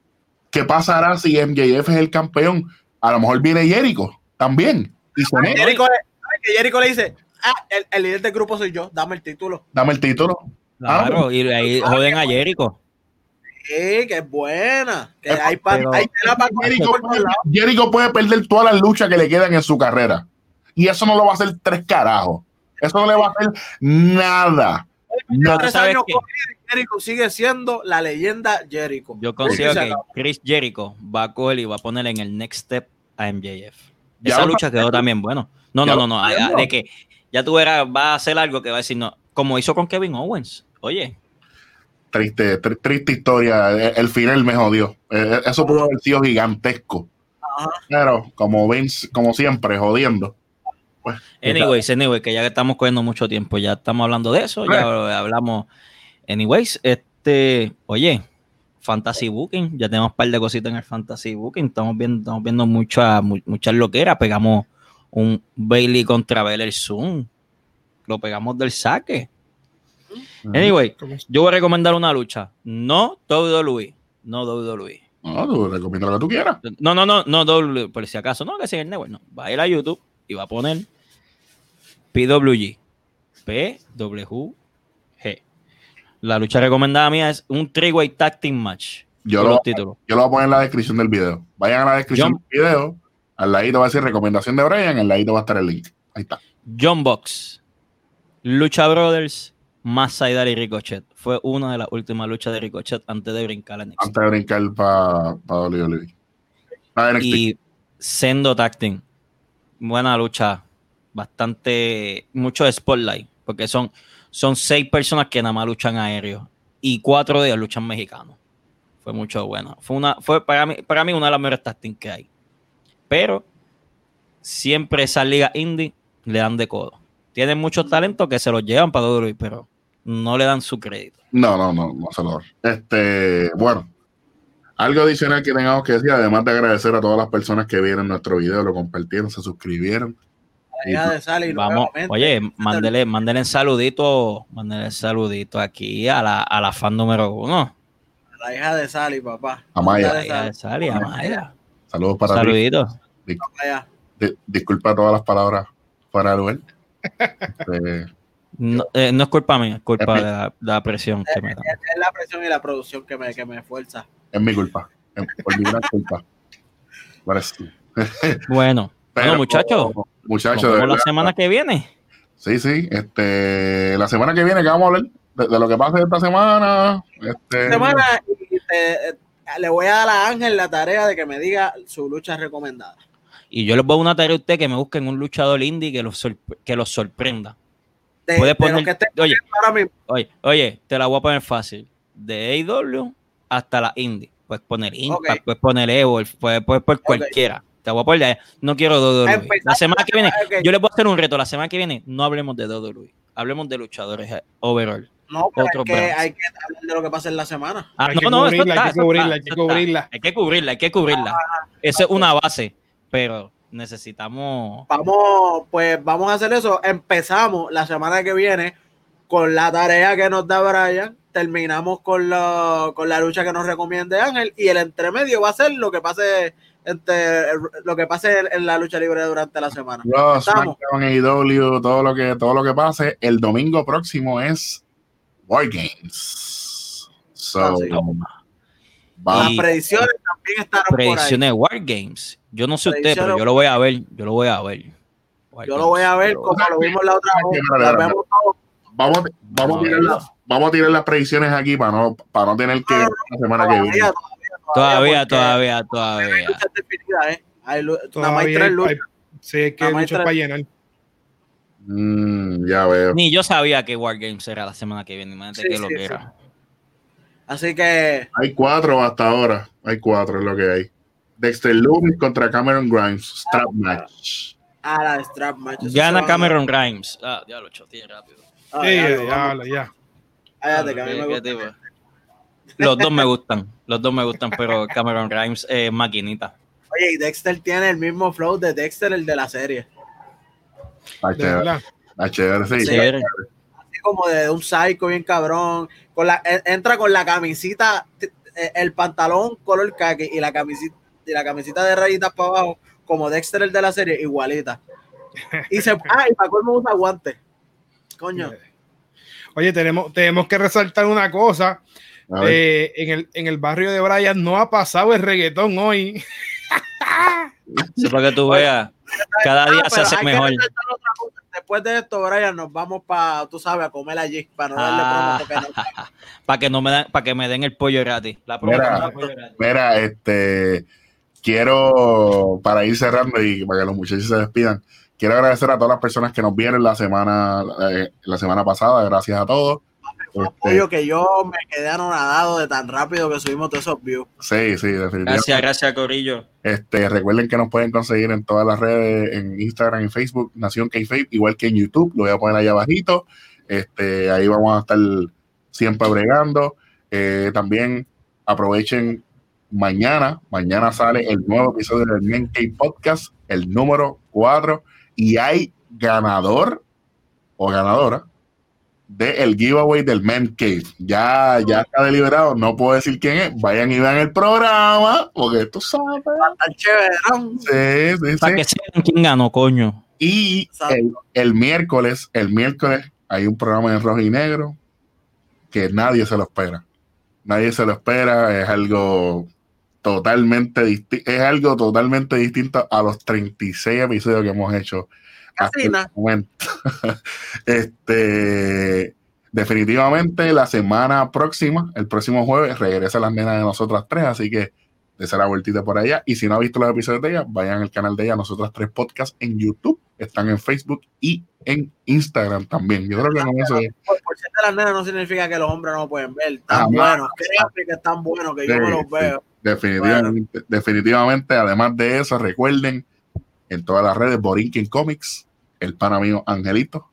qué pasará si MJF es el campeón. A lo mejor viene Jericho también. Y se mete. Jericho, le- que Jericho le dice, ah, el, el líder del grupo soy yo, dame el título. Dame el título. Claro, y ahí joden a Jericho. Sí, que es buena. Que Es- hay, pa- pero- hay. Jericho puede perder todas las luchas que le quedan en su carrera. Y eso no lo va a hacer tres carajos. Eso no le va a hacer nada. Nada. Tres ¿sabes Jericho sigue siendo la leyenda Jericho. Yo considero que. Chris Jericho va a coger y va a poner en el next step a MJF. Ya Esa lucha quedó también bueno. No, no, no, no. ah. De que ya tú verás, va a hacer algo que va a decir no. Como hizo con Kevin Owens. Oye, Triste, tri- triste historia. El, el final me jodió. Eh, Eso pudo haber sido gigantesco. Ajá. Pero como Vince, como siempre, jodiendo. Pues, anyways, anyways, que ya que estamos cogiendo mucho tiempo, ya estamos hablando de eso, ya hablamos. Anyways, este, oye, Fantasy Booking, ya tenemos un par de cositas en el Fantasy Booking, estamos viendo, estamos viendo mucha, mu- muchas loqueras, pegamos un Bailey contra Belair Zoom, lo pegamos del saque. Anyway, yo voy a recomendar una lucha, no WWE, no WWE. No, tú recomiendo lo que tú quieras. No, no, no, no, WWE, por si acaso, no, que sea el network, no. Va a ir a YouTube y va a poner PWG. PWG. La lucha recomendada mía es un three-way tag team match. Yo lo, yo lo voy a poner en la descripción del video. Vayan a la descripción del video. Al ladito va a decir recomendación de Brian. Al ladito va a estar el link. Ahí está. John Box. Lucha Brothers. Masvidal y Ricochet. Fue una de las últimas luchas de Ricochet antes de brincar a NXT. Antes de brincar para pa WWE. Pa y Sendo Team. Buena lucha. Bastante. Mucho de spotlight. Porque son, son seis personas que nada más luchan aéreo. Y cuatro de ellos luchan mexicanos. Fue mucho bueno. Fue, una, fue para, mí, para mí una de las mejores team que hay. Pero siempre esas ligas indie le dan de codo. Tienen muchos talentos que se los llevan para WWE, pero no le dan su crédito. No, no, no, no se lo. Este, bueno, algo adicional que tengamos que decir, además de agradecer a todas las personas que vieron nuestro video, lo compartieron, se suscribieron. La hija de Sally, Vamos, oye, mándele, mándele saludito, mándele saludito aquí a la, a la fan número uno. La hija de Sally, papá. Amaya. La hija de sale, Amaya. Saludos para ti. Saludito. Sally, Amaya. Di- disculpa todas las palabras para el lugar. Este, No, eh, no es culpa mía, es culpa Es de la, de la presión que me da. Es es la presión y la producción que me, que me esfuerza. es mi culpa. Es por mi gran culpa. Bueno, Pero, bueno, muchachos, Muchachos, de la verdad, semana que viene. Sí, sí. Este, la semana que viene que vamos a hablar de, de lo que pase esta semana. Este, Semana, y te- eh, le voy a dar a Ángel la tarea de que me diga su lucha recomendada. Y yo les voy a una tarea a usted que me busquen un luchador indie que los, sorpre- que los sorprenda. De, Puedes de poner, que oye, ahora mismo. oye, oye, te la voy a poner fácil. De AEW hasta la indie. Puedes poner Impact, puedes poner Evo, puedes, puedes poner cualquiera. Te voy a poner, de- no quiero WWE. Empezando La semana que viene, ok. yo les voy a hacer un reto. La semana que viene no hablemos de WWE. Hablemos de luchadores eh, overall. No, pero otro es que brands. hay que hablar de lo que pasa en la semana. Ah, Hay no, que no, cubrirla, está, hay que cubrirla, está, hay que cubrirla. Hay que cubrirla, hay que cubrirla. Esa es una base, pero necesitamos. Vamos, pues vamos a hacer eso. Empezamos la semana que viene con la tarea que nos da Brian. Terminamos con la, con la lucha que nos recomiende Ángel. Y el entremedio va a ser lo que pase entre lo que pase en, en la lucha libre durante la semana. AEW, todo lo que todo lo que pase. El domingo próximo es War Games. So, Ah, sí. vamos. Las predicciones también estarán por ahí. Predicciones de War Games. Yo no sé usted, Predicciones- pero yo lo voy a ver. Yo lo voy a ver. War Yo lo voy a ver como lo vimos la otra vez. Vamos, vamos, No, a tirar las, vamos a tirar las predicciones aquí para no, para no tener que No, la semana que viene. Todavía, Todavía, todavía, Hay todavía. luchas definidas, ¿eh? Hay nada más hay Todavía tres luchas. hay- sí, es que hay tres- para llenar. Mm, ya veo. Ni yo sabía que War Games era la semana que viene. Imagínate Sí, que lo sí, que sí. era. Así que. Hay cuatro hasta ahora. Hay cuatro, es lo que hay. Dexter Loomis contra Cameron Grimes. Strap match. Ah, la Strap match. Gana Cameron Grimes. Ah, diablo, choteé rápido. Ah, Sí, ya, ya, lo ya, ya. Cállate, que a mí me gusta. Los dos me gustan. Los dos me gustan, pero Cameron Grimes es maquinita. Oye, y Dexter tiene el mismo flow de Dexter, el de la serie. Ah, verdad. Ah, chévere, sí. Así como de un psycho bien cabrón. Con la, en- entra con la camisita, eh, el pantalón color khaki y la camisita, y la camiseta de rayitas para abajo, como Dexter, el de la serie, igualita. Y se. Ah, y para colmo usa guantes. Coño. Oye, tenemos, tenemos que resaltar una cosa. Eh, en, el, en el barrio de Brian no ha pasado el reggaetón hoy. Eso para que tú veas. Cada día Ah, se pero hace mejor. Después de esto, Brian, nos vamos para, tú sabes, a comer allí, para no darle Ah. promo, porque no- Para que no me dan, para que me den el pollo gratis. La Mira. pollo gratis. Mira, este, quiero, para ir cerrando y para que los muchachos se despidan, quiero agradecer a todas las personas que nos vieron la semana, eh, la semana pasada, gracias a todos. Este, apoyo que yo me quedé anonadado de tan rápido que subimos todos esos views. sí, sí, definitivamente. Gracias, gracias, Corillo. Este, recuerden que nos pueden conseguir en todas las redes, en Instagram y Facebook, Nación k igual que en YouTube, lo voy a poner allá abajito. Este, ahí vamos a estar siempre bregando. Eh, también aprovechen mañana, mañana sale el nuevo episodio del Men Podcast, el número 4, y hay ganador o ganadora de el giveaway del Men Cave. Ya, ya está deliberado, no puedo decir quién es. Vayan y vean el programa, porque tú sabes. Tan chévere, ¿no? Sí, sí, Para sí. que sepan quién ganó, coño. Y el, el miércoles, el miércoles hay un programa en rojo y negro que nadie se lo espera. Nadie se lo espera, es algo totalmente disti- es algo totalmente distinto a los 36 episodios que hemos hecho Casi el nada. momento. este definitivamente la semana próxima, el próximo jueves, regresa las nenas de nosotras tres, así que de la vueltita por allá. Y si no ha visto los episodios de ella, vayan al canal de ella, nosotras tres podcasts en YouTube, están en Facebook y en Instagram también. Yo creo que con eso es- Por, por ser de las nenas no significa que los hombres no pueden ver. Tan Ah, buenos. Créanme que están buenos, que yo los sí. veo. definitivamente, definitivamente, además de eso, recuerden en todas las redes, Borinquen Comics, el pana mío Angelito.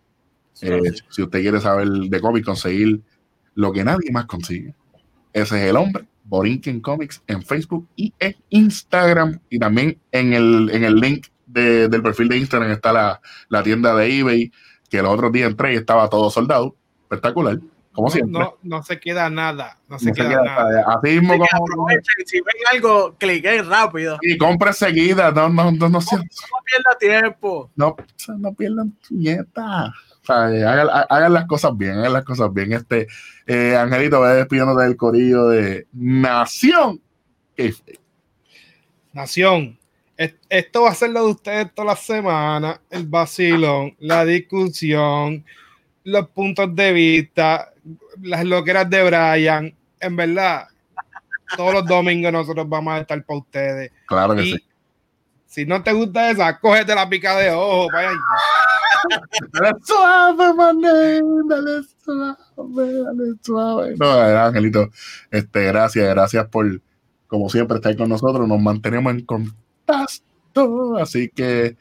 Eh, si usted quiere saber de cómics, conseguir lo que nadie más consigue. Ese es el hombre, Borinquen Comics en Facebook y en Instagram. Y también en el, en el link de- del perfil de Instagram está la, la tienda de eBay, que los otros días entré y estaba todo soldado. Espectacular, como siempre. No, no se queda nada. No se No se queda nada. así mismo como aprovechen si ven algo, cliquen rápido. y compre seguida, no, no, no, no, sean- No pierda tiempo. no, no pierdan nieta. O sea, eh, hagan, hagan las cosas bien, hagan las cosas bien. Este, eh, Angelito, voy despidiéndote del corillo de Nación. Nación, es- esto va a ser lo de ustedes toda la semana, el vacilón, la discusión, los puntos de vista, las loqueras de Brian. En verdad, todos los domingos nosotros vamos a estar para ustedes. Claro que Y sí. si no te gusta esa, cógete la pica de ojo. Vaya. Dale suave, mané, dale suave, dale suave. No, Angelito, este, gracias, gracias por, como siempre, estar con nosotros. Nos mantenemos en contacto. Así que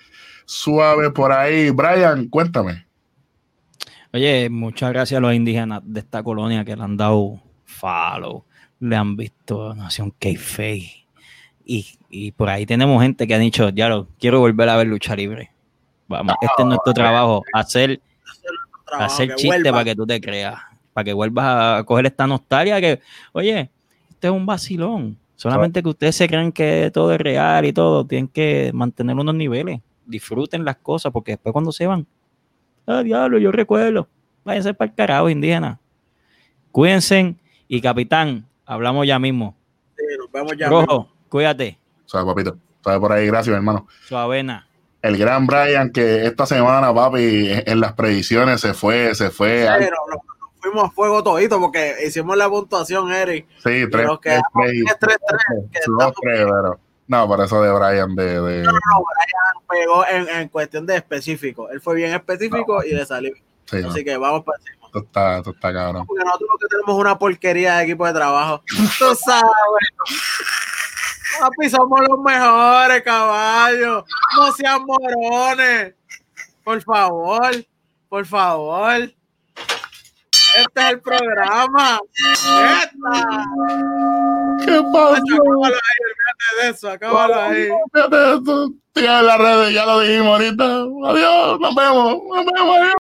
suave por ahí. Brian, cuéntame. Oye, muchas gracias a los indígenas de esta colonia que le han dado follow, le han visto Nación K-Fay. Y, y por ahí tenemos gente que ha dicho, ya lo quiero volver a ver lucha libre. Vamos, este es nuestro trabajo, hacer, Trabajo, hacer chiste vuelva. para que tú te creas, para que vuelvas a coger esta nostalgia que, oye, este es un vacilón. Solamente que ustedes se creen que todo es real y todo, tienen que mantener unos niveles. Disfruten las cosas, porque después cuando se van, Ah, diablo, yo recuerdo. Váyanse para el carajo, indígena. Cuídense. Y capitán, hablamos ya mismo. Sí, nos vemos ya. Rojo, mismo. cuídate. Suave, papito. Suave por ahí, gracias, hermano. Suavena. El gran Brian, que esta semana, papi, en las predicciones se fue, se fue. Sí, no, fuimos a fuego todito porque hicimos la puntuación, Eric. Sí, 3-3. 3-3. No, pero eso de Brian de. de... No, no, Brian pegó en, en, cuestión de específico. Él fue bien específico y le salió. Sí, Así que vamos para encima. Tú está, tú está cabrón. Porque nosotros que tenemos una porquería de equipo de trabajo. tú sabes. Papi, somos los mejores, caballos. No sean morones. Por favor, por favor. Este es el programa. ¡Qué pasó? Acábalo ahí, olvídate de eso, acábalo ahí. Fíjate. Sigan en las redes, ya lo dijimos ahorita. Adiós, nos vemos, nos vemos, adiós.